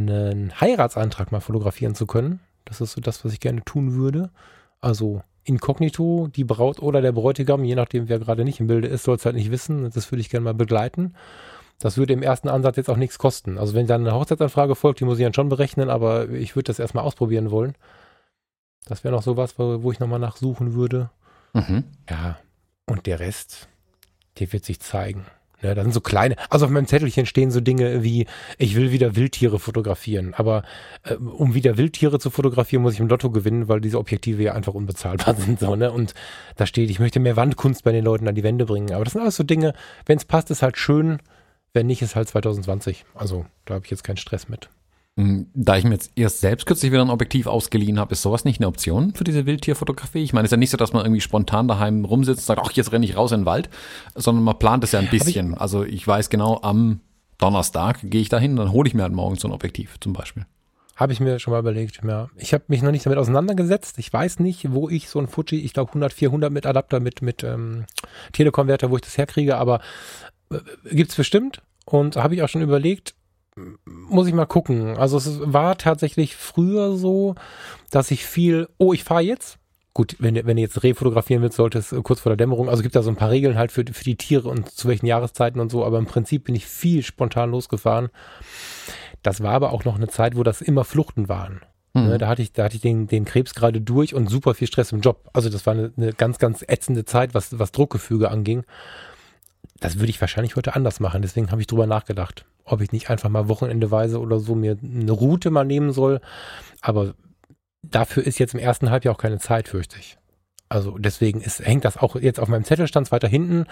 einen Heiratsantrag mal fotografieren zu können. Das ist so das, was ich gerne tun würde. Also inkognito, die Braut oder der Bräutigam, je nachdem, wer gerade nicht im Bilde ist, soll es halt nicht wissen. Das würde ich gerne mal begleiten. Das würde im ersten Ansatz jetzt auch nichts kosten. Also wenn dann eine Hochzeitsanfrage folgt, die muss ich dann schon berechnen, aber ich würde das erstmal ausprobieren wollen. Das wäre noch sowas, wo, wo ich nochmal nachsuchen würde. Mhm. Ja, und der Rest, der wird sich zeigen. Ne, sind so kleine, also auf meinem Zettelchen stehen so Dinge wie, ich will wieder Wildtiere fotografieren. Aber äh, um wieder Wildtiere zu fotografieren, muss ich im Lotto gewinnen, weil diese Objektive ja einfach unbezahlbar sind. So, ne? Und da steht, ich möchte mehr Wandkunst bei den Leuten an die Wände bringen. Aber das sind alles so Dinge, wenn es passt, ist halt schön. Wenn nicht, ist halt 2020. Also da habe ich jetzt keinen Stress mit. Hm, da ich mir jetzt erst selbst kürzlich wieder ein Objektiv ausgeliehen habe, ist sowas nicht eine Option für diese Wildtierfotografie? Ich meine, es ist ja nicht so, dass man irgendwie spontan daheim rumsitzt und sagt, ach, jetzt renne ich raus in den Wald, sondern man plant es ja ein bisschen. Ich, also ich weiß genau, am Donnerstag gehe ich dahin, dann hole ich mir halt morgens so ein Objektiv zum Beispiel. Habe ich mir schon mal überlegt, ja. Ich habe mich noch nicht damit auseinandergesetzt. Ich weiß nicht, wo ich so ein Fuji, ich glaube 100, 400 mit Adapter, mit, mit ähm, Telekonverter, wo ich das herkriege, aber äh, gibt's bestimmt. Und habe ich auch schon überlegt, muss ich mal gucken. Also es war tatsächlich früher so, dass ich viel, oh, ich fahre jetzt. Gut, wenn, wenn du jetzt Reh fotografieren willst, sollte es kurz vor der Dämmerung. Also gibt da so ein paar Regeln halt für, für die Tiere und zu welchen Jahreszeiten und so. Aber im Prinzip bin ich viel spontan losgefahren. Das war aber auch noch eine Zeit, wo das immer Fluchten waren. Mhm. Ne, da hatte ich, da hatte ich den, den Krebs gerade durch und super viel Stress im Job. Also das war eine, eine ganz, ganz ätzende Zeit, was, was Druckgefüge anging. Das würde ich wahrscheinlich heute anders machen. Deswegen habe ich drüber nachgedacht ob ich nicht einfach mal wochenendeweise oder so mir eine Route mal nehmen soll. Aber dafür ist jetzt im ersten Halbjahr auch keine Zeit, fürchte ich. Also deswegen ist, hängt das auch jetzt auf meinem Zettelstand weiter hinten,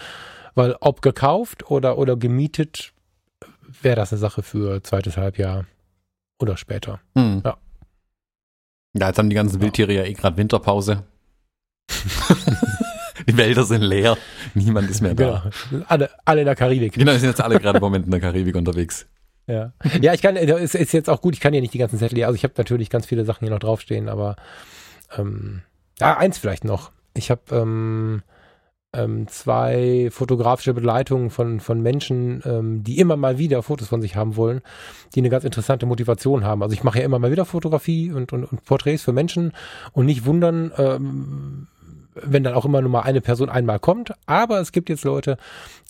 weil ob gekauft oder, oder gemietet, wäre das eine Sache für zweites Halbjahr oder später. Hm. Ja. Ja, jetzt haben die ganzen Wildtiere ja eh gerade Winterpause. Die Wälder sind leer. Niemand ist mehr da. Genau. Alle, alle in der Karibik. Genau, sind jetzt alle gerade im Moment in der Karibik unterwegs. Ja. Ja, ich kann, es ist jetzt auch gut, ich kann ja nicht die ganzen Zettel, also ich habe natürlich ganz viele Sachen hier noch draufstehen, aber ähm, ja, eins vielleicht noch. Ich habe ähm, ähm, zwei fotografische Begleitungen von, von Menschen, ähm, die immer mal wieder Fotos von sich haben wollen, die eine ganz interessante Motivation haben. Also ich mache ja immer mal wieder Fotografie und, und, und Porträts für Menschen und nicht wundern, ähm, wenn dann auch immer nur mal eine Person einmal kommt. Aber es gibt jetzt Leute,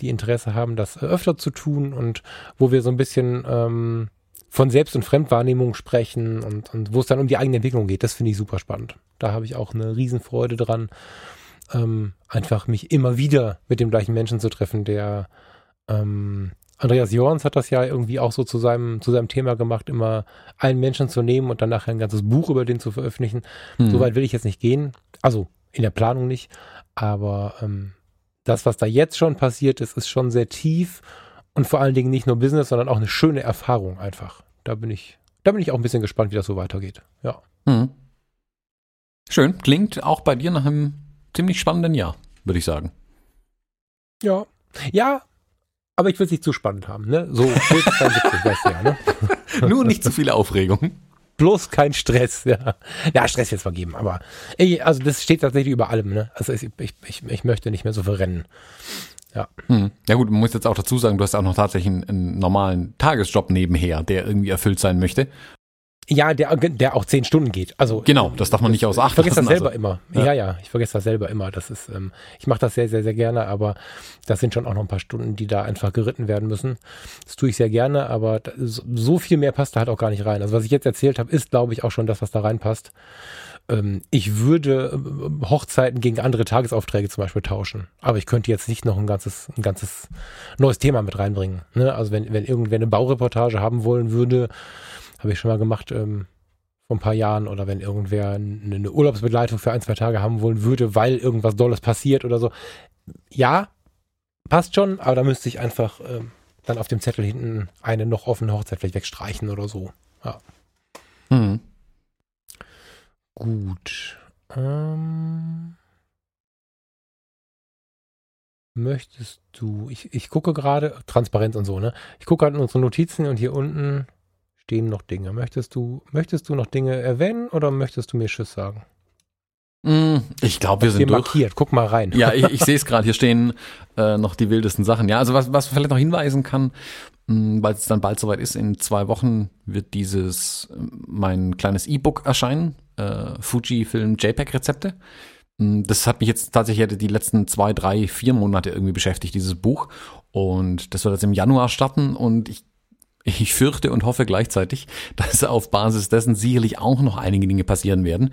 die Interesse haben, das öfter zu tun und wo wir so ein bisschen ähm, von Selbst- und Fremdwahrnehmung sprechen und, und wo es dann um die eigene Entwicklung geht. Das finde ich super spannend. Da habe ich auch eine Riesenfreude dran, ähm, einfach mich immer wieder mit dem gleichen Menschen zu treffen, der ähm, Andreas Jorns hat das ja irgendwie auch so zu seinem, zu seinem Thema gemacht, immer einen Menschen zu nehmen und dann nachher ein ganzes Buch über den zu veröffentlichen. Mhm. So weit will ich jetzt nicht gehen. Also in der Planung nicht. Aber ähm, das, was da jetzt schon passiert ist, ist schon sehr tief und vor allen Dingen nicht nur Business, sondern auch eine schöne Erfahrung einfach. Da bin ich, da bin ich auch ein bisschen gespannt, wie das so weitergeht. Ja. Mhm. schön. Klingt auch bei dir nach einem ziemlich spannenden Jahr, würde ich sagen. Ja. Ja, aber ich will es nicht zu spannend haben, ne? So 72, weißt du ja, ne? Nur nicht zu viel Aufregung. Bloß kein Stress, ja. Ja, Stress jetzt vergeben, aber ey, also das steht tatsächlich über allem, ne? Also ich, ich, ich, ich möchte nicht mehr so verrennen. Ja. Hm. Ja gut, man muss jetzt auch dazu sagen, du hast auch noch tatsächlich einen, einen normalen Tagesjob nebenher, der irgendwie erfüllt sein möchte. Ja, der, der auch zehn Stunden geht. Also genau, das darf man nicht außer Acht Ich vergesse das lassen, selber also. immer. Ja. Ja. ja, ich vergesse das selber immer. Das ist, ähm, ich mache das sehr, sehr, sehr gerne, aber das sind schon auch noch ein paar Stunden, die da einfach geritten werden müssen. Das tue ich sehr gerne, aber so viel mehr passt da halt auch gar nicht rein. Also was ich jetzt erzählt habe, ist, glaube ich, auch schon das, was da reinpasst. Ähm, ich würde ähm, Hochzeiten gegen andere Tagesaufträge zum Beispiel tauschen, aber ich könnte jetzt nicht noch ein ganzes, ein ganzes neues Thema mit reinbringen. Ne? Also wenn, wenn irgendwer eine Baureportage haben wollen würde, habe ich schon mal gemacht, ähm, vor ein paar Jahren oder wenn irgendwer eine eine Urlaubsbegleitung für ein, zwei Tage haben wollen würde, weil irgendwas Dolles passiert oder so. Ja, passt schon, aber da müsste ich einfach ähm, dann auf dem Zettel hinten eine noch offene Hochzeit vielleicht wegstreichen oder so. Ja. Hm. Gut. Ähm, möchtest du, ich, ich gucke gerade, Transparenz und so, ne? Ich gucke gerade in unsere Notizen und hier unten stehen noch Dinge. Möchtest du, möchtest du noch Dinge erwähnen oder möchtest du mir Tschüss sagen? Hm, Ich glaube, wir Hier sind durch. markiert, guck mal rein. Ja, ich, ich sehe es gerade. Hier stehen äh, noch die wildesten Sachen. Ja, also was, was vielleicht noch hinweisen kann, mh, weil es dann bald soweit ist, in zwei Wochen wird dieses äh, mein kleines E-Book erscheinen, äh, Fujifilm JPEG-Rezepte. Mh, Das hat mich jetzt tatsächlich die letzten zwei, drei, vier Monate irgendwie beschäftigt, dieses Buch. Und das soll jetzt im Januar starten und ich ich fürchte und hoffe gleichzeitig, dass auf Basis dessen sicherlich auch noch einige Dinge passieren werden.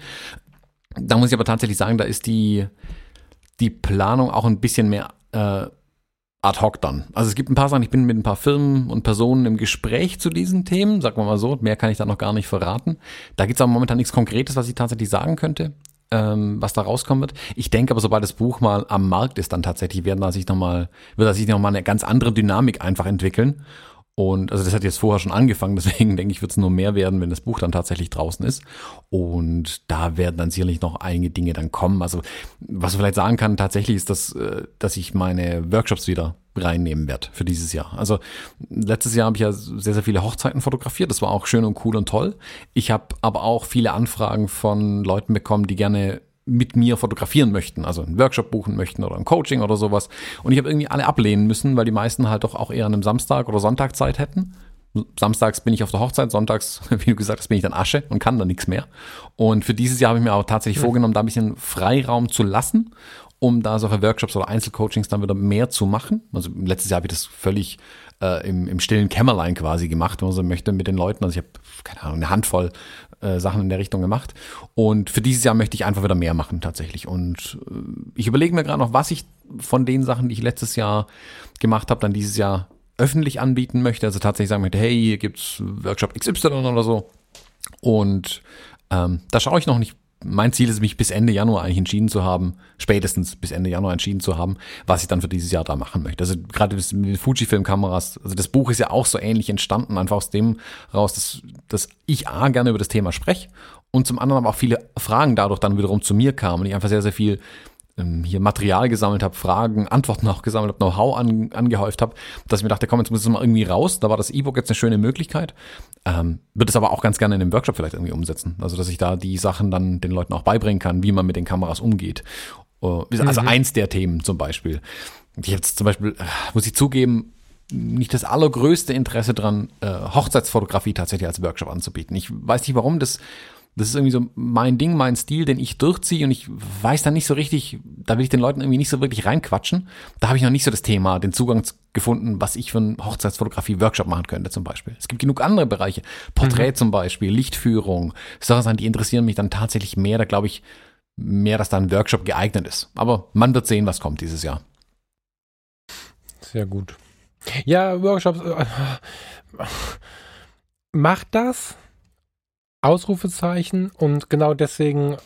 Da muss ich aber tatsächlich sagen, da ist die, die Planung auch ein bisschen mehr äh, ad hoc dann. Also es gibt ein paar Sachen, ich bin mit ein paar Firmen und Personen im Gespräch zu diesen Themen, sagen wir mal so, mehr kann ich da noch gar nicht verraten. Da gibt es aber momentan nichts Konkretes, was ich tatsächlich sagen könnte, ähm, was da rauskommen wird. Ich denke aber, sobald das Buch mal am Markt ist, dann tatsächlich werden da sich noch mal, wird da sich noch mal eine ganz andere Dynamik einfach entwickeln. Und also das hat jetzt vorher schon angefangen, deswegen denke ich, wird es nur mehr werden, wenn das Buch dann tatsächlich draußen ist. Und da werden dann sicherlich noch einige Dinge dann kommen. Also was ich vielleicht sagen kann, tatsächlich ist das, äh, dass ich meine Workshops wieder reinnehmen werde für dieses Jahr. Also letztes Jahr habe ich ja sehr, sehr viele Hochzeiten fotografiert. Das war auch schön und cool und toll. Ich habe aber auch viele Anfragen von Leuten bekommen, die gerne mit mir fotografieren möchten, also einen Workshop buchen möchten oder ein Coaching oder sowas. Und ich habe irgendwie alle ablehnen müssen, weil die meisten halt doch auch eher an einem Samstag oder Sonntag Zeit hätten. Samstags bin ich auf der Hochzeit, sonntags, wie du gesagt hast, bin ich dann Asche und kann dann nichts mehr. Und für dieses Jahr habe ich mir aber tatsächlich vorgenommen, da ein bisschen Freiraum zu lassen, um da solche Workshops oder Einzelcoachings dann wieder mehr zu machen. Also letztes Jahr habe ich das völlig äh, im, im stillen Kämmerlein quasi gemacht, wenn man so möchte, mit den Leuten. Also ich habe, keine Ahnung, eine Handvoll äh, Sachen in der Richtung gemacht. Und für dieses Jahr möchte ich einfach wieder mehr machen tatsächlich. Und äh, ich überlege mir gerade noch, was ich von den Sachen, die ich letztes Jahr gemacht habe, dann dieses Jahr öffentlich anbieten möchte. Also tatsächlich sagen möchte, hey, hier gibt's Workshop XY oder so. Und ähm, da schaue ich noch nicht. Mein Ziel ist, mich bis Ende Januar eigentlich entschieden zu haben, spätestens bis Ende Januar entschieden zu haben, was ich dann für dieses Jahr da machen möchte. Also gerade mit den Fujifilm-Kameras, also das Buch ist ja auch so ähnlich entstanden, einfach aus dem raus, dass, dass ich A gerne über das Thema spreche und zum anderen aber auch viele Fragen dadurch dann wiederum zu mir kamen und ich einfach sehr, sehr viel ähm, hier Material gesammelt habe, Fragen, Antworten auch gesammelt habe, Know-how an, angehäuft habe, dass ich mir dachte, komm, jetzt muss es mal irgendwie raus. Da war das E-Book jetzt eine schöne Möglichkeit. Ähm, wird es aber auch ganz gerne in dem Workshop vielleicht irgendwie umsetzen. Also, dass ich da die Sachen dann den Leuten auch beibringen kann, wie man mit den Kameras umgeht. Uh, also mhm. eins der Themen zum Beispiel. Ich habe jetzt zum Beispiel, äh, muss ich zugeben, nicht das allergrößte Interesse dran, äh, Hochzeitsfotografie tatsächlich als Workshop anzubieten. Ich weiß nicht warum, das das ist irgendwie so mein Ding, mein Stil, den ich durchziehe und ich weiß dann nicht so richtig, da will ich den Leuten irgendwie nicht so wirklich reinquatschen. Da habe ich noch nicht so das Thema, den Zugang gefunden, was ich für einen Hochzeitsfotografie-Workshop machen könnte zum Beispiel. Es gibt genug andere Bereiche, Porträt mhm. zum Beispiel, Lichtführung, Sachen, die interessieren mich dann tatsächlich mehr, da glaube ich mehr, dass da ein Workshop geeignet ist. Aber man wird sehen, was kommt dieses Jahr. Sehr gut. Ja, Workshops. Äh, macht das, Ausrufezeichen und genau deswegen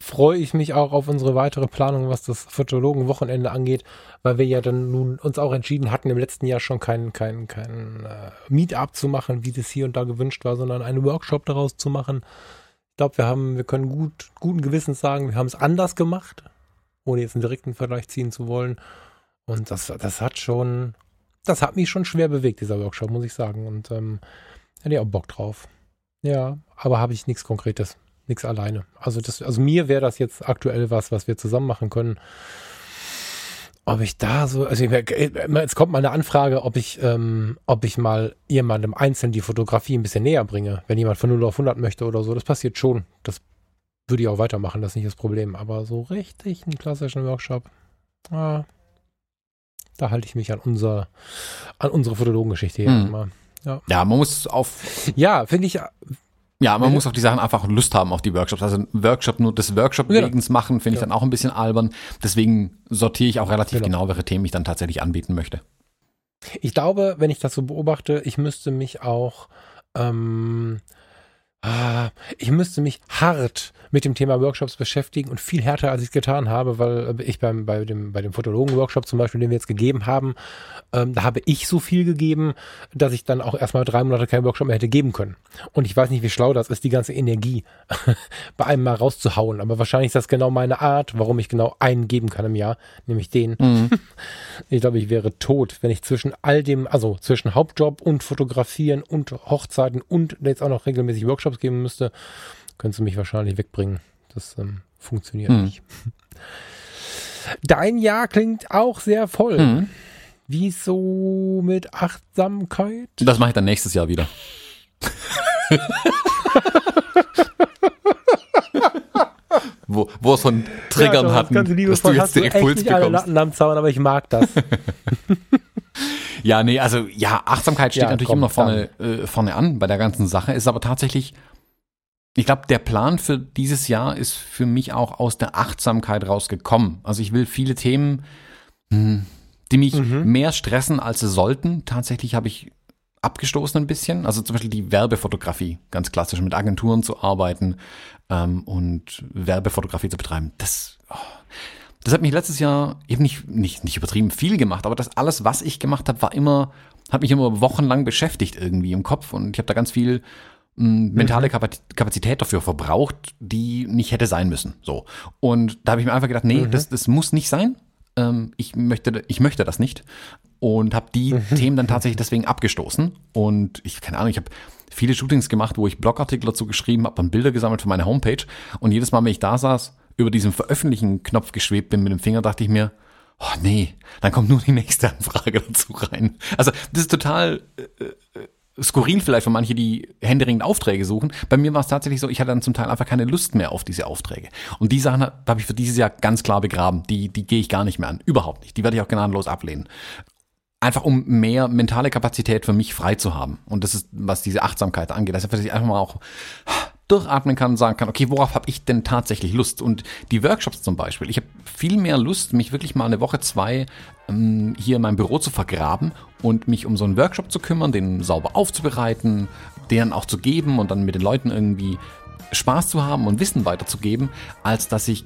freue ich mich auch auf unsere weitere Planung, was das Fotologen-Wochenende angeht, weil wir ja dann nun uns auch entschieden hatten, im letzten Jahr schon kein, kein, kein äh, Meetup zu machen, wie das hier und da gewünscht war, sondern einen Workshop daraus zu machen. glaube, wir haben, wir können gut, guten Gewissens sagen, wir haben es anders gemacht, ohne jetzt einen direkten Vergleich ziehen zu wollen. Und das, das hat schon, das hat mich schon schwer bewegt, dieser Workshop, muss ich sagen. Und ähm, hätte ich auch Bock drauf. Ja, aber habe ich nichts Konkretes, nichts alleine. Also das, also mir wäre das jetzt aktuell was, was wir zusammen machen können. Ob ich da so, also jetzt kommt mal eine Anfrage, ob ich, ähm, ob ich mal jemandem einzeln die Fotografie ein bisschen näher bringe, wenn jemand von 0 auf 100 möchte oder so. Das passiert schon. Das würde ich auch weitermachen, das ist nicht das Problem. Aber so richtig einen klassischen Workshop, ah, da halte ich mich an unser, an unsere Fotologengeschichte hier hm. mal. Ja. ja, man muss auf. Ja, finde ich. Ja, man muss auf die Sachen einfach Lust haben auf die Workshops. Also ein Workshop nur des Workshop genau. wegens machen, finde ich dann auch ein bisschen albern. Deswegen sortiere ich auch relativ genau. genau, welche Themen ich dann tatsächlich anbieten möchte. Ich glaube, wenn ich das so beobachte, ich müsste mich auch ähm, Ah, ich müsste mich hart mit dem Thema Workshops beschäftigen und viel härter, als ich es getan habe, weil äh, ich beim, bei dem, bei dem Fotologen-Workshop zum Beispiel, den wir jetzt gegeben haben, ähm, da habe ich so viel gegeben, dass ich dann auch erstmal drei Monate keinen Workshop mehr hätte geben können. Und ich weiß nicht, wie schlau das ist, die ganze Energie bei einem mal rauszuhauen. Aber wahrscheinlich ist das genau meine Art, warum ich genau einen geben kann im Jahr, nämlich den. Mhm. Ich glaube, ich wäre tot, wenn ich zwischen all dem, also zwischen Hauptjob und Fotografieren und Hochzeiten und jetzt auch noch regelmäßig Workshops geben müsste, könntest du mich wahrscheinlich wegbringen. Das ähm, funktioniert mhm. nicht. Dein Jahr klingt auch sehr voll. Mhm. Wieso mit Achtsamkeit? Das mache ich dann nächstes Jahr wieder. wo, wo es von Triggern ja, hatten, dass du jetzt den Impuls bekommst. Alle Latten am Zaun, aber ich mag das. ja, nee, also ja, Achtsamkeit steht ja, natürlich komm, immer vorne, äh, vorne an bei der ganzen Sache, ist aber tatsächlich, ich glaube, der Plan für dieses Jahr ist für mich auch aus der Achtsamkeit rausgekommen. Also ich will viele Themen, hm, die mich mhm. mehr stressen, als sie sollten. Tatsächlich habe ich abgestoßen ein bisschen. Also zum Beispiel die Werbefotografie, ganz klassisch, mit Agenturen zu arbeiten ähm, und Werbefotografie zu betreiben. Das, oh, das hat mich letztes Jahr eben nicht, nicht, nicht übertrieben viel gemacht, aber das alles, was ich gemacht habe, war immer, hat mich immer wochenlang beschäftigt irgendwie im Kopf und ich habe da ganz viel mentale mhm. Kapazität dafür verbraucht, die nicht hätte sein müssen. So. Und da habe ich mir einfach gedacht, nee, mhm. das, das muss nicht sein. Ähm, ich, möchte, ich möchte das nicht. Und habe die mhm. Themen dann tatsächlich deswegen abgestoßen. Und ich, keine Ahnung, ich habe viele Shootings gemacht, wo ich Blogartikel dazu geschrieben habe, dann Bilder gesammelt für meine Homepage. Und jedes Mal, wenn ich da saß, über diesen Veröffentlichen-Knopf geschwebt bin mit dem Finger, dachte ich mir, oh nee, dann kommt nur die nächste Anfrage dazu rein. Also das ist total äh, äh skurril vielleicht für manche, die händeringend Aufträge suchen. Bei mir war es tatsächlich so, ich hatte dann zum Teil einfach keine Lust mehr auf diese Aufträge. Und die Sachen habe ich für dieses Jahr ganz klar begraben. Die, die gehe ich gar nicht mehr an. Überhaupt nicht. Die werde ich auch gnadenlos ablehnen. Einfach um mehr mentale Kapazität für mich frei zu haben. Und das ist, was diese Achtsamkeit angeht. Also, dass ich einfach mal auch durchatmen kann und sagen kann, okay, worauf habe ich denn tatsächlich Lust? Und die Workshops zum Beispiel, ich habe viel mehr Lust, mich wirklich mal eine Woche, zwei ähm, hier in meinem Büro zu vergraben und mich um so einen Workshop zu kümmern, den sauber aufzubereiten, deren auch zu geben und dann mit den Leuten irgendwie Spaß zu haben und Wissen weiterzugeben, als dass ich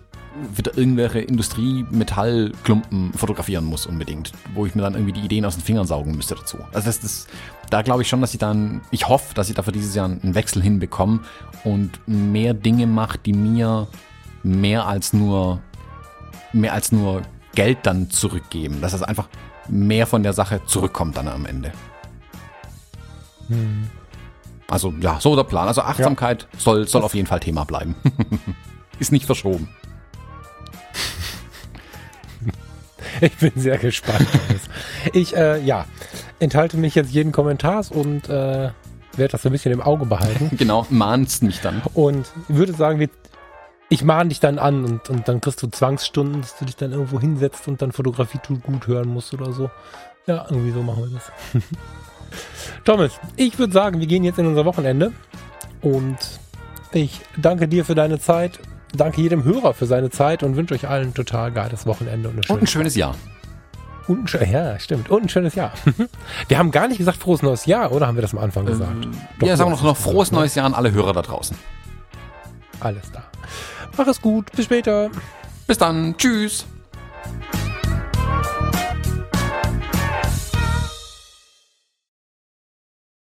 wieder irgendwelche Industriemetallklumpen fotografieren muss unbedingt, wo ich mir dann irgendwie die Ideen aus den Fingern saugen müsste dazu. Also das, das, da glaube ich schon, dass ich dann, ich hoffe, dass ich dafür dieses Jahr einen Wechsel hinbekomme und mehr Dinge mache, die mir mehr als nur, mehr als nur Geld dann zurückgeben. Dass es einfach mehr von der Sache zurückkommt dann am Ende. Hm. Also ja, so der Plan. Also Achtsamkeit ja. soll, soll auf jeden Fall Thema bleiben. Ist nicht verschoben. Ich bin sehr gespannt. ich, äh, ja, enthalte mich jetzt jeden Kommentars und äh, werde das ein bisschen im Auge behalten. genau, mahnst mich dann. Und würde sagen, wir, ich mahne dich dann an und, und dann kriegst du Zwangsstunden, dass du dich dann irgendwo hinsetzt und dann Fotografie tut gut hören musst oder so. Ja, irgendwie so machen wir das. Thomas, ich würde sagen, wir gehen jetzt in unser Wochenende und ich danke dir für deine Zeit danke jedem Hörer für seine Zeit und wünsche euch allen ein total geiles Wochenende und, und ein schönes Jahr. Und ein, ja, stimmt. Und ein schönes Jahr. wir haben gar nicht gesagt frohes neues Jahr, oder haben wir das am Anfang gesagt? Ähm, Doch, ja, sagen wir noch, noch frohes gesagt, neues Jahr an alle Hörer da draußen. Alles da. Mach es gut. Bis später. Bis dann. Tschüss.